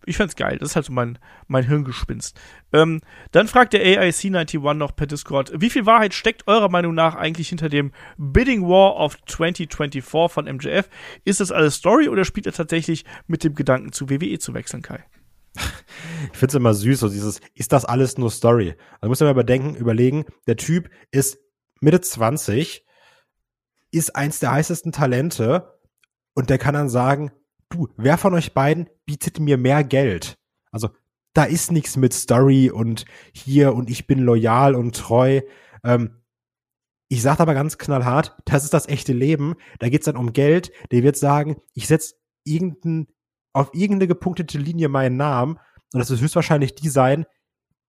ich fand's geil. Das ist halt so mein, mein Hirngespinst. Ähm, dann fragt der AIC91 noch per Discord, wie viel Wahrheit steckt eurer Meinung nach eigentlich hinter dem Bidding War of 2024 von MJF? Ist das alles Story oder spielt er tatsächlich mit dem Gedanken zu WWE zu wechseln, Kai? Ich find's immer süß, so dieses, ist das alles nur Story? Also muss man mal überdenken, überlegen, der Typ ist Mitte 20, ist eins der heißesten Talente und der kann dann sagen, du, wer von euch beiden bietet mir mehr Geld? Also da ist nichts mit Story und hier und ich bin loyal und treu. Ähm, ich sage aber ganz knallhart, das ist das echte Leben. Da geht's dann um Geld. Der wird sagen, ich setz irgendein, auf irgendeine gepunktete Linie meinen Namen und das wird höchstwahrscheinlich die sein,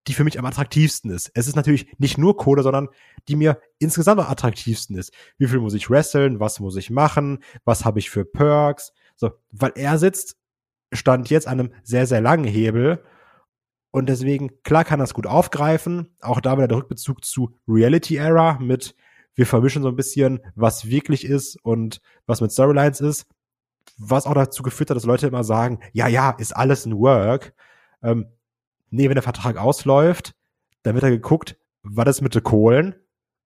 die für mich am attraktivsten ist. Es ist natürlich nicht nur Kohle, sondern die mir insgesamt am attraktivsten ist. Wie viel muss ich wresteln? Was muss ich machen? Was habe ich für Perks? So, weil er sitzt, stand jetzt an einem sehr, sehr langen Hebel. Und deswegen, klar kann das gut aufgreifen. Auch da wieder der Rückbezug zu Reality Era mit, wir vermischen so ein bisschen, was wirklich ist und was mit Storylines ist. Was auch dazu geführt hat, dass Leute immer sagen, ja, ja, ist alles ein Work. Ähm, nee, wenn der Vertrag ausläuft, dann wird er geguckt, was ist mit den Kohlen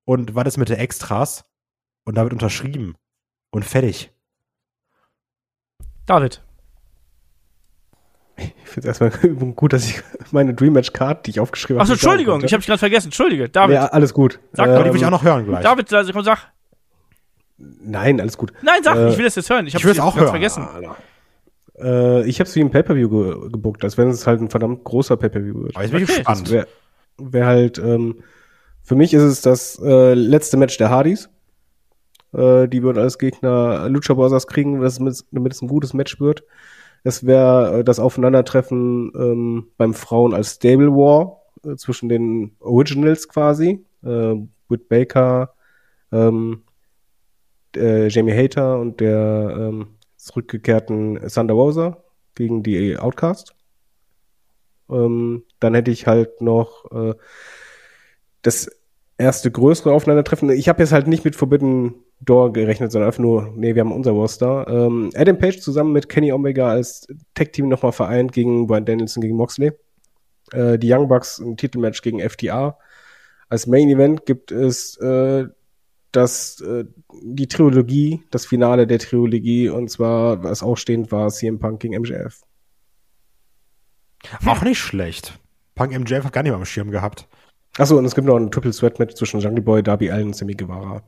und was ist mit den Extras und da wird unterschrieben und fertig. David. Ich finde es erstmal *laughs* gut, dass ich meine Dream Match Card, die ich aufgeschrieben habe. Achso, Entschuldigung, ich habe dich gerade vergessen. Entschuldige, David. Ja, alles gut. Sag Aber die will Ähm, ich auch noch hören gleich. David, also komm, sag. Nein, alles gut. Nein, sag, Äh, ich will das jetzt hören. Ich, ich jetzt auch ganz hören. vergessen. Äh, ich habe es wie ein Pay-Per-View ge gebuckt, als wenn es halt ein verdammt großer Pay-Per-View wird. Aber jetzt bin ich Okay. gespannt. Wäre wär halt, ähm, für mich ist es das äh, letzte Match der Hardys. Äh, die würden als Gegner Lucha Brothers kriegen, das mit, damit es ein gutes Match wird. Es wäre äh, das Aufeinandertreffen ähm, beim Frauen als Stable War äh, zwischen den Originals quasi. Äh, Britt Baker, ähm, äh, Jamie Hater und der ähm, zurückgekehrten Thunder Rosa gegen die Outcast. Ähm, dann hätte ich halt noch äh, das erste größere Aufeinandertreffen. Ich habe jetzt halt nicht mit Forbidden Door gerechnet, sondern einfach nur, nee, wir haben unser Roster. Ähm, Adam Page zusammen mit Kenny Omega als Tag-Team nochmal vereint gegen Brian Danielson gegen Moxley. Äh, die Young Bucks ein Titelmatch gegen FTA. Als Main Event gibt es äh, das, äh, die Trilogie, das Finale der Trilogie, und zwar, was ausstehend war, CM Punk gegen MJF. Auch nicht schlecht. Punk MJF hat gar nicht mal am Schirm gehabt. Achso, und es gibt noch ein Triple Sweat Match zwischen Jungle Boy, Darby Allen und Sammy Guevara.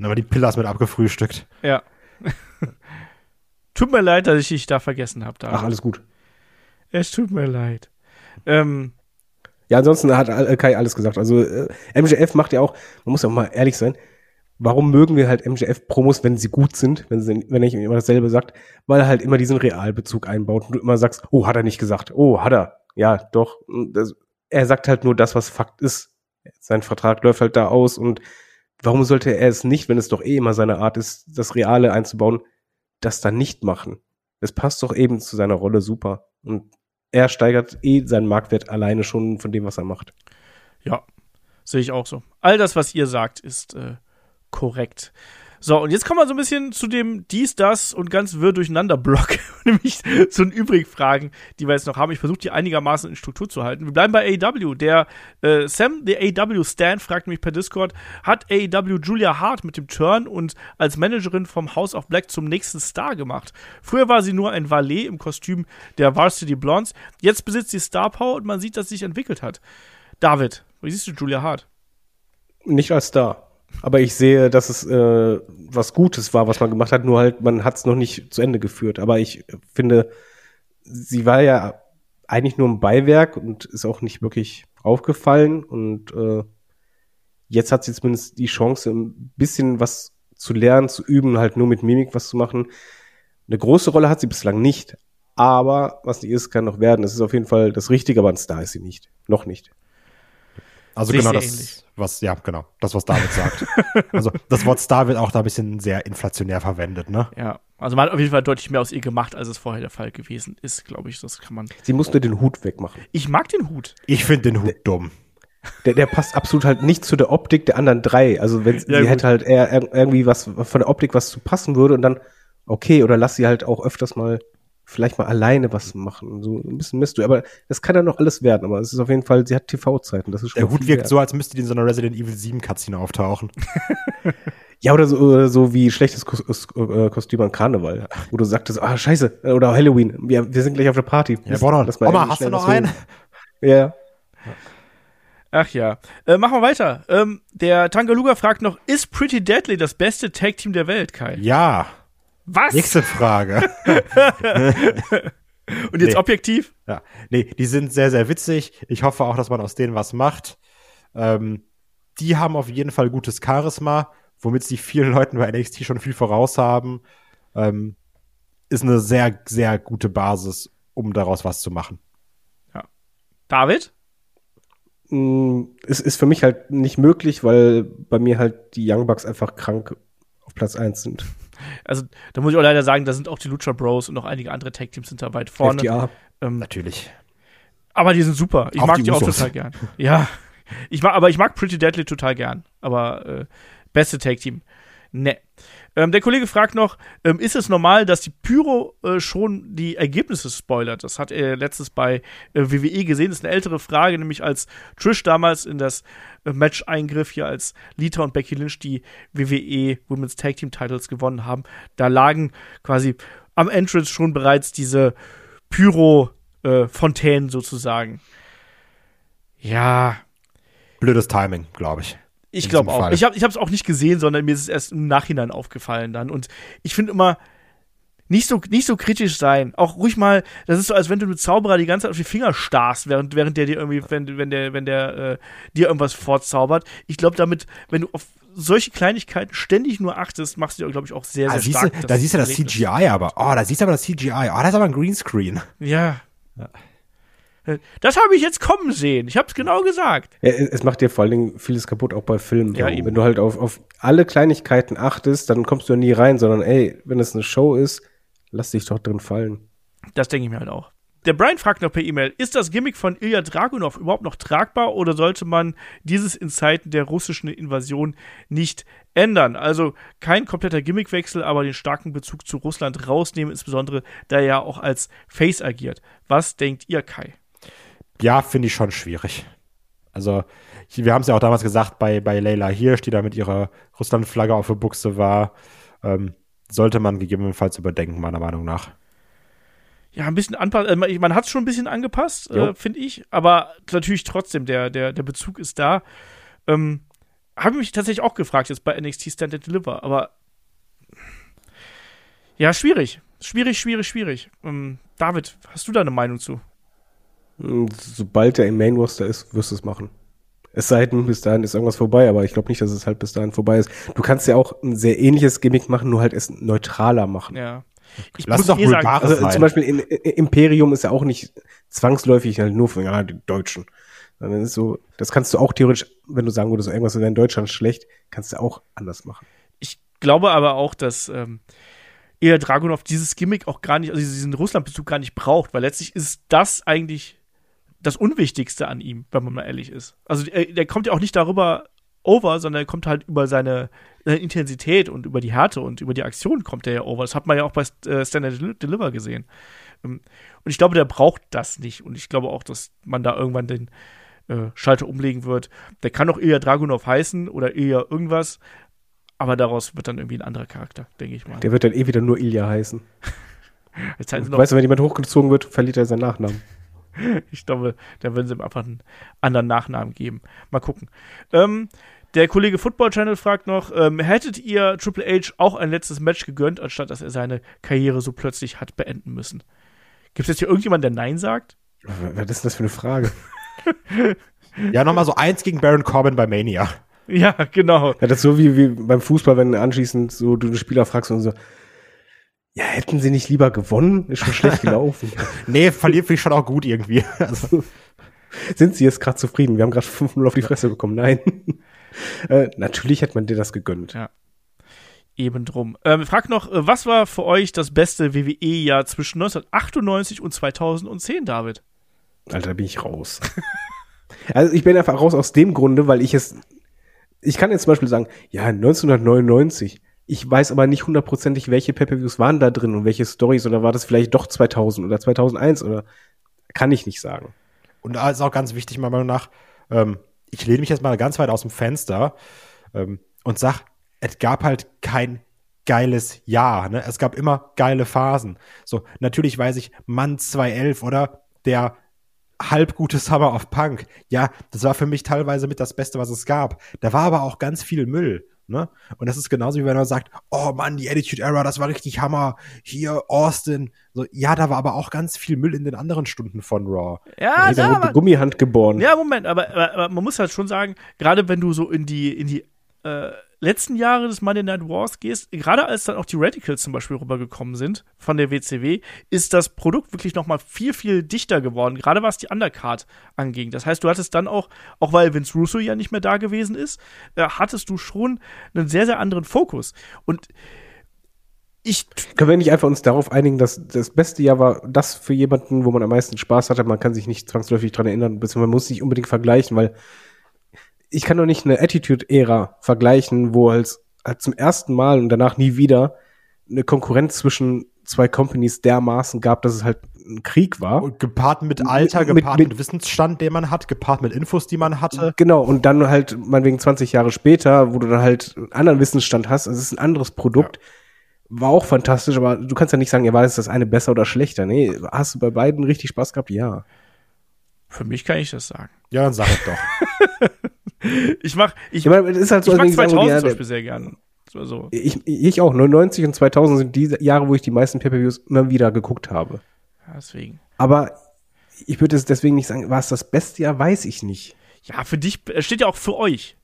Dann haben wir die Pillars mit abgefrühstückt. Ja. *laughs* tut mir leid, dass ich dich da vergessen habe. Ach, alles gut. Es tut mir leid. Ähm, Ja, ansonsten hat Al- Kai alles gesagt. Also äh, MJF macht ja auch, man muss ja auch mal ehrlich sein, warum mögen wir halt MJF-Promos, wenn sie gut sind, wenn, sie, wenn er nicht immer dasselbe sagt, weil er halt immer diesen Realbezug einbaut und du immer sagst, oh, hat er nicht gesagt, oh, hat er. Ja, doch. Das, er sagt halt nur das, was Fakt ist. Sein Vertrag läuft halt da aus und warum sollte er es nicht, wenn es doch eh immer seine Art ist, das Reale einzubauen, das dann nicht machen? Es passt doch eben zu seiner Rolle super. Und er steigert eh seinen Marktwert alleine schon von dem, was er macht. ja, sehe ich auch so. All das, was ihr sagt, ist äh, korrekt. So, und jetzt kommen wir so ein bisschen zu dem dies, das und ganz wirr durcheinander Block. *laughs* Nämlich zu den übrigen Fragen, die wir jetzt noch haben. Ich versuche die einigermaßen in Struktur zu halten. Wir bleiben bei AEW. Der äh, Sam, der AEW Stan, fragt mich per Discord, hat AEW Julia Hart mit dem Turn und als Managerin vom House of Black zum nächsten Star gemacht. Früher war sie nur ein Valet im Kostüm der Varsity Blondes. Jetzt besitzt sie Star Power und man sieht, dass sie sich entwickelt hat. David, wie siehst du Julia Hart? Nicht als Star. Aber ich sehe, dass es äh, was Gutes war, was man gemacht hat, nur halt, man hat es noch nicht zu Ende geführt. Aber ich finde, sie war ja eigentlich nur ein Beiwerk und ist auch nicht wirklich aufgefallen. Und äh, jetzt hat sie zumindest die Chance, ein bisschen was zu lernen, zu üben, halt nur mit Mimik was zu machen. Eine große Rolle hat sie bislang nicht. Aber was nicht ist, kann noch werden. Es ist auf jeden Fall das Richtige, aber ein Star ist sie nicht. Noch nicht. Also Sehe genau das, ähnlich. was, ja, genau, das, was David sagt. *laughs* also das Wort Star wird auch da ein bisschen sehr inflationär verwendet, ne? Ja, also man hat auf jeden Fall deutlich mehr aus ihr gemacht, als es vorher der Fall gewesen ist, glaube ich. Das kann man. Sie muss nur den Hut wegmachen. Ich mag den Hut. Ich finde den Hut dumm. Der, der passt absolut halt nicht zu der Optik der anderen drei. Also wenn Ja, sie gut. hätte halt eher ir- irgendwie was von der Optik was zu passen würde und dann okay oder lass sie halt auch öfters mal vielleicht mal alleine was machen, so ein bisschen Mist. Aber das kann ja noch alles werden. Aber es ist auf jeden Fall, sie hat TV-Zeiten. Das ist schon Der Hut wirkt wert. so, als müsste die in so einer Resident Evil 7 Cutscene auftauchen. *laughs* Ja oder so, oder so wie schlechtes Kos Kos äh, Kostüm an Karneval, wo du sagtest, ah scheiße äh, oder Halloween, wir, wir sind gleich auf der Party. Ja, Bonner, Lass mal Oma, hast du noch einen? *laughs* Ja. Ach ja. Äh, machen wir weiter. Ähm, der Tangaluga fragt noch, ist Pretty Deadly das beste Tag-Team der Welt, Kai? Ja. Was? Nächste Frage. *laughs* Und jetzt Nee. objektiv? Ja, nee, die sind sehr, sehr witzig. Ich hoffe auch, dass man aus denen was macht. Ähm, die haben auf jeden Fall gutes Charisma, womit sie vielen Leuten bei NXT schon viel voraus haben. Ähm, ist eine sehr, sehr gute Basis, um daraus was zu machen. David? Mm, Es ist für mich halt nicht möglich, weil bei mir halt die Young Bucks einfach krank auf Platz 1 sind. Also, da muss ich auch leider sagen, da sind auch die Lucha Bros und noch einige andere Tag-Teams sind da weit vorne. FDA. Ähm, Natürlich. aber die sind super. Ich Auch mag die die, auch total gern. Ja. Ich mag, aber ich mag Pretty Deadly total gern. Aber äh, beste Tag-Team. Ne. Ähm, der Kollege fragt noch, ähm, ist es normal, dass die Pyro äh, schon die Ergebnisse spoilert? Das hat er letztens bei äh, WWE gesehen. Das ist eine ältere Frage, nämlich als Trish damals in das äh, Match eingriff, hier als Lita und Becky Lynch die WWE Women's Tag Team Titles gewonnen haben. Da lagen quasi am Entrance schon bereits diese Pyro-Fontänen sozusagen. Ja, Blödes Timing, glaube ich. Ich glaube auch. Fall. Ich habe es auch nicht gesehen, sondern mir ist es erst im Nachhinein aufgefallen dann. Und ich finde immer, nicht so, nicht so kritisch sein. Auch ruhig mal, das ist so, als wenn du einem Zauberer die ganze Zeit auf die Finger starrst, während, während der dir irgendwie, wenn, wenn der, wenn der äh, dir irgendwas vorzaubert. Ich glaube, damit, wenn du auf solche Kleinigkeiten ständig nur achtest, machst du dir, glaube ich, auch sehr, sehr Ah, siehst stark. du, da siehst du das. CGI aber. Oh, da siehst du aber das CGI. Oh, das ist aber ein Greenscreen. Ja. Das habe ich jetzt kommen sehen. Ich habe es genau gesagt. Ja, es macht dir vor allen Dingen vieles kaputt, auch bei Filmen. Ja. Wenn du halt auf, auf alle Kleinigkeiten achtest, dann kommst du ja nie rein, sondern ey, wenn es eine Show ist, lass dich doch drin fallen. Das denke ich mir halt auch. Der Brian fragt noch per E-Mail, ist das Gimmick von Ilya Dragunov überhaupt noch tragbar oder sollte man dieses in Zeiten der russischen Invasion nicht ändern? Also kein kompletter Gimmickwechsel, aber den starken Bezug zu Russland rausnehmen, insbesondere da er ja auch als Face agiert. Was denkt ihr, Kai? Ja, finde ich schon schwierig. Also, wir haben es ja auch damals gesagt bei, bei Leila Hirsch, die da mit ihrer Russland-Flagge auf der Buchse war. Ähm, sollte man gegebenenfalls überdenken, meiner Meinung nach. Ja, ein bisschen anpassen. Äh, man- hat es schon ein bisschen angepasst, äh, finde ich. Aber natürlich trotzdem, der, der, der Bezug ist da. Ähm, Habe mich tatsächlich auch gefragt jetzt bei NXT Stand and Deliver. Aber ja, schwierig. Schwierig, schwierig, schwierig. Ähm, David, hast du da eine Meinung zu? Und sobald er im Main Roster ist, wirst du es machen. Es sei denn, bis dahin ist irgendwas vorbei, aber ich glaube nicht, dass es halt bis dahin vorbei ist. Du kannst ja auch ein sehr ähnliches Gimmick machen, nur halt es neutraler machen. Ja. Ich Lass muss doch eh sagen, Also sein. zum Beispiel in, in, Imperium ist ja auch nicht zwangsläufig halt nur für ja, die Deutschen. Sondern ist so, das kannst du auch theoretisch, wenn du sagen würdest, irgendwas ist in Deutschland schlecht, kannst du auch anders machen. ich glaube aber auch, dass ähm, Ilya Dragunov dieses Gimmick auch gar nicht, also diesen Russland-Bezug gar nicht braucht, weil letztlich ist das eigentlich das Unwichtigste an ihm, wenn man mal ehrlich ist. Also er, der kommt ja auch nicht darüber over, sondern er kommt halt über seine, seine Intensität und über die Härte und über die Aktion kommt er ja over. Das hat man ja auch bei äh, Stand and Del- Deliver gesehen. Ähm, und ich glaube, der braucht das nicht. Und ich glaube auch, dass man da irgendwann den äh, Schalter umlegen wird. Der kann auch Ilya Dragunov heißen oder Ilya irgendwas, aber daraus wird dann irgendwie ein anderer Charakter, denke ich mal. Der wird dann eh wieder nur Ilya heißen. *laughs* Weißt du, wenn jemand hochgezogen wird, verliert er seinen Nachnamen. *laughs* ich glaube, da würden sie ihm einfach einen anderen Nachnamen geben. Mal gucken. Ähm, der Kollege Football Channel fragt noch, ähm, hättet ihr Triple H auch ein letztes Match gegönnt, anstatt dass er seine Karriere so plötzlich hat beenden müssen? Gibt es jetzt hier irgendjemanden, der Nein sagt? Was ist das für eine Frage? *laughs* Ja, nochmal so eins gegen Baron Corbin bei Mania. Ja, genau. Ja, das ist so wie, wie beim Fußball, wenn anschließend so du den Spieler fragst und so, ja, hätten sie nicht lieber gewonnen? Ist schon schlecht gelaufen. *laughs* Nee, verliert finde ich schon auch gut irgendwie. Also, Sind sie jetzt gerade zufrieden? Wir haben gerade 5-0 auf die Fresse bekommen. Nein. *laughs* äh, natürlich hätte man dir das gegönnt. Ja. Eben drum. Ähm, fragt noch, äh, was war für euch das beste WWE-Jahr zwischen 1998 und 2010, David? Alter, da bin ich raus. *laughs* also ich bin einfach raus aus dem Grunde, weil ich es, ich kann jetzt zum Beispiel sagen, ja, 1999. Ich weiß aber nicht hundertprozentig, welche Pay-Per-Views waren da drin und welche Stories oder war das vielleicht doch 2000 oder 2001 oder kann ich nicht sagen. und da ist auch ganz wichtig, meiner Meinung nach, ähm, ich lehne mich jetzt mal ganz weit aus dem Fenster ähm, und sag, es gab halt kein geiles Jahr. Ne? Es gab immer geile Phasen. So, natürlich weiß ich, Mann 211 oder der halbgute Summer of Punk. Ja, das war für mich teilweise mit das Beste, was es gab. Da war aber auch ganz viel Müll. Ne? Und das ist genauso wie wenn man sagt, oh Mann, die Attitude Era, das war richtig Hammer. Hier, Austin. So, ja, da war aber auch ganz viel Müll in den anderen Stunden von Raw. Ja, wurde aber, Gummihand geboren. ja, Moment, aber, aber, aber man muss halt schon sagen, gerade wenn du so in die, in die äh, letzten Jahre des Monday Night Wars gehst, gerade als dann auch die Radicals zum Beispiel rübergekommen sind von der WCW, ist das Produkt wirklich noch mal viel, viel dichter geworden, gerade was die Undercard anging. Das heißt, du hattest dann auch, auch weil Vince Russo ja nicht mehr da gewesen ist, äh, hattest du schon einen sehr, sehr anderen Fokus. Und ich Können wir nicht einfach uns darauf einigen, dass das beste Jahr war das für jemanden, wo man am meisten Spaß hatte? Man kann sich nicht zwangsläufig dran erinnern, beziehungsweise man muss sich unbedingt vergleichen, weil ich kann doch nicht eine Attitude-Ära vergleichen, wo als, als zum ersten Mal und danach nie wieder eine Konkurrenz zwischen zwei Companies dermaßen gab, dass es halt ein Krieg war. Und gepaart mit Alter, Mit- gepaart mit- mit, Wissensstand, den man hat, gepaart mit Infos, die man hatte. Genau, und dann halt meinetwegen 20 Jahre später, wo du dann halt einen anderen Wissensstand hast, es ist ein anderes Produkt, war auch fantastisch, aber du kannst ja nicht sagen, ja, war jetzt das eine besser oder schlechter. Nee, hast du bei beiden richtig Spaß gehabt? Ja. für mich kann ich das sagen. Ja, dann sag es doch. *laughs* *laughs* Ich mach, ich, Ich meine, es ist halt so, ich mag als wenn ich 2000 sage, ja, zum Beispiel sehr gern. So, ich, ich auch. 99 und 2000 sind die Jahre, wo ich die meisten Pay-Per-Views immer wieder geguckt habe. Ja, deswegen. Aber ich würde es deswegen nicht sagen, war es das beste Jahr, weiß ich nicht. Ja, für dich, es steht ja auch für euch.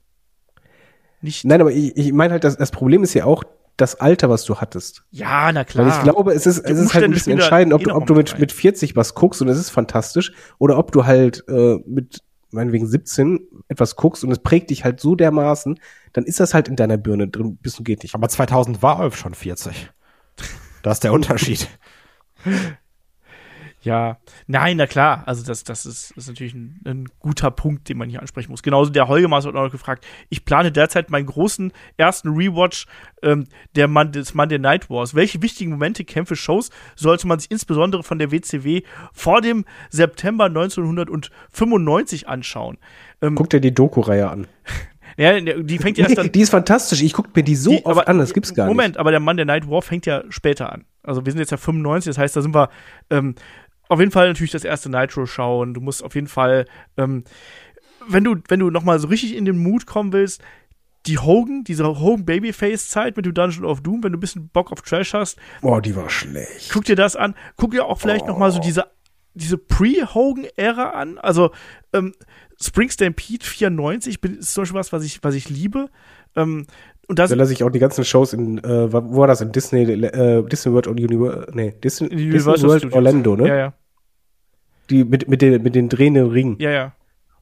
Nicht, Nein, aber ich, ich meine halt, das, das Problem ist ja auch das Alter, was du hattest. ja, na klar. Weil ich glaube, es ist, Die es ist halt ein bisschen entscheidend, ob eh du, noch ob du mit mit, rein. mit 40 was guckst und es ist fantastisch, oder ob du halt äh, mit meinetwegen 17 etwas guckst und es prägt dich halt so dermaßen, dann ist das halt in deiner Birne drin, bis du geht nicht. Aber 2000 war Olf schon 40. Das ist der Unterschied. *laughs* Ja, nein, na klar. Also das, das ist, ist natürlich ein, ein guter Punkt, den man hier ansprechen muss. Genauso der Holgemars hat auch noch gefragt. Ich plane derzeit meinen großen ersten Rewatch ähm, der Mon des Monday Night Wars. Welche wichtigen Momente, Kämpfe, Shows sollte man sich insbesondere von der WCW vor dem September 1995 anschauen? Ähm, Guck dir die Doku-Reihe an. *laughs* ja, die fängt erst dann *laughs* die ist fantastisch. Ich guck mir die so Die- oft an, das gibt's gar Moment, nicht. aber der Monday Night War fängt ja später an. Also wir sind jetzt ja 95, das heißt, da sind wir ähm, auf jeden Fall natürlich das erste Nitro schauen. Du musst auf jeden Fall, ähm, wenn du, wenn du nochmal so richtig in den Mut kommen willst, die Hogan, diese Hogan Babyface Zeit mit dem Dungeon of Doom, wenn du ein bisschen Bock auf Trash hast, Boah, die war schlecht. guck dir das an. Guck dir auch vielleicht noch mal so diese, diese Pre-Hogan-Ära an. Also ähm, Spring Stampede 94 bin- ist zum Beispiel was, was ich, was ich liebe. Ähm, und das Da lasse ich auch die ganzen Shows in, äh, wo war das in Disney, äh, Disney World Universal, nee, Disney, die Disney World Studios. Orlando, ne? Ja, ja. Die mit, mit den, mit den drehenden Ringen. Ja, ja.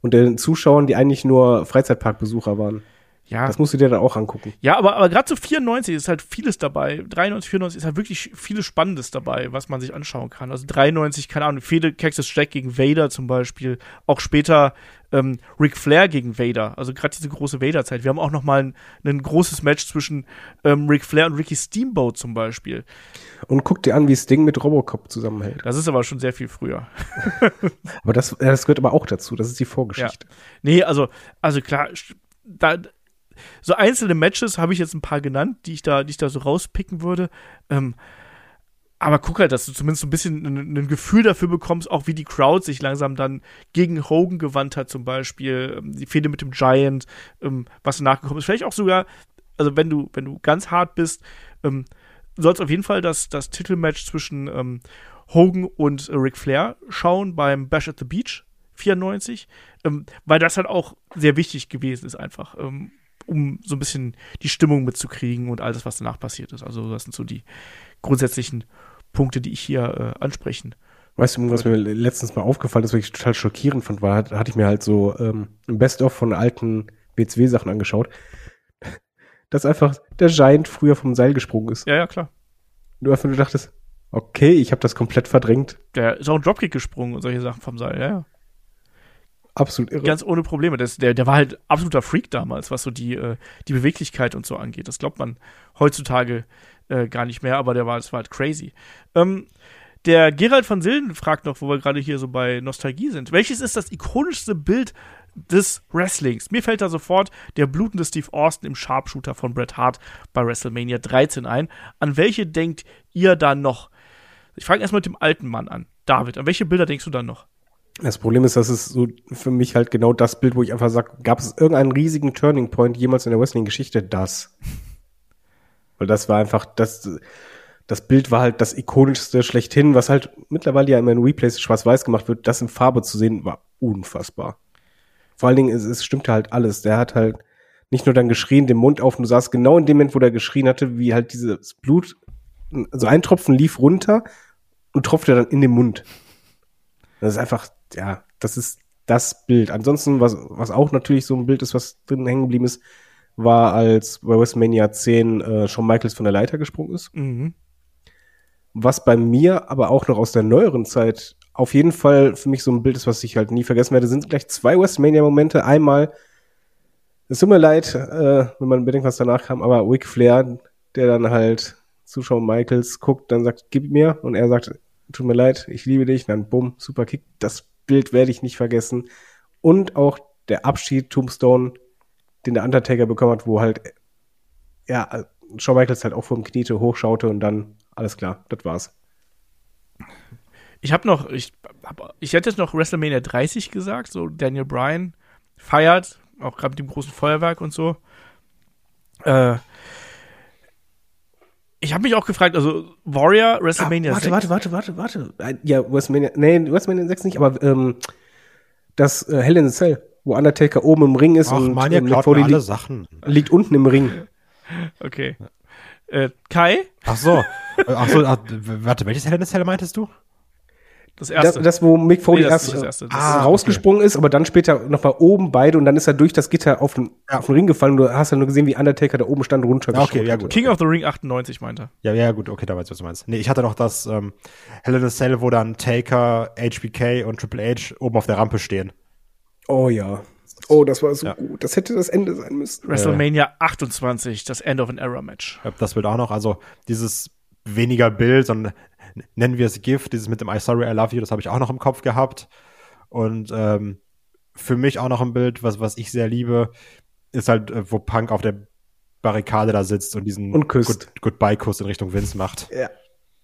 Und den Zuschauern, die eigentlich nur Freizeitparkbesucher waren. Ja, Das musst du dir dann auch angucken. ja aber, aber gerade so 94 ist halt vieles dabei. 93, 94 ist halt wirklich vieles Spannendes dabei, was man sich anschauen kann. Also 93, keine Ahnung, viele Cactus Jack gegen Vader zum Beispiel. Auch später ähm, Ric Flair gegen Vader. Also gerade diese große Vader-Zeit. Wir haben auch noch mal ein, ein großes Match zwischen ähm, Ric Flair und Ricky Steamboat zum Beispiel. Und guck dir an, wie Sting mit Robocop zusammenhält. Das ist aber schon sehr viel früher. *laughs* Aber das, ja, das gehört aber auch dazu. Das ist die Vorgeschichte. Nee, also, also klar, da, so einzelne Matches habe ich jetzt ein paar genannt, die ich da, die ich da so rauspicken würde. Ähm, aber guck halt, dass du zumindest so ein bisschen ein, ein Gefühl dafür bekommst, auch wie die Crowd sich langsam dann gegen Hogan gewandt hat, zum Beispiel. Ähm, die Fehde mit dem Giant, ähm, was nachgekommen ist. Vielleicht auch sogar, also wenn du, wenn du ganz hart bist, ähm, sollst auf jeden Fall das, das Titelmatch zwischen ähm, Hogan und äh, Ric Flair schauen beim Bash at the Beach 94, ähm, weil das halt auch sehr wichtig gewesen ist, einfach, ähm, um so ein bisschen die Stimmung mitzukriegen und all das, was danach passiert ist. Also, das sind so die grundsätzlichen Punkte, die ich hier äh, ansprechen. Weißt du, was mir letztens mal aufgefallen ist, was ich total schockierend fand, war, hatte ich mir halt so ähm, ein Best-of von alten WCW-Sachen angeschaut, *laughs* dass einfach der Giant früher vom Seil gesprungen ist. Ja, ja, klar. Du einfach nur dachtest, okay, ich habe das komplett verdrängt. Der ist auch ein Dropkick gesprungen und solche Sachen vom Seil, ja, ja. Absolut irre. Ganz ohne Probleme. Das, der, der war halt absoluter Freak damals, was so die, äh, die Beweglichkeit und so angeht. Das glaubt man heutzutage äh, gar nicht mehr, aber der war, das war halt crazy. Ähm, der Gerald von Silden fragt noch, wo wir gerade hier so bei Nostalgie sind. Welches ist das ikonischste Bild des Wrestlings? Mir fällt da sofort der blutende Steve Austin im Sharpshooter von Bret Hart bei WrestleMania 13 ein. An welche denkt ihr da noch? Ich fange erstmal mit dem alten Mann an. David, an welche Bilder denkst du dann noch? Das Problem ist, dass es so für mich halt genau das Bild, wo ich einfach sage, gab es irgendeinen riesigen Turning Point jemals in der Wrestling-Geschichte? Das. Weil das war einfach, das, das Bild war halt das ikonischste schlechthin, was halt mittlerweile ja immer in Replays schwarz-weiß gemacht wird, das in Farbe zu sehen, war unfassbar. Vor allen Dingen, es, es stimmte halt alles. Der hat halt nicht nur dann geschrien, den Mund auf du saßt genau in dem Moment, wo der geschrien hatte, wie halt dieses Blut, so ein Tropfen lief runter und tropfte dann in den Mund. Das ist einfach, ja, das ist das Bild. Ansonsten, was, was auch natürlich so ein Bild ist, was drin hängen geblieben ist, war, als bei WrestleMania 10 äh, Shawn Michaels von der Leiter gesprungen ist. Mhm. Was bei mir aber auch noch aus der neueren Zeit auf jeden Fall für mich so ein Bild ist, was ich halt nie vergessen werde, sind gleich zwei WrestleMania-Momente. Einmal, es tut mir leid, äh, wenn man bedenkt, was danach kam, aber Ric Flair, der dann halt zu Shawn Michaels guckt, dann sagt, gib mir, und er sagt, tut mir leid, ich liebe dich, und dann bumm, super Kick. Das Bild werde ich nicht vergessen. Und auch der Abschied, Tombstone, den der Undertaker bekommen hat, wo halt, ja, Shawn Michaels halt auch vom Kniete hochschaute und dann, alles klar, das war's. Ich habe noch, ich, hab, ich hätte jetzt noch WrestleMania 30 gesagt, so Daniel Bryan feiert, auch gerade mit dem großen Feuerwerk und so. Äh, ich habe mich auch gefragt, also Warrior, WrestleMania Ah, warte, 6. warte, warte, warte, warte. Äh, Ja, WrestleMania, nee, WrestleMania 6 nicht, aber ähm, das äh, Hell in a Cell, wo Undertaker oben im Ring ist Ach, und Mania äh, Mick Foley mir alle liegt, Sachen. liegt unten im Ring. *laughs* Okay. Äh, Kai, Ach so. Äh, Ach so, ach, warte, welches Hell in Cell meintest du? das Das, erste. das, wo Mick Foley Nee, das erst nicht das äh, erste. Das ah, rausgesprungen ist, aber dann später noch mal oben beide und dann ist er durch das Gitter auf den, auf den Ring gefallen. Du hast ja nur gesehen, wie Undertaker da oben stand runter. Ja, okay, ja, gut. King of the Ring 98 meinte. Ja, ja, gut, okay, da weißt du, was du meinst. Nee, ich hatte noch das ähm, Hell in a Cell, wo dann Taker, HBK und Triple H oben auf der Rampe stehen. Oh ja. Oh, das war so Ja. gut. Das hätte das Ende sein müssen. WrestleMania 28, das End of an Era Match. Das Bild auch noch. Also dieses weniger Bild, sondern nennen wir es GIF, dieses mit dem I sorry, I love you, das habe ich auch noch im Kopf gehabt. Und ähm, für mich auch noch ein Bild, was, was ich sehr liebe, ist halt, äh, wo Punk auf der Barrikade da sitzt und diesen Und. Good- Goodbye-Kuss in Richtung Vince macht. Ja.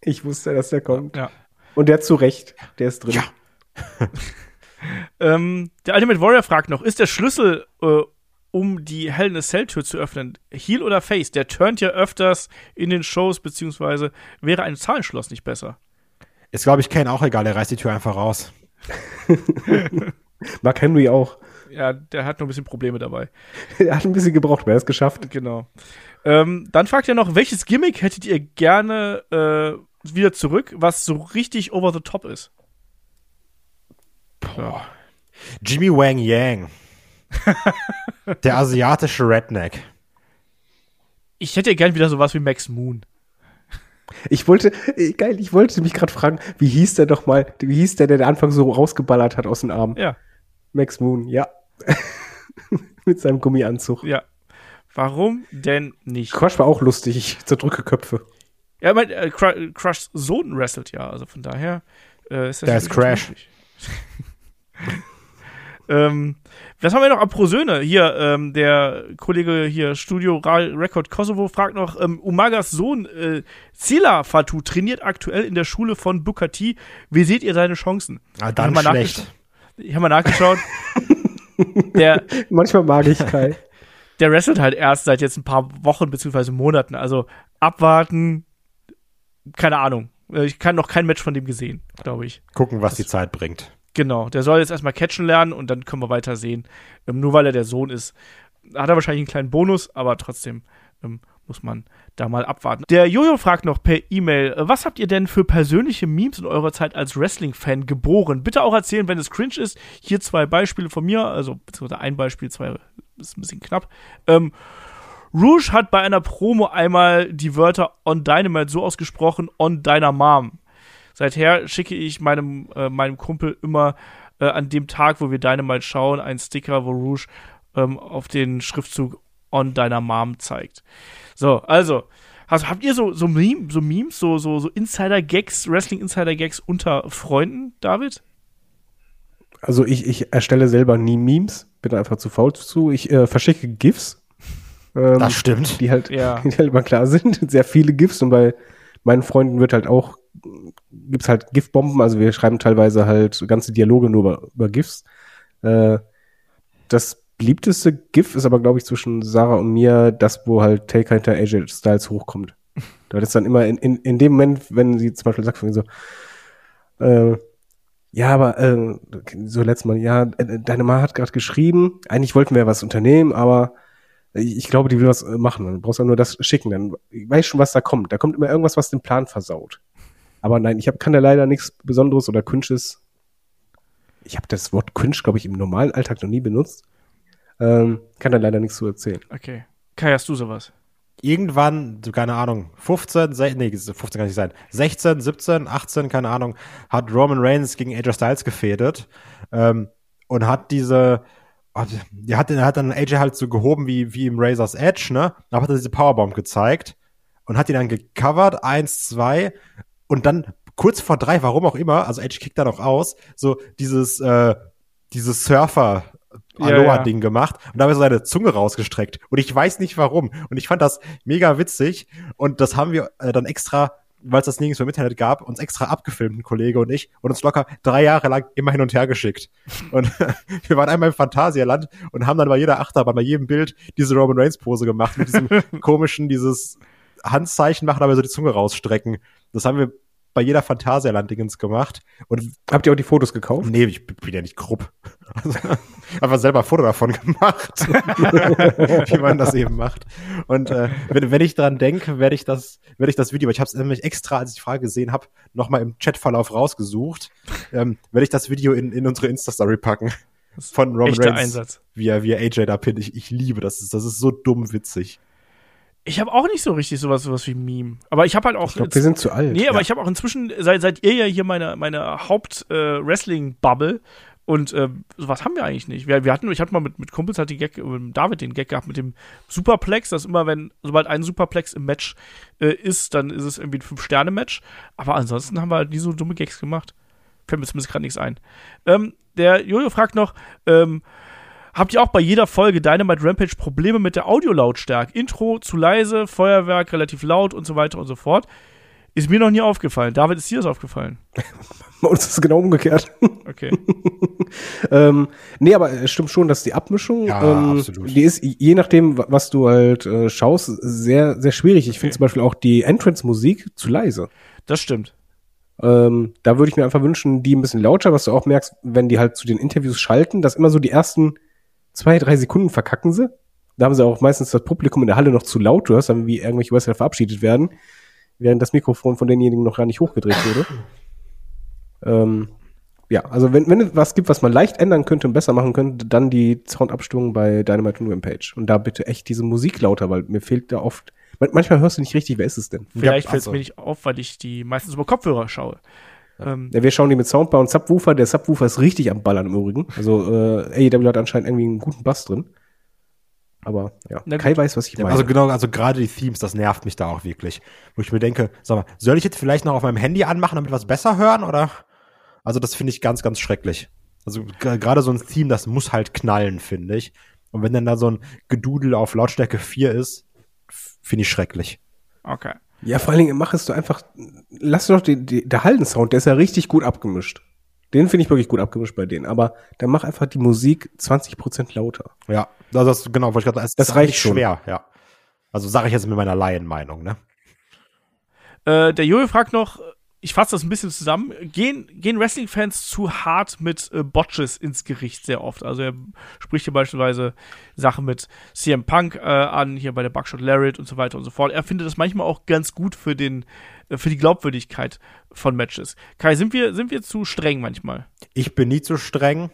Ich wusste, dass der kommt. Ja. Und der zu Recht. Der ist drin. Ja. *laughs* Ähm, der Ultimate Warrior fragt noch, ist der Schlüssel, äh, um die Hell in a Cell Tür zu öffnen, Heel oder Face? Der turnt ja öfters in den Shows, beziehungsweise wäre ein Zahlenschloss nicht besser. Ist, glaube ich, Kane auch egal, er reißt die Tür einfach raus. *laughs* Mark Henry auch. Ja, der hat nur ein bisschen Probleme dabei. *laughs* Er hat ein bisschen gebraucht, aber er es geschafft. Genau. Ähm, dann fragt er noch, welches Gimmick hättet ihr gerne äh, wieder zurück, was so richtig over the top ist? Ja. Jimmy Wang Yang. *laughs* der asiatische Redneck. Ich hätte ja gern wieder sowas wie Max Moon. Ich wollte, äh, geil, ich wollte mich gerade fragen, wie hieß der doch mal, wie hieß der, der den Anfang so rausgeballert hat aus den Armen? Ja, Max Moon, ja. *laughs* Mit seinem Gummianzug. ja. Warum denn nicht? Crush war auch lustig, ich zerdrücke Köpfe. Ja, ich mein, äh, Cru- Crush Sohn wrestelt ja, also von daher äh, ist das Da ist Crash. *laughs* *laughs* ähm, was haben wir noch? Apropos Söhne. Hier, ähm, der Kollege hier, Studio Ra Record Kosovo, fragt noch, ähm, Umagas Sohn äh, Zila Fatu trainiert aktuell in der Schule von Bukati. Wie seht ihr seine Chancen? Ah, dann wir schlecht. Ich habe mal nachgeschaut. *laughs* der, Manchmal mag ich Kai. *laughs* der wrestelt halt erst seit jetzt ein paar Wochen beziehungsweise Monaten. Also abwarten, keine Ahnung. Äh, Ich kann noch kein Match von dem gesehen, glaube ich. Gucken, was die Zeit bringt. Genau, der soll jetzt erstmal catchen lernen und dann können wir weiter sehen. Ähm, nur weil er der Sohn ist, hat er wahrscheinlich einen kleinen Bonus, aber trotzdem ähm, muss man da mal abwarten. Der Jojo fragt noch per E-Mail, äh, was habt ihr denn für persönliche Memes in eurer Zeit als Wrestling-Fan geboren? Bitte auch erzählen, wenn es cringe ist. Hier zwei Beispiele von mir, also beziehungsweise ein Beispiel, zwei ist ein bisschen knapp. Ähm, Rouge hat bei einer Promo einmal die Wörter on Dynamite so ausgesprochen, on deiner Mom. Seither schicke ich meinem, äh, meinem Kumpel immer äh, an dem Tag, wo wir Dynamite schauen, einen Sticker, wo Rouge ähm, auf den Schriftzug on deiner Mom zeigt. So, also, also habt ihr so, so, Meme, so Memes, so, so, so Insider-Gags, Wrestling-Insider-Gags unter Freunden, David? Also ich, ich erstelle selber nie Memes, bin einfach zu faul zu. Ich äh, verschicke GIFs. Ähm, Das stimmt. die halt, Ja. *laughs* die halt immer klar sind. Sehr viele GIFs und bei meinen Freunden wird halt auch gibt's halt GIF-Bomben, also wir schreiben teilweise halt ganze Dialoge nur über, über GIFs. Äh, das beliebteste GIF ist aber, glaube ich, zwischen Sarah und mir das, wo halt Taker hinter AJ Styles hochkommt. *laughs* Da ist dann immer in, in, in dem Moment, wenn sie zum Beispiel sagt von so, äh, ja, aber äh, so letztes Mal, ja, äh, deine Mama hat gerade geschrieben, eigentlich wollten wir was unternehmen, aber ich glaube, die will was äh, machen. Dann brauchst du nur das schicken. Dann weiß schon, was da kommt. Da kommt immer irgendwas, was den Plan versaut. Aber nein, ich hab, kann da leider nichts Besonderes oder Cringes. Ich habe das Wort Cringe, glaube ich, im normalen Alltag noch nie benutzt. Ähm, kann da leider nichts zu erzählen. Okay. Kai, hast du sowas? irgendwann, keine Ahnung, 15, se nee, 15 kann nicht sein, 16, 17, 18, keine Ahnung, hat Roman Reigns gegen AJ Styles gefädet ähm, und hat diese, der hat, hat dann AJ halt so gehoben wie, wie im Razor's Edge, ne? Da hat er diese Powerbomb gezeigt und hat ihn dann gecovert, eins, zwei und dann kurz vor drei, warum auch immer, also AJ kickt da noch aus, so dieses, äh, dieses Surfer, Aloha-Ding ja, ja. gemacht und da hat er seine Zunge rausgestreckt. Und ich weiß nicht warum. Und ich fand das mega witzig. Und das haben wir äh, dann extra, weil es das nirgends im Internet gab, uns extra abgefilmt, ein Kollege und ich, und uns locker drei Jahre lang immer hin und her geschickt. Und *laughs* wir waren einmal im Phantasialand und haben dann bei jeder Achterbahn, bei jedem Bild diese Roman Reigns-Pose gemacht, mit diesem *laughs* komischen, dieses Handzeichen machen, aber so die Zunge rausstrecken. Das haben wir bei jeder Phantasialand-Dingens gemacht. Und Habt ihr auch die Fotos gekauft? Nee, ich bin ja nicht grob. Also, einfach selber ein Foto davon gemacht, *laughs* wie man das eben macht. Und äh, wenn, wenn ich dran denke, werde ich das, werde ich das Video, ich habe es nämlich extra, als ich die Frage gesehen habe, nochmal im Chatverlauf rausgesucht, ähm, werde ich das Video in, in unsere Insta-Story packen. Von Roman Reigns, Einsatz. wie er, wie er AJ da pinnt. Ich, ich liebe das. Das ist so dumm witzig. Ich habe auch nicht so richtig sowas, sowas wie Meme. Aber ich habe halt auch. Ich glaube, wir sind zu alt. Nee, aber ja. ich habe auch inzwischen, seit, seid ihr ja hier meine, meine Haupt-Wrestling-Bubble. Äh, und äh, sowas haben wir eigentlich nicht. Wir, wir hatten, ich hatte mal mit, mit Kumpels halt die Gag, mit David den Gag gehabt mit dem Superplex, dass immer, wenn, sobald ein Superplex im Match äh, ist, dann ist es irgendwie ein Fünf-Sterne-Match. Aber ansonsten haben wir halt nie so dumme Gags gemacht. Fällt mir zumindest gerade nichts ein. Ähm, der Jojo fragt noch, ähm, Habt ihr auch bei jeder Folge Dynamite Rampage Probleme mit der Audiolautstärke? Intro zu leise, Feuerwerk relativ laut und so weiter und so fort. Ist mir noch nie aufgefallen. David, ist dir das aufgefallen? *laughs* Bei uns ist es genau umgekehrt. *laughs* Okay. *laughs* ähm, nee, aber es stimmt schon, dass die Abmischung, ja, ähm, absolut. die ist je nachdem, was du halt äh, schaust, sehr, sehr schwierig. Ich okay. finde zum Beispiel auch die Entrance-Musik zu leise. Das stimmt. Ähm, da würde ich mir einfach wünschen, die ein bisschen lauter, was du auch merkst, wenn die halt zu den Interviews schalten, dass immer so die ersten zwei, drei Sekunden verkacken sie. Da haben sie auch meistens das Publikum in der Halle noch zu laut. Du hörst dann, wie irgendwelche Wrestler verabschiedet werden, während das Mikrofon von denjenigen noch gar nicht hochgedreht wurde. ähm, ja, also wenn, wenn es was gibt, was man leicht ändern könnte und besser machen könnte, dann die Soundabstimmung bei Dynamite und Rampage. Und da bitte echt diese Musik lauter, weil mir fehlt da oft, manchmal hörst du nicht richtig, wer ist es denn? Vielleicht ja, fällt es mir nicht auf, weil ich die meistens über Kopfhörer schaue. Ähm, ja, wir schauen die mit Soundbar und Subwoofer. Der Subwoofer ist richtig am Ballern im Übrigen. Also äh, AEW hat anscheinend irgendwie einen guten Bass drin. Aber ja, Kai weiß, was ich meine. Also genau, also gerade die Themes, das nervt mich da auch wirklich. Wo ich mir denke, sag mal, soll ich jetzt vielleicht noch auf meinem Handy anmachen, damit wir was besser hören? Oder? Also das finde ich ganz, ganz schrecklich. Also gerade so ein Theme, das muss halt knallen, finde ich. Und wenn dann da so ein Gedudel auf Lautstärke 4 ist, finde ich schrecklich. Okay. Ja, vor allen Dingen mach es du einfach, lass doch die, die, der Hallensound, der ist ja richtig gut abgemischt. Den finde ich wirklich gut abgemischt bei denen. Aber dann mach einfach die Musik 20% lauter. Ja, das, das genau, wollte ich gerade Das, das reicht schon. schwer, ja. Also sage ich jetzt mit meiner Laienmeinung, ne? Äh, der Jojo fragt noch, ich fasse das ein bisschen zusammen, gehen, gehen Wrestling-Fans zu hart mit äh, Botches ins Gericht sehr oft. Also er spricht hier beispielsweise Sachen mit CM Punk äh, an, hier bei der Buckshot Lariat und so weiter und so fort. Er findet das manchmal auch ganz gut für den, äh, für die Glaubwürdigkeit von Matches. Kai, sind wir, sind wir zu streng manchmal? Ich bin nie zu streng.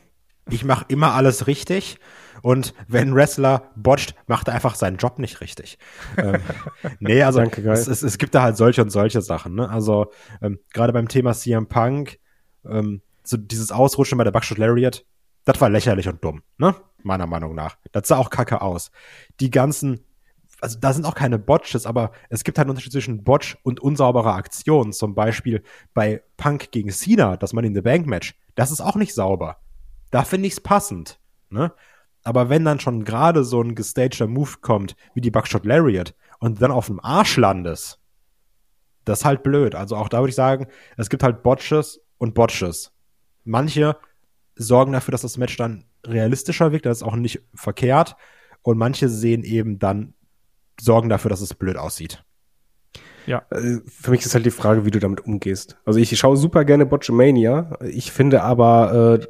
Ich mache immer alles richtig. Und wenn ein Wrestler botcht, macht er einfach seinen Job nicht richtig. ähm, *laughs* nee, also Danke, es, es, es, gibt da halt solche und solche Sachen. Ne? Also ähm, gerade beim Thema CM Punk, ähm, so dieses Ausrutschen bei der Buckshot Lariat, das war lächerlich und dumm, ne? Meiner Meinung nach. Das sah auch kacke aus. Die ganzen, also da sind auch keine Botches, aber es gibt halt einen Unterschied zwischen Botch und unsauberer Aktion. Zum Beispiel bei Punk gegen Cena, das man in the Bank Match. Das ist auch nicht sauber. Da finde ich es passend. Ne? Aber wenn dann schon gerade so ein gestagter Move kommt, wie die Buckshot Lariat, und dann auf dem Arsch landest, Das ist halt blöd. Also auch da würde ich sagen, es gibt halt Botches und Botches. Manche sorgen dafür, dass das Match dann realistischer wirkt, das ist auch nicht verkehrt. Und manche sehen eben dann, sorgen dafür, dass es blöd aussieht. Ja. Äh, Für mich ist halt die Frage, wie du damit umgehst. Also ich schaue super gerne Botchamania. Ich finde aber, äh,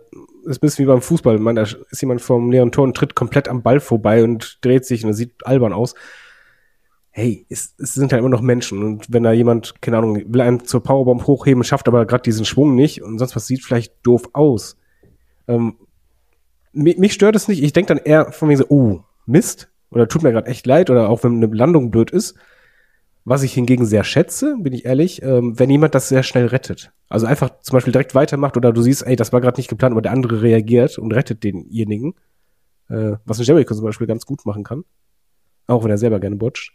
ist ein bisschen wie beim Fußball. Man, da ist jemand vom leeren Tor und tritt komplett am Ball vorbei und dreht sich und sieht albern aus. Hey, es, es sind halt immer noch Menschen. Und wenn da jemand, keine Ahnung, will einen zur Powerbomb hochheben, schafft aber gerade diesen Schwung nicht und sonst was sieht vielleicht doof aus. Ähm, mich, mich stört es nicht. Ich denke dann eher von mir so, oh, Mist. Oder tut mir gerade echt leid. Oder auch wenn eine Landung blöd ist. Was ich hingegen sehr schätze, bin ich ehrlich, ähm, wenn jemand das sehr schnell rettet. Also einfach zum Beispiel direkt weitermacht oder du siehst, ey, das war gerade nicht geplant, aber der andere reagiert und rettet denjenigen. Äh, was ein Jericho zum Beispiel ganz gut machen kann. Auch wenn er selber gerne botcht.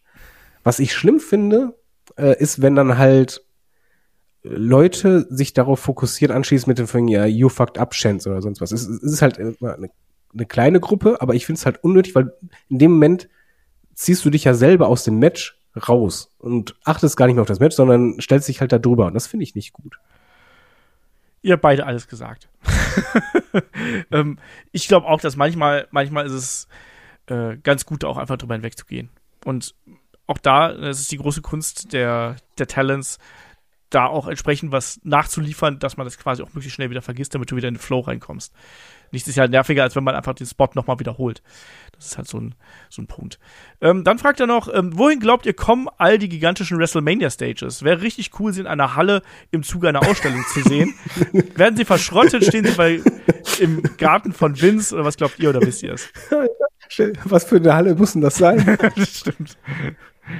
Was ich schlimm finde, äh, ist, wenn dann halt Leute sich darauf fokussieren, anschließend mit dem Film, ja, you fucked up Chance oder sonst was. Es, es ist halt eine, eine kleine Gruppe, aber ich finde es halt unnötig, weil in dem Moment ziehst du dich ja selber aus dem Match raus und achtest gar nicht mehr auf das Match, sondern stellst dich halt da drüber. Und das finde ich nicht gut. Ihr habt beide alles gesagt. *laughs* ähm, ich glaube auch, dass manchmal, manchmal ist es äh, ganz gut, auch einfach drüber hinwegzugehen. Und auch da, das ist die große Kunst der, der Talents, da auch entsprechend was nachzuliefern, dass man das quasi auch möglichst schnell wieder vergisst, damit du wieder in den Flow reinkommst. Nichts ist ja nerviger, als wenn man einfach den Spot nochmal wiederholt. Das ist halt so ein, so ein Punkt. Ähm, dann fragt er noch, ähm, wohin glaubt ihr, kommen all die gigantischen WrestleMania-Stages? Wäre richtig cool, sie in einer Halle im Zuge einer Ausstellung zu sehen. *laughs* Werden sie verschrottet? Stehen sie bei, im Garten von Vince? Oder was glaubt ihr oder wisst ihr es? Was für eine Halle muss denn das sein? *laughs* das stimmt.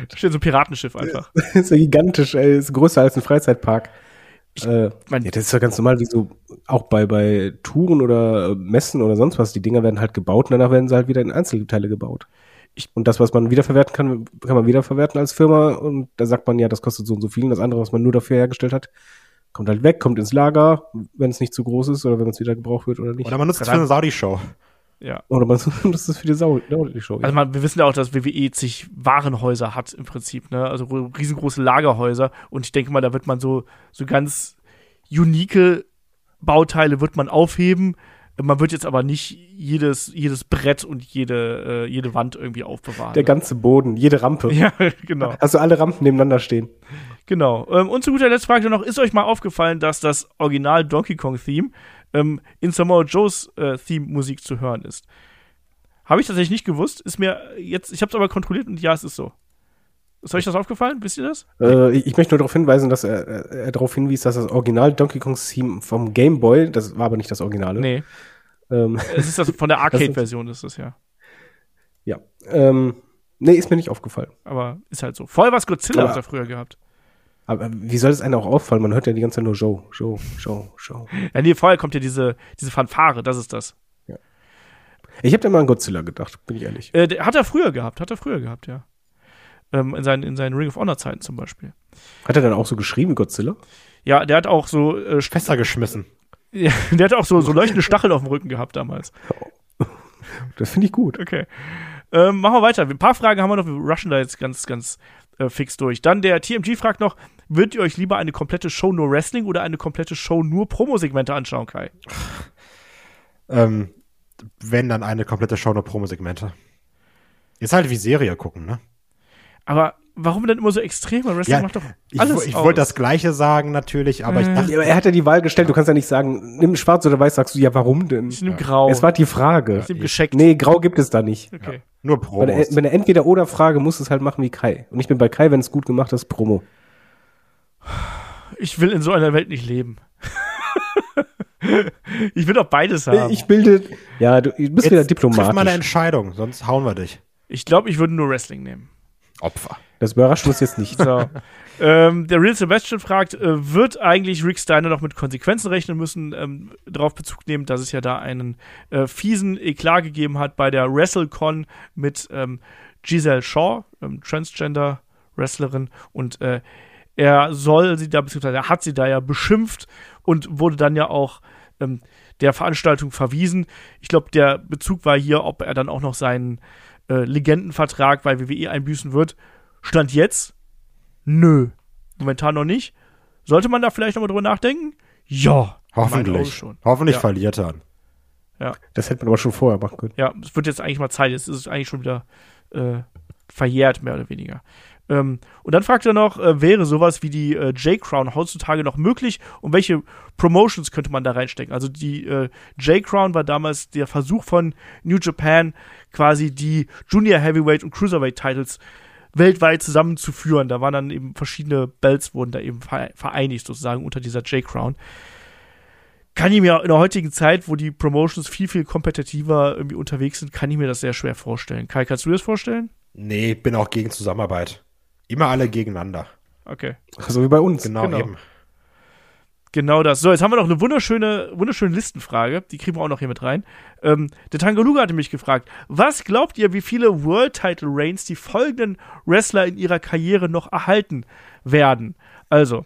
Da steht so ein Piratenschiff einfach. das *laughs* ist ja gigantisch, ey. Das ist größer als ein Freizeitpark. äh, mein- ja, das ist ja ganz normal, wie so auch bei, bei Touren oder äh, Messen oder sonst was. Die Dinger werden halt gebaut und danach werden sie halt wieder in Einzelteile gebaut. Ich- und das, was man wiederverwerten kann, kann man wiederverwerten als Firma. Und da sagt man ja, das kostet so und so viel. Und das andere, was man nur dafür hergestellt hat, kommt halt weg, kommt ins Lager, wenn es nicht zu groß ist oder wenn es wieder gebraucht wird oder nicht. Oder man nutzt es für eine Saudi-Show. Ja. Oder man *laughs* das ist für die Sau, die Show. Also man, wir wissen ja auch, dass WWE zig Warenhäuser hat im Prinzip, ne? Also riesengroße Lagerhäuser. Und ich denke mal, da wird man so, so ganz unique Bauteile wird man aufheben. Man wird jetzt aber nicht jedes, jedes Brett und jede, äh, jede Wand irgendwie aufbewahren. Der ganze Boden, jede Rampe. ja, *laughs* genau. Also alle Rampen nebeneinander stehen. Genau. Ähm, und zu guter Letzt fragt er noch, ist euch mal aufgefallen, dass das Original Donkey Kong Theme ähm, in Samoa Joes äh, Theme Musik zu hören ist? Habe ich tatsächlich nicht gewusst. Ist mir jetzt, ich habe es aber kontrolliert und ja, es ist so. Ist euch das aufgefallen? Wisst ihr das? Äh, ich ich möchte nur darauf hinweisen, dass er, er, darauf hinwies, dass das Original Donkey Kong Theme vom Game Boy, das war aber nicht das Originale. Nee. Ähm, *laughs* Es ist das von der Arcade-Version, ist das ja. ja. Ähm, nee, ist mir nicht aufgefallen. Aber ist halt so. War es Godzilla, Aber- hat er früher gehabt. Aber wie soll es einem auch auffallen? Man hört ja die ganze Zeit nur Joe, Joe, Joe, Joe. Ja, nee, vorher kommt ja diese, diese Fanfare, das ist das. Ich habe da mal an Godzilla gedacht, bin ich ehrlich. Äh, der, hat er früher gehabt, hat er früher gehabt, ja. Ähm, in, seinen, in seinen Ring of Honor-Zeiten zum Beispiel. Hat er dann auch so geschrieben, Godzilla? Ja, der hat auch so, äh, Fässer geschmissen. ja, *laughs* der hat auch so, so leuchtende Stacheln auf dem Rücken gehabt damals. Das finde ich gut. Okay. Ähm, machen wir weiter. Ein paar Fragen haben wir noch. Wir rushen da jetzt ganz, ganz äh, fix durch. Dann der TMG fragt noch: Würdet ihr euch lieber eine komplette Show nur Wrestling oder eine komplette Show nur Promosegmente anschauen, Kai? Ähm, wenn dann eine komplette Show nur Promo-Segmente. Ist halt wie Serie gucken, ne? Aber warum denn immer so extrem? Weil Wrestling Ja, macht doch Ich, alles ich aus. wollte das Gleiche sagen natürlich, aber ich Äh. dachte, Ja, aber er hat ja die Wahl gestellt, du kannst ja nicht sagen, nimm schwarz oder weiß, sagst du, ja, warum denn? Ich nehm grau. Es war die Frage. Ich nehm gescheckt. Nee, grau gibt es da nicht. Okay. nur Bei der, Promos. bei der Entweder-Oder-Frage muss es halt machen wie Kai. Und ich bin bei Kai, wenn es gut gemacht ist, Promo. Ich will in so einer Welt nicht leben. *laughs* ich will doch beides haben. Ich bilde, ja, du bist wieder Triff mal eine diplomatisch. Entscheidung, sonst hauen wir dich. Ich glaube, ich würde nur Wrestling nehmen. Opfer. Das überrascht uns jetzt nicht. *laughs* So. ähm, der Real Sebastian fragt, äh, wird eigentlich Rick Steiner noch mit Konsequenzen rechnen müssen? Ähm, darauf Bezug nehmen, dass es ja da einen äh, fiesen Eklat gegeben hat bei der WrestleCon mit ähm, Giselle Shaw, ähm, Transgender-Wrestlerin, und äh, er soll sie da, beziehungsweise er hat sie da ja beschimpft und wurde dann ja auch ähm, der Veranstaltung verwiesen. Ich glaube, der Bezug war hier, ob er dann auch noch seinen äh, Legendenvertrag bei WWE einbüßen wird. Stand jetzt, nö. Momentan noch nicht. Sollte man da vielleicht nochmal drüber nachdenken? Ja. Hoffentlich. schon. Hoffentlich Ja. verliert er. Das hätte man aber schon vorher machen können. Ja, es wird jetzt eigentlich mal Zeit. Jetzt ist es eigentlich schon wieder äh, verjährt, mehr oder weniger. Ähm, und dann fragt er noch, äh, wäre sowas wie die äh, J-Crown heutzutage noch möglich und welche Promotions könnte man da reinstecken? Also die äh, J-Crown war damals der Versuch von New Japan, quasi die Junior Heavyweight und Cruiserweight Titles weltweit zusammenzuführen. Da waren dann eben verschiedene Belts wurden da eben vere- vereinigt sozusagen unter dieser J-Crown. Kann ich mir in der heutigen Zeit, wo die Promotions viel, viel kompetitiver irgendwie unterwegs sind, kann ich mir das sehr schwer vorstellen. Kai, kannst du dir das vorstellen? Nee, bin auch gegen Zusammenarbeit. Immer alle gegeneinander. Okay. So wie bei uns. Genau, Genau. eben. Genau das. So, jetzt haben wir noch eine wunderschöne, wunderschöne Listenfrage. Die kriegen wir auch noch hier mit rein. Ähm, der Tangaluga hatte mich gefragt, was glaubt ihr, wie viele World Title Reigns die folgenden Wrestler in ihrer Karriere noch erhalten werden? Also,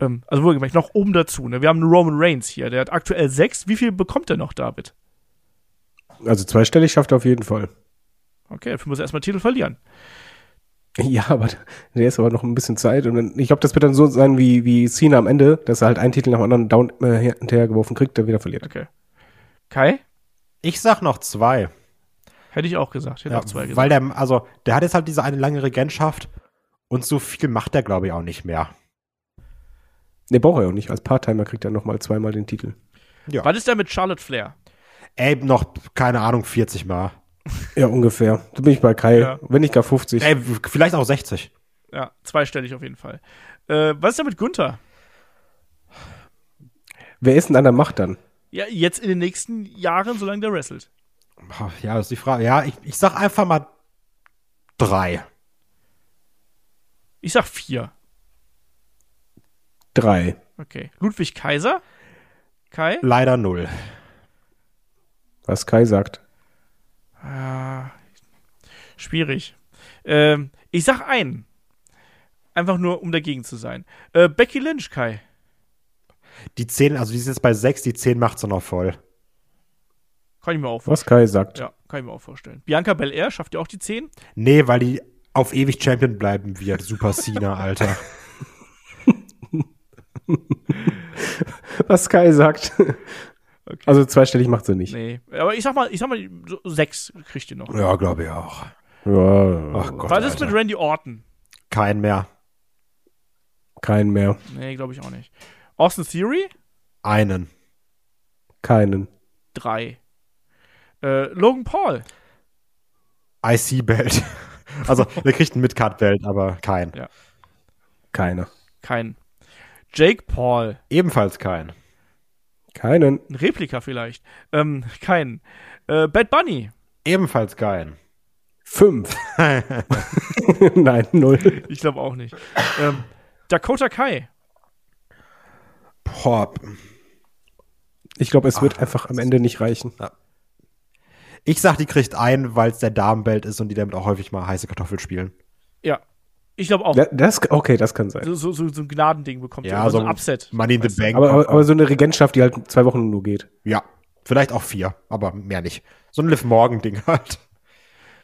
ähm, also wohlgemerkt, noch oben dazu. Ne? Wir haben einen Roman Reigns hier, der hat aktuell sechs. Wie viel bekommt er noch, David? Also zweistellig schafft er auf jeden Fall. Okay, dafür muss er erstmal Titel verlieren. *laughs* Ja, aber der ist aber noch ein bisschen Zeit. Und dann, ich glaube, das wird dann so sein wie, wie Cena am Ende, dass er halt einen Titel nach dem anderen down äh, hinterhergeworfen kriegt, der wieder verliert. Okay. Kai? Ich sag noch zwei. Hätte ich auch gesagt. Ich hätte Ja, auch zwei gesagt. weil der, also, der hat jetzt halt diese eine lange Regentschaft und so viel macht er, glaube ich, auch nicht mehr. Ne, braucht er auch nicht. Als Part-Timer kriegt er nochmal zweimal den Titel. Ja. Was ist da mit Charlotte Flair? Ey, noch, keine Ahnung, 40 Mal. Ja, ungefähr. Da bin ich bei Kai. Ja. Wenn nicht gar 50. Ey, vielleicht auch 60. Ja, zweistellig auf jeden Fall. Äh, was ist da mit Gunther? Wer ist denn an der Macht dann? Ja, jetzt in den nächsten Jahren, solange der wrestelt. Ja, das ist die Frage. Ja, ich, ich sag einfach mal drei. Ich sag vier. Drei. Okay. Ludwig Kaiser? Kai? Leider null. Was Kai sagt. Ah, schwierig. Ähm, ich sag einen. Einfach nur, um dagegen zu sein. Äh, Becky Lynch, Kai. Die 10, also die ist jetzt bei 6, die 10 macht's noch voll. Kann ich mir auch vorstellen. Was Kai sagt. Ja, kann ich mir auch vorstellen. Bianca Belair schafft ja auch die 10. Nee, weil die auf ewig Champion bleiben wird. Super Cena, *laughs* Alter. *laughs* Was Kai sagt. Also zweistellig macht sie nicht. Nee. Aber ich sag mal, ich sag mal, so sechs kriegt ihr noch. Ja, glaube ich auch. Ja, Ach Gott. Was ist Alter. mit Randy Orton? Kein mehr. keinen mehr. Nee, glaube ich auch nicht. Austin Theory? Einen. Keinen. Drei. Äh, Logan Paul? IC-Belt. *laughs* Also, der kriegt ein Midcard-Belt, aber kein. Keiner. Kein. Jake Paul? Ebenfalls kein. Keinen. Ein Replika vielleicht. Ähm, kein. Äh, Bad Bunny? Ebenfalls kein. Fünf. *laughs* *laughs* Nein, null. Ich glaube auch nicht. ähm, Dakota Kai? Boah. Ich glaube, es wird einfach am Ende nicht reichen. Ich sag, die kriegt einen, weil es der Damenbelt ist und die damit auch häufig mal heiße Kartoffel spielen. Ja. Ich glaube auch. Da- Das, okay, das kann sein. So, so, so, so ein Gnadending bekommt Ja, ihr. oder so so ein Upset. Money in the? Bank. Aber, aber, aber so eine Regentschaft, die halt zwei Wochen nur geht. ja, vielleicht auch vier, aber mehr nicht. So ein Liv Morgan-Ding *laughs* halt.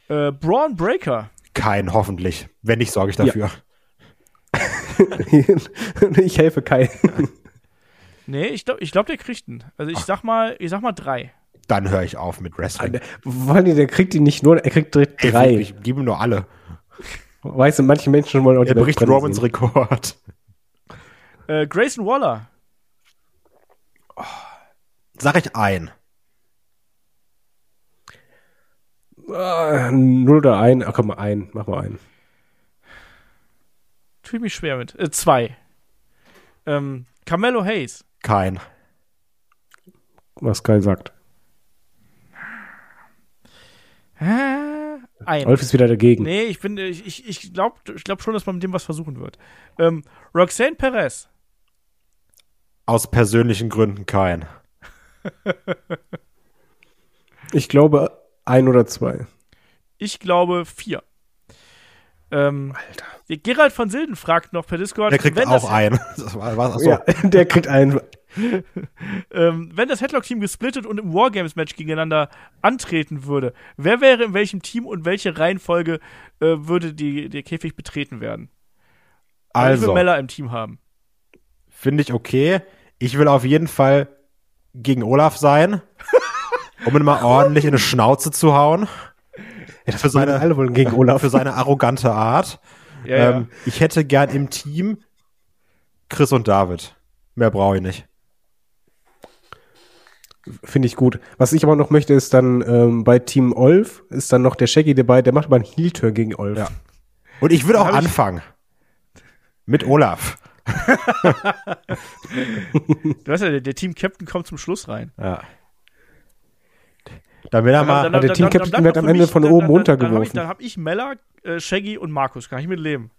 Äh, Braun Breaker? Kein, hoffentlich. Wenn nicht, sorge ich dafür. *laughs* ich helfe Kai. *laughs* Nee, ich glaube, ich glaub, der kriegt einen. Also ich sag mal, ich sag mal drei. Dann höre ich auf mit Wrestling. Vor allem, der kriegt die nicht nur, er kriegt direkt Ey, drei. wirklich, Ich gebe nur alle. Weißt du, manche Menschen wollen auch Er Welt bricht sehen. Rekord. Äh, Grayson Waller? Sag ich ein. Ah, Null oder ein? Ach komm mal, ein. Mach mal ein. Tue ich mich schwer mit. Äh, zwei. Ähm, Carmelo Hayes? Kein. Was Kai sagt. Hä? Ein. Wolf ist wieder dagegen. Nee, ich bin, ich, ich, ich glaube ich glaub schon, dass man mit dem was versuchen wird. Ähm, Roxanne Perez? Aus persönlichen Gründen kein. *laughs* Ich glaube, ein oder zwei. Ich glaube vier. Ähm, Alter. Gerald von Silden fragt noch per Discord, Der kriegt wenn, auch das, einen. *laughs* Das war, war, achso. Ja, *laughs* der kriegt einen. *laughs* ähm, wenn das Headlock-Team gesplittet und im Wargames-Match gegeneinander antreten würde, wer wäre in welchem Team und welche Reihenfolge äh, würde die, der Käfig betreten werden? Also. Ich will Mella im Team haben. finde ich okay. Ich will auf jeden Fall gegen Olaf sein, um ihn mal ordentlich in die Schnauze zu hauen. das für seine- wollen gegen *laughs* Olaf. Für seine arrogante Art. Ja, ähm, Ich hätte gern im Team Chris und David. Mehr brauche ich nicht. Finde ich gut. Was ich aber noch möchte, ist dann ähm, bei Team Olf ist dann noch der Shaggy dabei, der macht mal einen Heel-Turn gegen Olf. Ja. Und ich würde auch anfangen. Mit Olaf. Du weißt ja, der, der Team-Captain kommt zum Schluss rein. Ja. Damit er mal. der Team-Captain wird bleibt am doch für Ende mich- von dann- oben dann- dann- runtergeworfen. Dann habe ich, dann hab ich Mella, äh, Shaggy und Markus. Kann ich mit leben.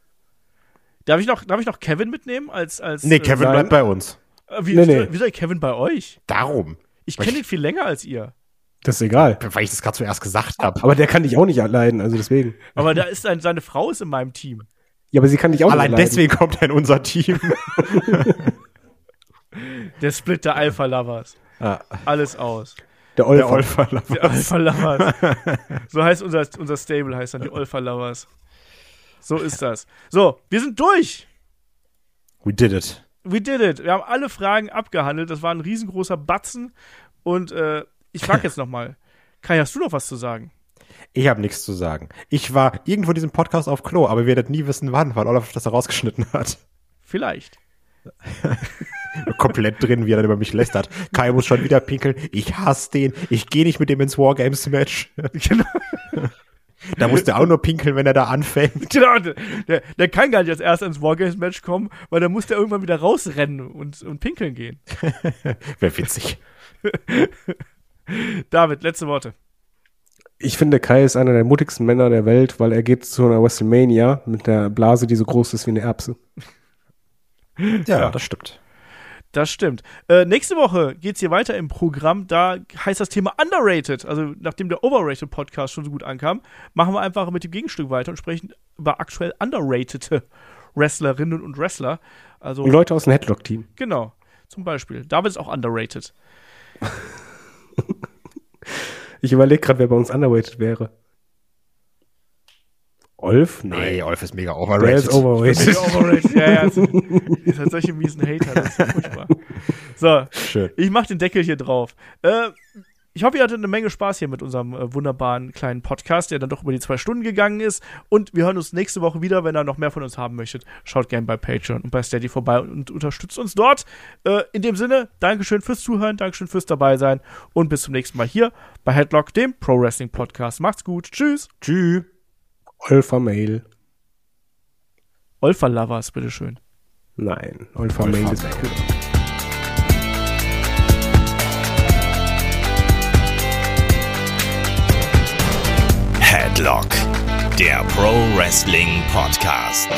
Darf ich noch, darf ich noch Kevin mitnehmen? Als, als, Nee, äh, Kevin Nein. bleibt bei uns. äh, wie, Nee, nee. wie soll Kevin bei euch? Darum. Ich kenne ihn viel länger als ihr. Das ist egal. Weil ich das gerade zuerst gesagt habe. Aber der kann dich auch nicht leiden, also deswegen. Aber da ist ein, seine Frau ist in meinem Team. Ja, aber sie kann dich auch Allein nicht leiden. deswegen kommt er in unser Team. *laughs* Der Split der Alpha Lovers. Ja. Alles aus. Der Olf. Der Olfer. Die Alpha Lovers. so heißt unser, unser Stable, heißt dann die Alpha Lovers. So ist das. So, wir sind durch. We did it. We did it. Wir haben alle Fragen abgehandelt. Das war ein riesengroßer Batzen. Und äh, ich frage *laughs* jetzt nochmal. Kai, hast du noch was zu sagen? Ich habe nichts zu sagen. Ich war irgendwo in diesem Podcast auf Klo, aber wir werden nie wissen, wann, weil Olaf das herausgeschnitten hat. Vielleicht. *laughs* Komplett drin, wie er dann über mich lästert. Kai muss schon wieder pinkeln. Ich hasse den. Ich gehe nicht mit dem ins Wargames-Match. Genau. *laughs* Da muss der auch nur pinkeln, wenn er da anfängt. *laughs* genau der, der kann gar nicht als erst ins Wargames-Match kommen, weil dann muss der irgendwann wieder rausrennen und, und pinkeln gehen. *laughs* Wäre witzig. *laughs* David, letzte Worte. Ich finde, Kai ist einer der mutigsten Männer der Welt, weil er geht zu einer WrestleMania mit der Blase, die so groß ist wie eine Erbse. Ja, das stimmt. Das stimmt. Äh, nächste Woche geht's hier weiter im Programm. Da heißt das Thema Underrated. Also, nachdem der Overrated Podcast schon so gut ankam, machen wir einfach mit dem Gegenstück weiter und sprechen über aktuell underrated Wrestlerinnen und Wrestler. Also, Und Leute aus dem Headlock-Team. genau. Zum Beispiel. David ist auch underrated. *laughs* Ich überlege gerade, wer bei uns underrated wäre. Olf? Nee, Olf ist mega Der overrated. ist overrated. Mega overrated. ja, ja. Also, *laughs* ihr seid solche miesen Hater. Das ist ja furchtbar. So, Schön. Ich mach den Deckel hier drauf. Äh, ich hoffe, ihr hattet eine Menge Spaß hier mit unserem äh, wunderbaren kleinen Podcast, der dann doch über die zwei Stunden gegangen ist. Und wir hören uns nächste Woche wieder. Wenn ihr noch mehr von uns haben möchtet, schaut gerne bei Patreon und bei Steady vorbei und unterstützt uns dort. Äh, in dem Sinne, Dankeschön fürs Zuhören, Dankeschön fürs dabei sein und bis zum nächsten Mal hier bei Headlock, dem Pro Wrestling Podcast. Macht's gut. Tschüss. Tschüss. Olfa Mail. Olfa Lovers, bitteschön. Nein, Olfa Mail ist gut. Headlock, der Pro Wrestling Podcast.